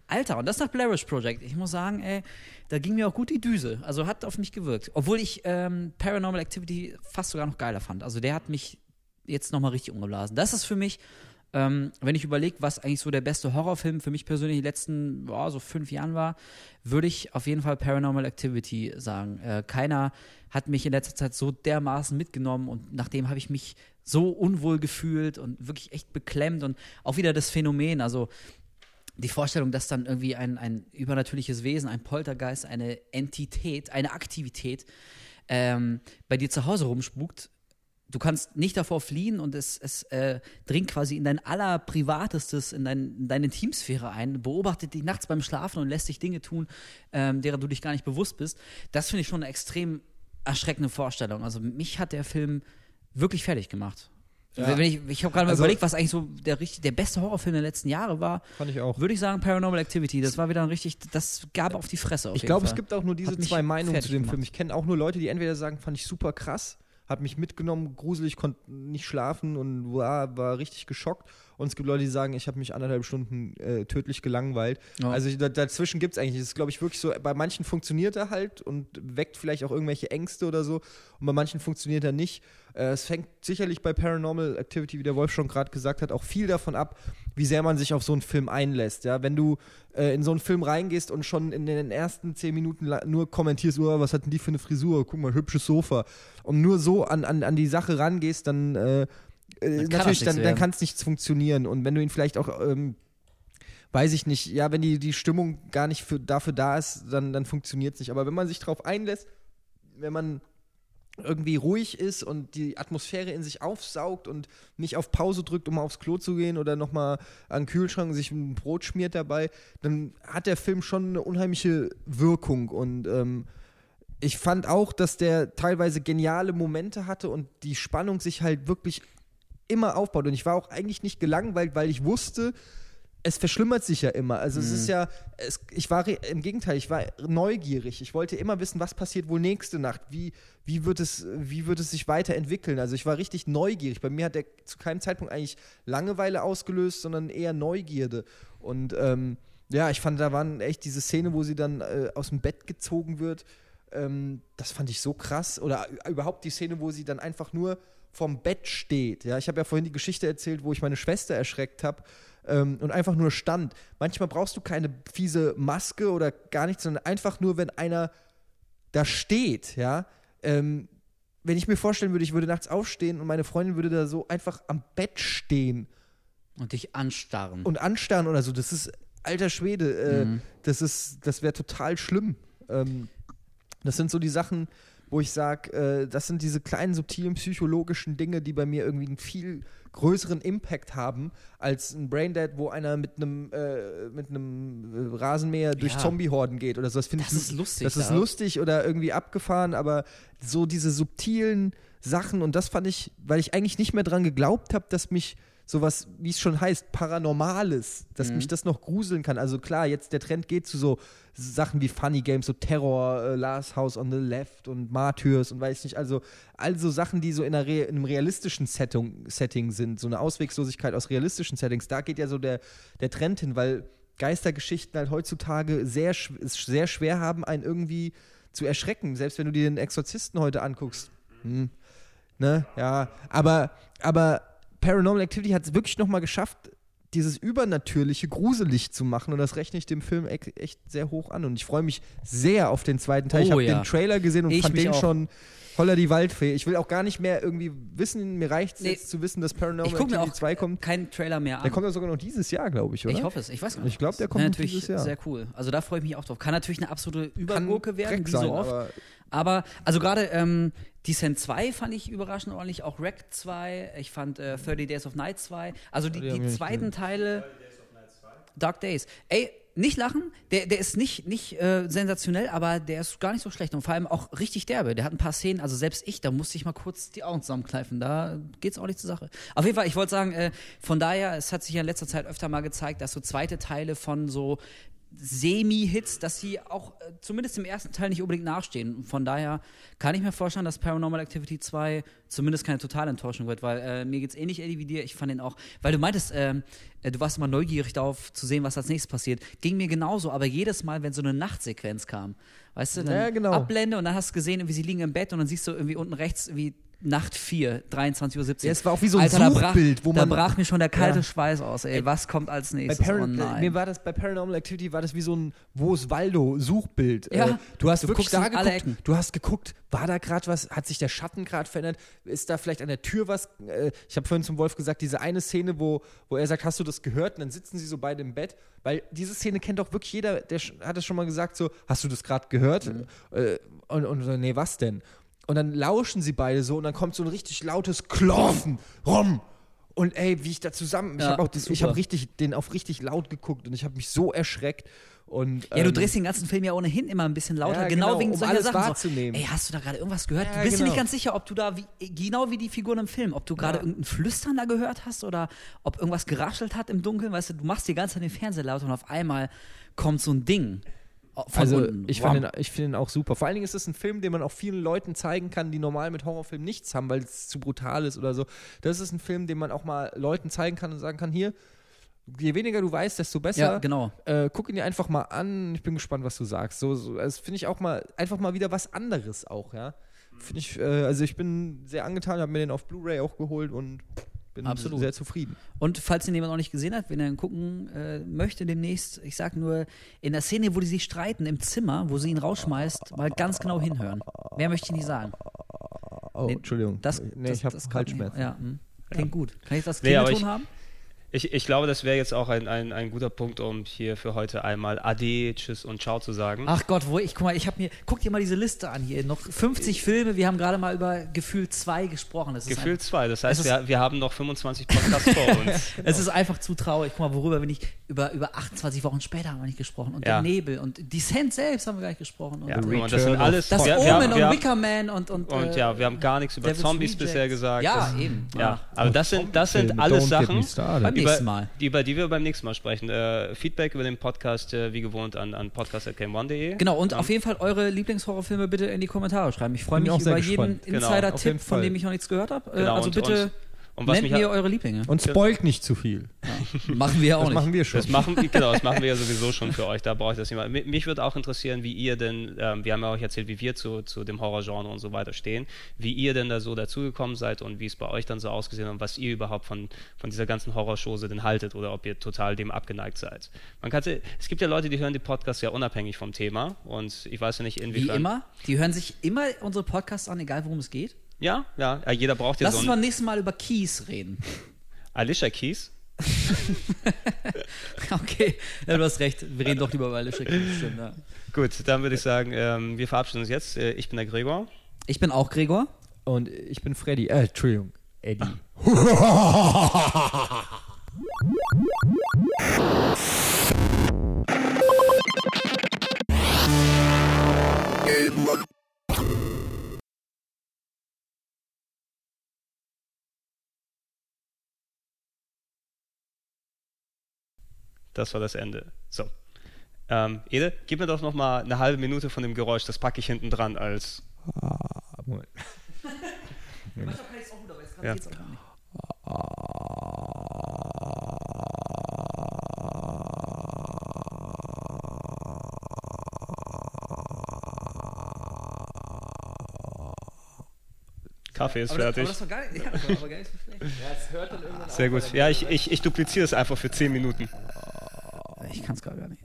Alter, und das nach Blairish Project. Ich muss sagen, ey, da ging mir auch gut die Düse. Also hat auf mich gewirkt. Obwohl ich ähm, Paranormal Activity fast sogar noch geiler fand. Also der hat mich jetzt nochmal richtig umgeblasen. Das ist für mich ähm, wenn ich überlege, was eigentlich so der beste Horrorfilm für mich persönlich in den letzten boah, so fünf Jahren war, würde ich auf jeden Fall Paranormal Activity sagen. Äh, keiner hat mich in letzter Zeit so dermaßen mitgenommen und nachdem habe ich mich so unwohl gefühlt und wirklich echt beklemmt und auch wieder das Phänomen, also die Vorstellung, dass dann irgendwie ein, ein übernatürliches Wesen, ein Poltergeist, eine Entität, eine Aktivität ähm, bei dir zu Hause rumspukt, du kannst nicht davor fliehen und es, es äh, dringt quasi in dein allerprivatestes, in, dein, in deine Teamsphäre ein, beobachtet dich nachts beim Schlafen und lässt dich Dinge tun, ähm, derer du dich gar nicht bewusst bist. Das finde ich schon eine extrem erschreckende Vorstellung. Also mich hat der Film wirklich fertig gemacht. Ja. ich ich habe gerade mal also, überlegt, was eigentlich so der, der beste Horrorfilm der letzten Jahre war. Fand ich auch. Würde ich sagen Paranormal Activity. Das war wieder ein richtig, das gab auf die Fresse. Ich glaube, es gibt auch nur diese zwei Meinungen zu dem gemacht. Film. Ich kenne auch nur Leute, die entweder sagen, fand ich super krass hat mich mitgenommen, gruselig, konnte nicht schlafen und war, war richtig geschockt. Und es gibt Leute, die sagen, ich habe mich anderthalb Stunden äh, tödlich gelangweilt. Ja. Also dazwischen gibt es eigentlich, das ist glaube ich wirklich so, bei manchen funktioniert er halt und weckt vielleicht auch irgendwelche Ängste oder so und bei manchen funktioniert er nicht. Äh, es fängt sicherlich bei Paranormal Activity, wie der Wolf schon gerade gesagt hat, auch viel davon ab, wie sehr man sich auf so einen Film einlässt. Ja? Wenn du äh, in so einen Film reingehst und schon in den ersten zehn Minuten nur kommentierst, oh, was hat denn die für eine Frisur, guck mal, hübsches Sofa, und nur so an, an, an die Sache rangehst, dann äh, äh natürlich, dann, dann kann es nichts funktionieren. Und wenn du ihn vielleicht auch ähm, weiß ich nicht, ja, wenn die, die Stimmung gar nicht für, dafür da ist, dann, dann funktioniert es nicht. Aber wenn man sich darauf einlässt, wenn man irgendwie ruhig ist und die Atmosphäre in sich aufsaugt und nicht auf Pause drückt, um aufs Klo zu gehen oder nochmal an den Kühlschrank sich ein Brot schmiert dabei, dann hat der Film schon eine unheimliche Wirkung und ähm, ich fand auch, dass der teilweise geniale Momente hatte und die Spannung sich halt wirklich immer aufbaut und ich war auch eigentlich nicht gelangweilt, weil ich wusste, es verschlimmert sich ja immer. Also mhm. es ist mhm. ja, es, ich war im Gegenteil, ich war neugierig. Ich wollte immer wissen, was passiert wohl nächste Nacht. Wie, wie, wird, es, wie wird es sich weiterentwickeln? Also ich war richtig neugierig. Bei mir hat er zu keinem Zeitpunkt eigentlich Langeweile ausgelöst, sondern eher Neugierde. Und ähm, ja, ich fand, da waren echt diese Szene, wo sie dann äh, aus dem Bett gezogen wird ähm, das fand ich so krass. Oder überhaupt die Szene, wo sie dann einfach nur vom Bett steht. Ja, ich habe ja vorhin die Geschichte erzählt, wo ich meine Schwester erschreckt habe ähm, und einfach nur stand. Manchmal brauchst du keine fiese Maske oder gar nichts, sondern einfach nur, wenn einer da steht, ja. Ähm, wenn ich mir vorstellen würde, ich würde nachts aufstehen und meine Freundin würde da so einfach am Bett stehen und dich anstarren. und anstarren oder so, das ist alter Schwede, äh, Mhm. das ist, das wäre total schlimm. Ähm, das sind so die Sachen, wo ich sage, äh, das sind diese kleinen subtilen psychologischen Dinge, die bei mir irgendwie einen viel größeren Impact haben als ein Braindead, wo einer mit einem äh, mit einem äh, Rasenmäher durch Ja. Zombiehorden geht oder so. Das finde ich ist lustig, Das ist ja. lustig oder irgendwie abgefahren, aber so diese subtilen Sachen und das fand ich, weil ich eigentlich nicht mehr dran geglaubt habe, dass mich sowas, wie es schon heißt, Paranormales, dass Mhm. mich das noch gruseln kann. Also klar, jetzt der Trend geht zu so Sachen wie Funny Games, so Terror, äh, Last House on the Left und Martyrs und weiß nicht, also also Sachen, die so in, Re in einem realistischen Setting, Setting sind, so eine Ausweglosigkeit aus realistischen Settings, da geht ja so der, der Trend hin, weil Geistergeschichten halt heutzutage sehr, sehr schwer haben, einen irgendwie zu erschrecken. Selbst wenn du dir den Exorzisten heute anguckst. Hm, ne, ja, aber, aber Paranormal Activity hat es wirklich nochmal geschafft, dieses Übernatürliche gruselig zu machen und das rechne ich dem Film e- echt sehr hoch an und ich freue mich sehr auf den zweiten Teil. ich Oh habe ja. den Trailer gesehen und Ich fand den auch. schon holler die Waldfee. Ich will auch gar nicht mehr irgendwie wissen, mir reicht es Nee. jetzt zu wissen, dass Paranormal Ich gucke mir Activity auch 2 kommt. keinen Trailer mehr an. Der kommt ja sogar noch dieses Jahr, glaube ich, oder? ich hoffe es. Ich weiß gar nicht. Ich glaub, der kommt natürlich dieses Jahr. sehr cool. Also da freue ich mich auch drauf. Kann natürlich eine absolute Übergurke werden, wie sein, so oft. aber Aber, also gerade ähm, Descent 2 fand ich überraschend ordentlich, auch Wreck 2, ich fand äh, 30 Days of Night 2, also die, Die die zweiten Teile. Dark Days. Ey, nicht lachen, der, der ist nicht, nicht äh, sensationell, aber der ist gar nicht so schlecht und vor allem auch richtig derbe. Der hat ein paar Szenen, also selbst ich, da musste ich mal kurz die Augen zusammenkneifen, da geht's auch nicht zur Sache. Auf jeden Fall, ich wollte sagen, äh, von daher, es hat sich ja in letzter Zeit öfter mal gezeigt, dass so zweite Teile von so Semi-Hits, dass sie auch äh, zumindest im ersten Teil nicht unbedingt nachstehen. Von daher kann ich mir vorstellen, dass Paranormal Activity 2 zumindest keine totale Enttäuschung wird, weil äh, mir geht's ähnlich, Eddie, wie dir. Ich fand den auch, weil du meintest, ähm, äh, du warst immer neugierig darauf zu sehen, was als nächstes passiert. Ging mir genauso, aber jedes Mal, wenn so eine Nachtsequenz kam, weißt du, dann Ja, genau. Ablende und dann hast du gesehen, wie sie liegen im Bett und dann siehst du irgendwie unten rechts wie Nacht 4, 23.17 Uhr. Ja, es war auch wie so ein Alter, da brach, Suchbild, wo Da man- brach mir schon der kalte Ja. Schweiß aus, ey. Was kommt als Bei nächstes? Paran oh mir war das bei Paranormal Activity war das wie so ein Wo ist Waldo Suchbild. Ja. Äh, du hast Du wirklich da geguckt. Du hast geguckt, war da gerade was? Hat sich der Schatten gerade verändert? Ist da vielleicht an der Tür was? Äh, ich habe vorhin zum Wolf gesagt, diese eine Szene, wo, wo er sagt, hast du das gehört? Und dann sitzen sie so beide im Bett, weil diese Szene kennt doch wirklich jeder. Der hat es schon mal gesagt, so, hast du das gerade gehört? Mhm. Äh, und, und so, nee, was denn? Und dann lauschen sie beide so und dann kommt so ein richtig lautes Klopfen rum. Und ey, wie ich da zusammen, ich Ja, habe auch das, ich habe richtig den auf richtig laut geguckt und ich habe mich so erschreckt und Ja, du ähm, drehst den ganzen Film ja ohnehin immer ein bisschen lauter, Ja, genau, genau, wegen um solcher alles Sachen. wahrzunehmen. So, ey, hast du da gerade irgendwas gehört? Ja, du bist dir genau. nicht ganz sicher, ob du da, wie, genau wie die Figuren im Film, ob du gerade irgendein Flüstern da gehört hast oder ob irgendwas geraschelt hat im Dunkeln. Weißt du, du machst die ganze Zeit den Fernseher laut und auf einmal kommt so ein Ding. Also unten. ich finde ihn, ich finde ihn auch super. Vor allen Dingen ist es ein Film, den man auch vielen Leuten zeigen kann, die normal mit Horrorfilmen nichts haben, weil es zu brutal ist oder so. Das ist ein Film, den man auch mal Leuten zeigen kann und sagen kann, hier, je weniger du weißt, desto besser. Ja, genau. Äh, guck ihn dir einfach mal an. Ich bin gespannt, was du sagst. So, so das finde ich auch mal einfach mal wieder was anderes auch, ja. Finde ich, äh, also ich bin sehr angetan, habe mir den auf Blu-ray auch geholt und bin Absolut. sehr zufrieden. Und falls ihn jemand noch nicht gesehen hat, wenn er ihn gucken äh, möchte demnächst, ich sag nur, in der Szene, wo die sich streiten im Zimmer, wo sie ihn rausschmeißt, mal ganz genau hinhören. Mehr möchte ich nicht sagen. Oh, Nee, Entschuldigung. Das, nee, das, ich habe Halsschmerzen. Ja, hm. klingt gut. Kann ich das Nee, Klingelton ich- haben? Ich, ich glaube, das wäre jetzt auch ein, ein, ein guter Punkt, um hier für heute einmal Ade, Tschüss und Ciao zu sagen. Ach Gott, wo ich, guck mal, ich habe mir, guck dir mal diese Liste an hier, noch 50 Filme, wir haben gerade mal über Gefühl 2 gesprochen. Das ist Gefühlt zwei. Das heißt, wir, wir haben noch 25 Podcasts vor uns. Es ist einfach zu traurig. Guck mal, worüber bin ich, über, über 28 Wochen später haben wir nicht gesprochen. Und Ja. der Nebel und Descent selbst haben wir gar nicht gesprochen. Und Ja, mal, das sind Return alles. das wir, Omen wir, haben- und haben- Wicker Man und, und, und äh, ja, wir haben gar nichts über Zombies bisher gesagt. Ja, das, eben. Ja, aber das sind, das sind alles Sachen, nächsten Mal. die, über die wir beim nächsten Mal sprechen. Äh, Feedback über den Podcast, äh, wie gewohnt, an, an podcast.game1.de. Genau, und auf jeden Fall eure Lieblingshorrorfilme bitte in die Kommentare schreiben. Ich freue mich über jeden gespannt. Genau, jeden Insider-Tipp, von Fall. dem ich noch nichts gehört habe. Äh, Genau, also und- bitte und- Und was Nennt mich mir eure Lieblinge. Und spoilt nicht zu viel. Machen wir auch Das nicht. machen wir schon. Das machen, genau, das machen wir ja sowieso schon für euch. Da brauche ich das nicht. Mi- Mich würde auch interessieren, wie ihr denn, ähm, wir haben ja euch erzählt, wie wir zu, zu dem Horrorgenre und so weiter stehen, wie ihr denn da so dazugekommen seid und wie es bei euch dann so ausgesehen hat und was ihr überhaupt von, von dieser ganzen Horrorschose denn haltet oder ob ihr total dem abgeneigt seid. Man kann, es gibt ja Leute, die hören die Podcasts ja unabhängig vom Thema und ich weiß ja nicht, Wie inwiefern. immer. Die hören sich immer unsere Podcasts an, egal worum es geht. Ja, ja, ja, jeder braucht ja Lass so uns einen mal nächstes Mal über Keys reden. Alicia Keys. Okay, ja, du hast recht. Wir reden doch lieber über Alicia Keys. Stimmt, ja. Gut, dann würde ich sagen, ähm, wir verabschieden uns jetzt. Äh, ich bin der Gregor. Ich bin auch Gregor. Und ich bin Freddy. Äh, Entschuldigung. Eddie. Das war das Ende. So. Ähm, Ede, gib mir doch noch mal eine halbe Minute von dem Geräusch, das packe ich hinten dran als. Moment. Ja. Kaffee ist Aber das, fertig. aber das war geil. Ja, das war aber gar nicht so schlecht. Sehr gut. Ja, ich, ich, ich dupliziere es einfach für 10 Minuten. Ich kann es gar nicht.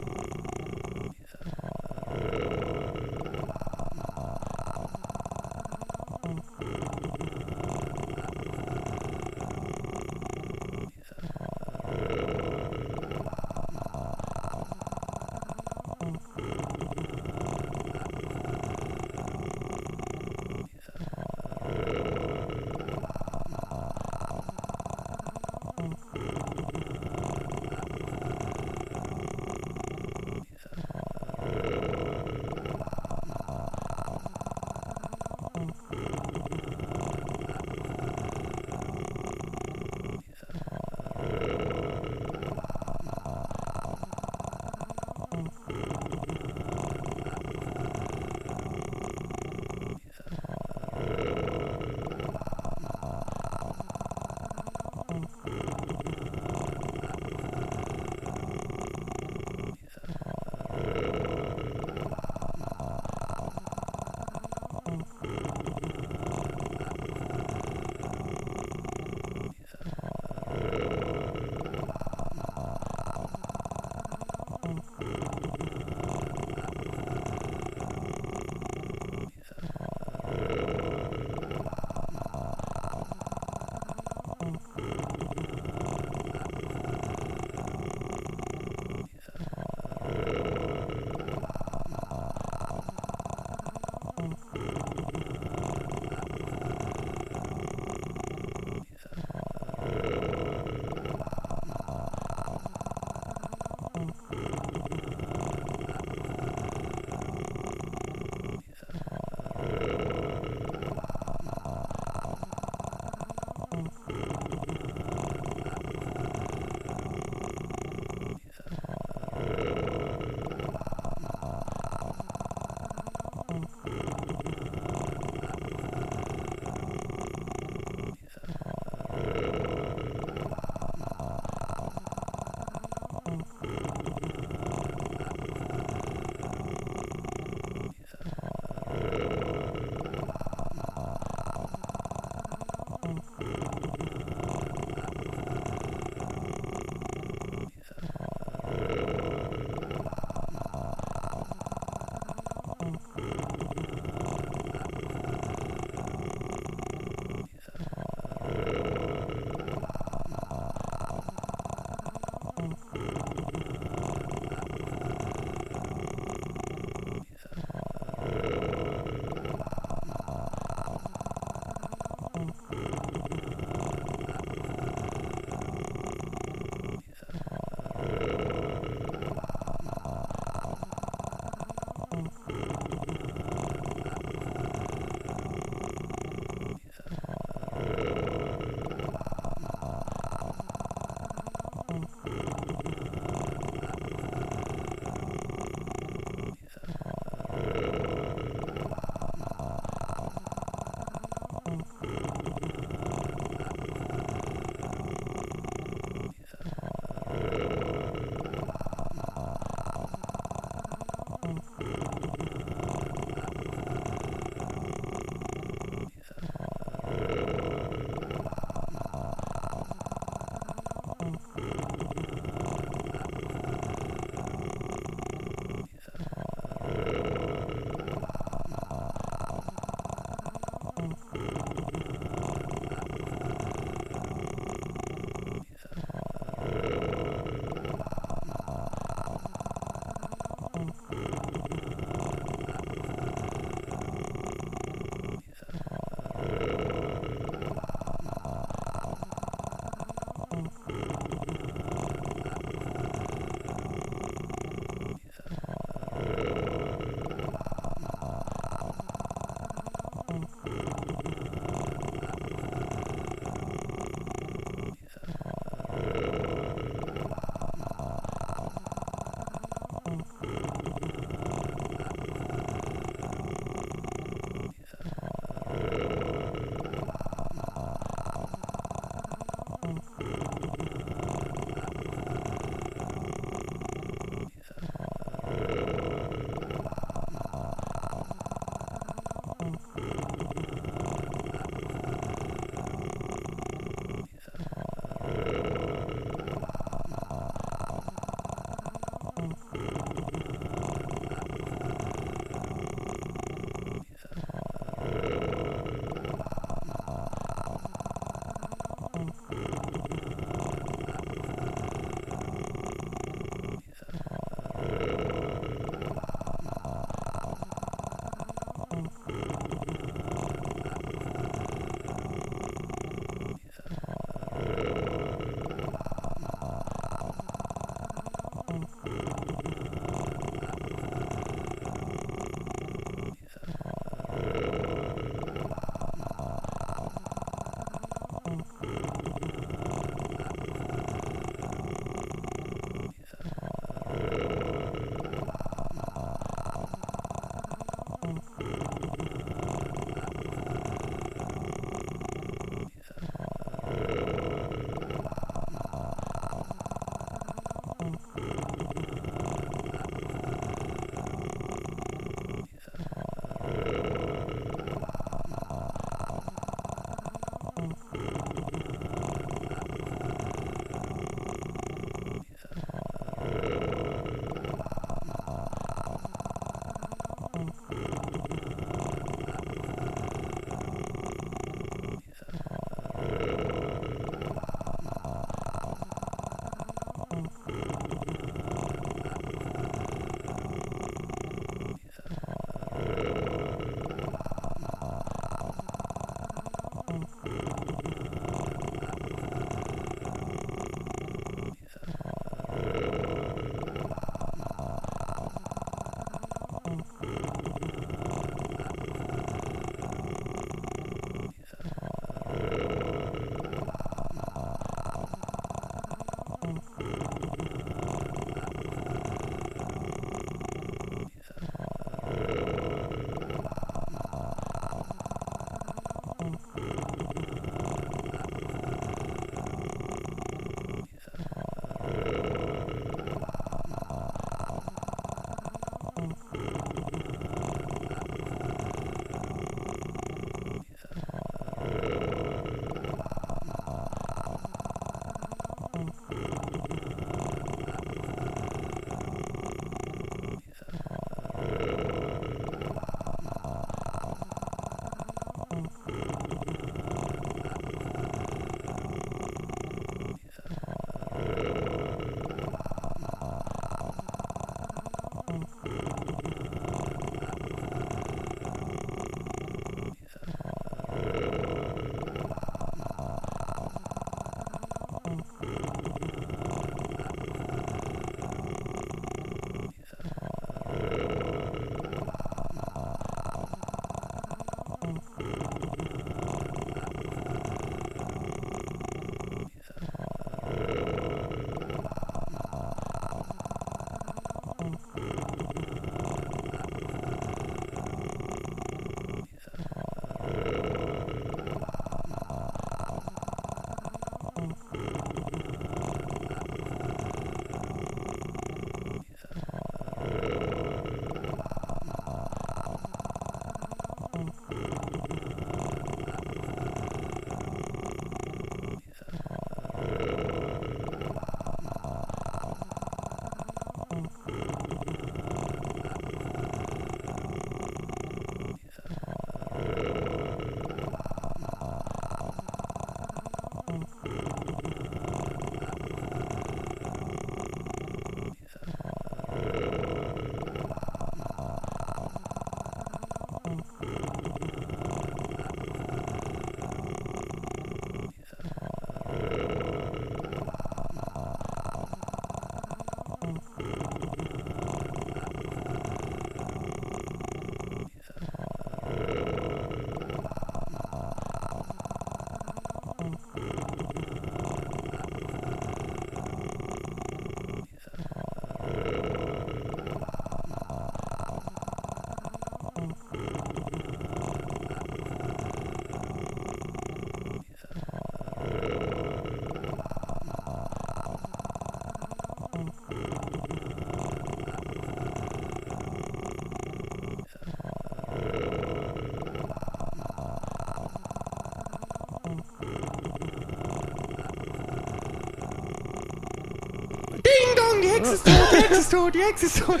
Hexe ist tot, die Hexe ist tot, die Hexe ist tot.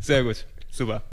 Sehr gut. Super.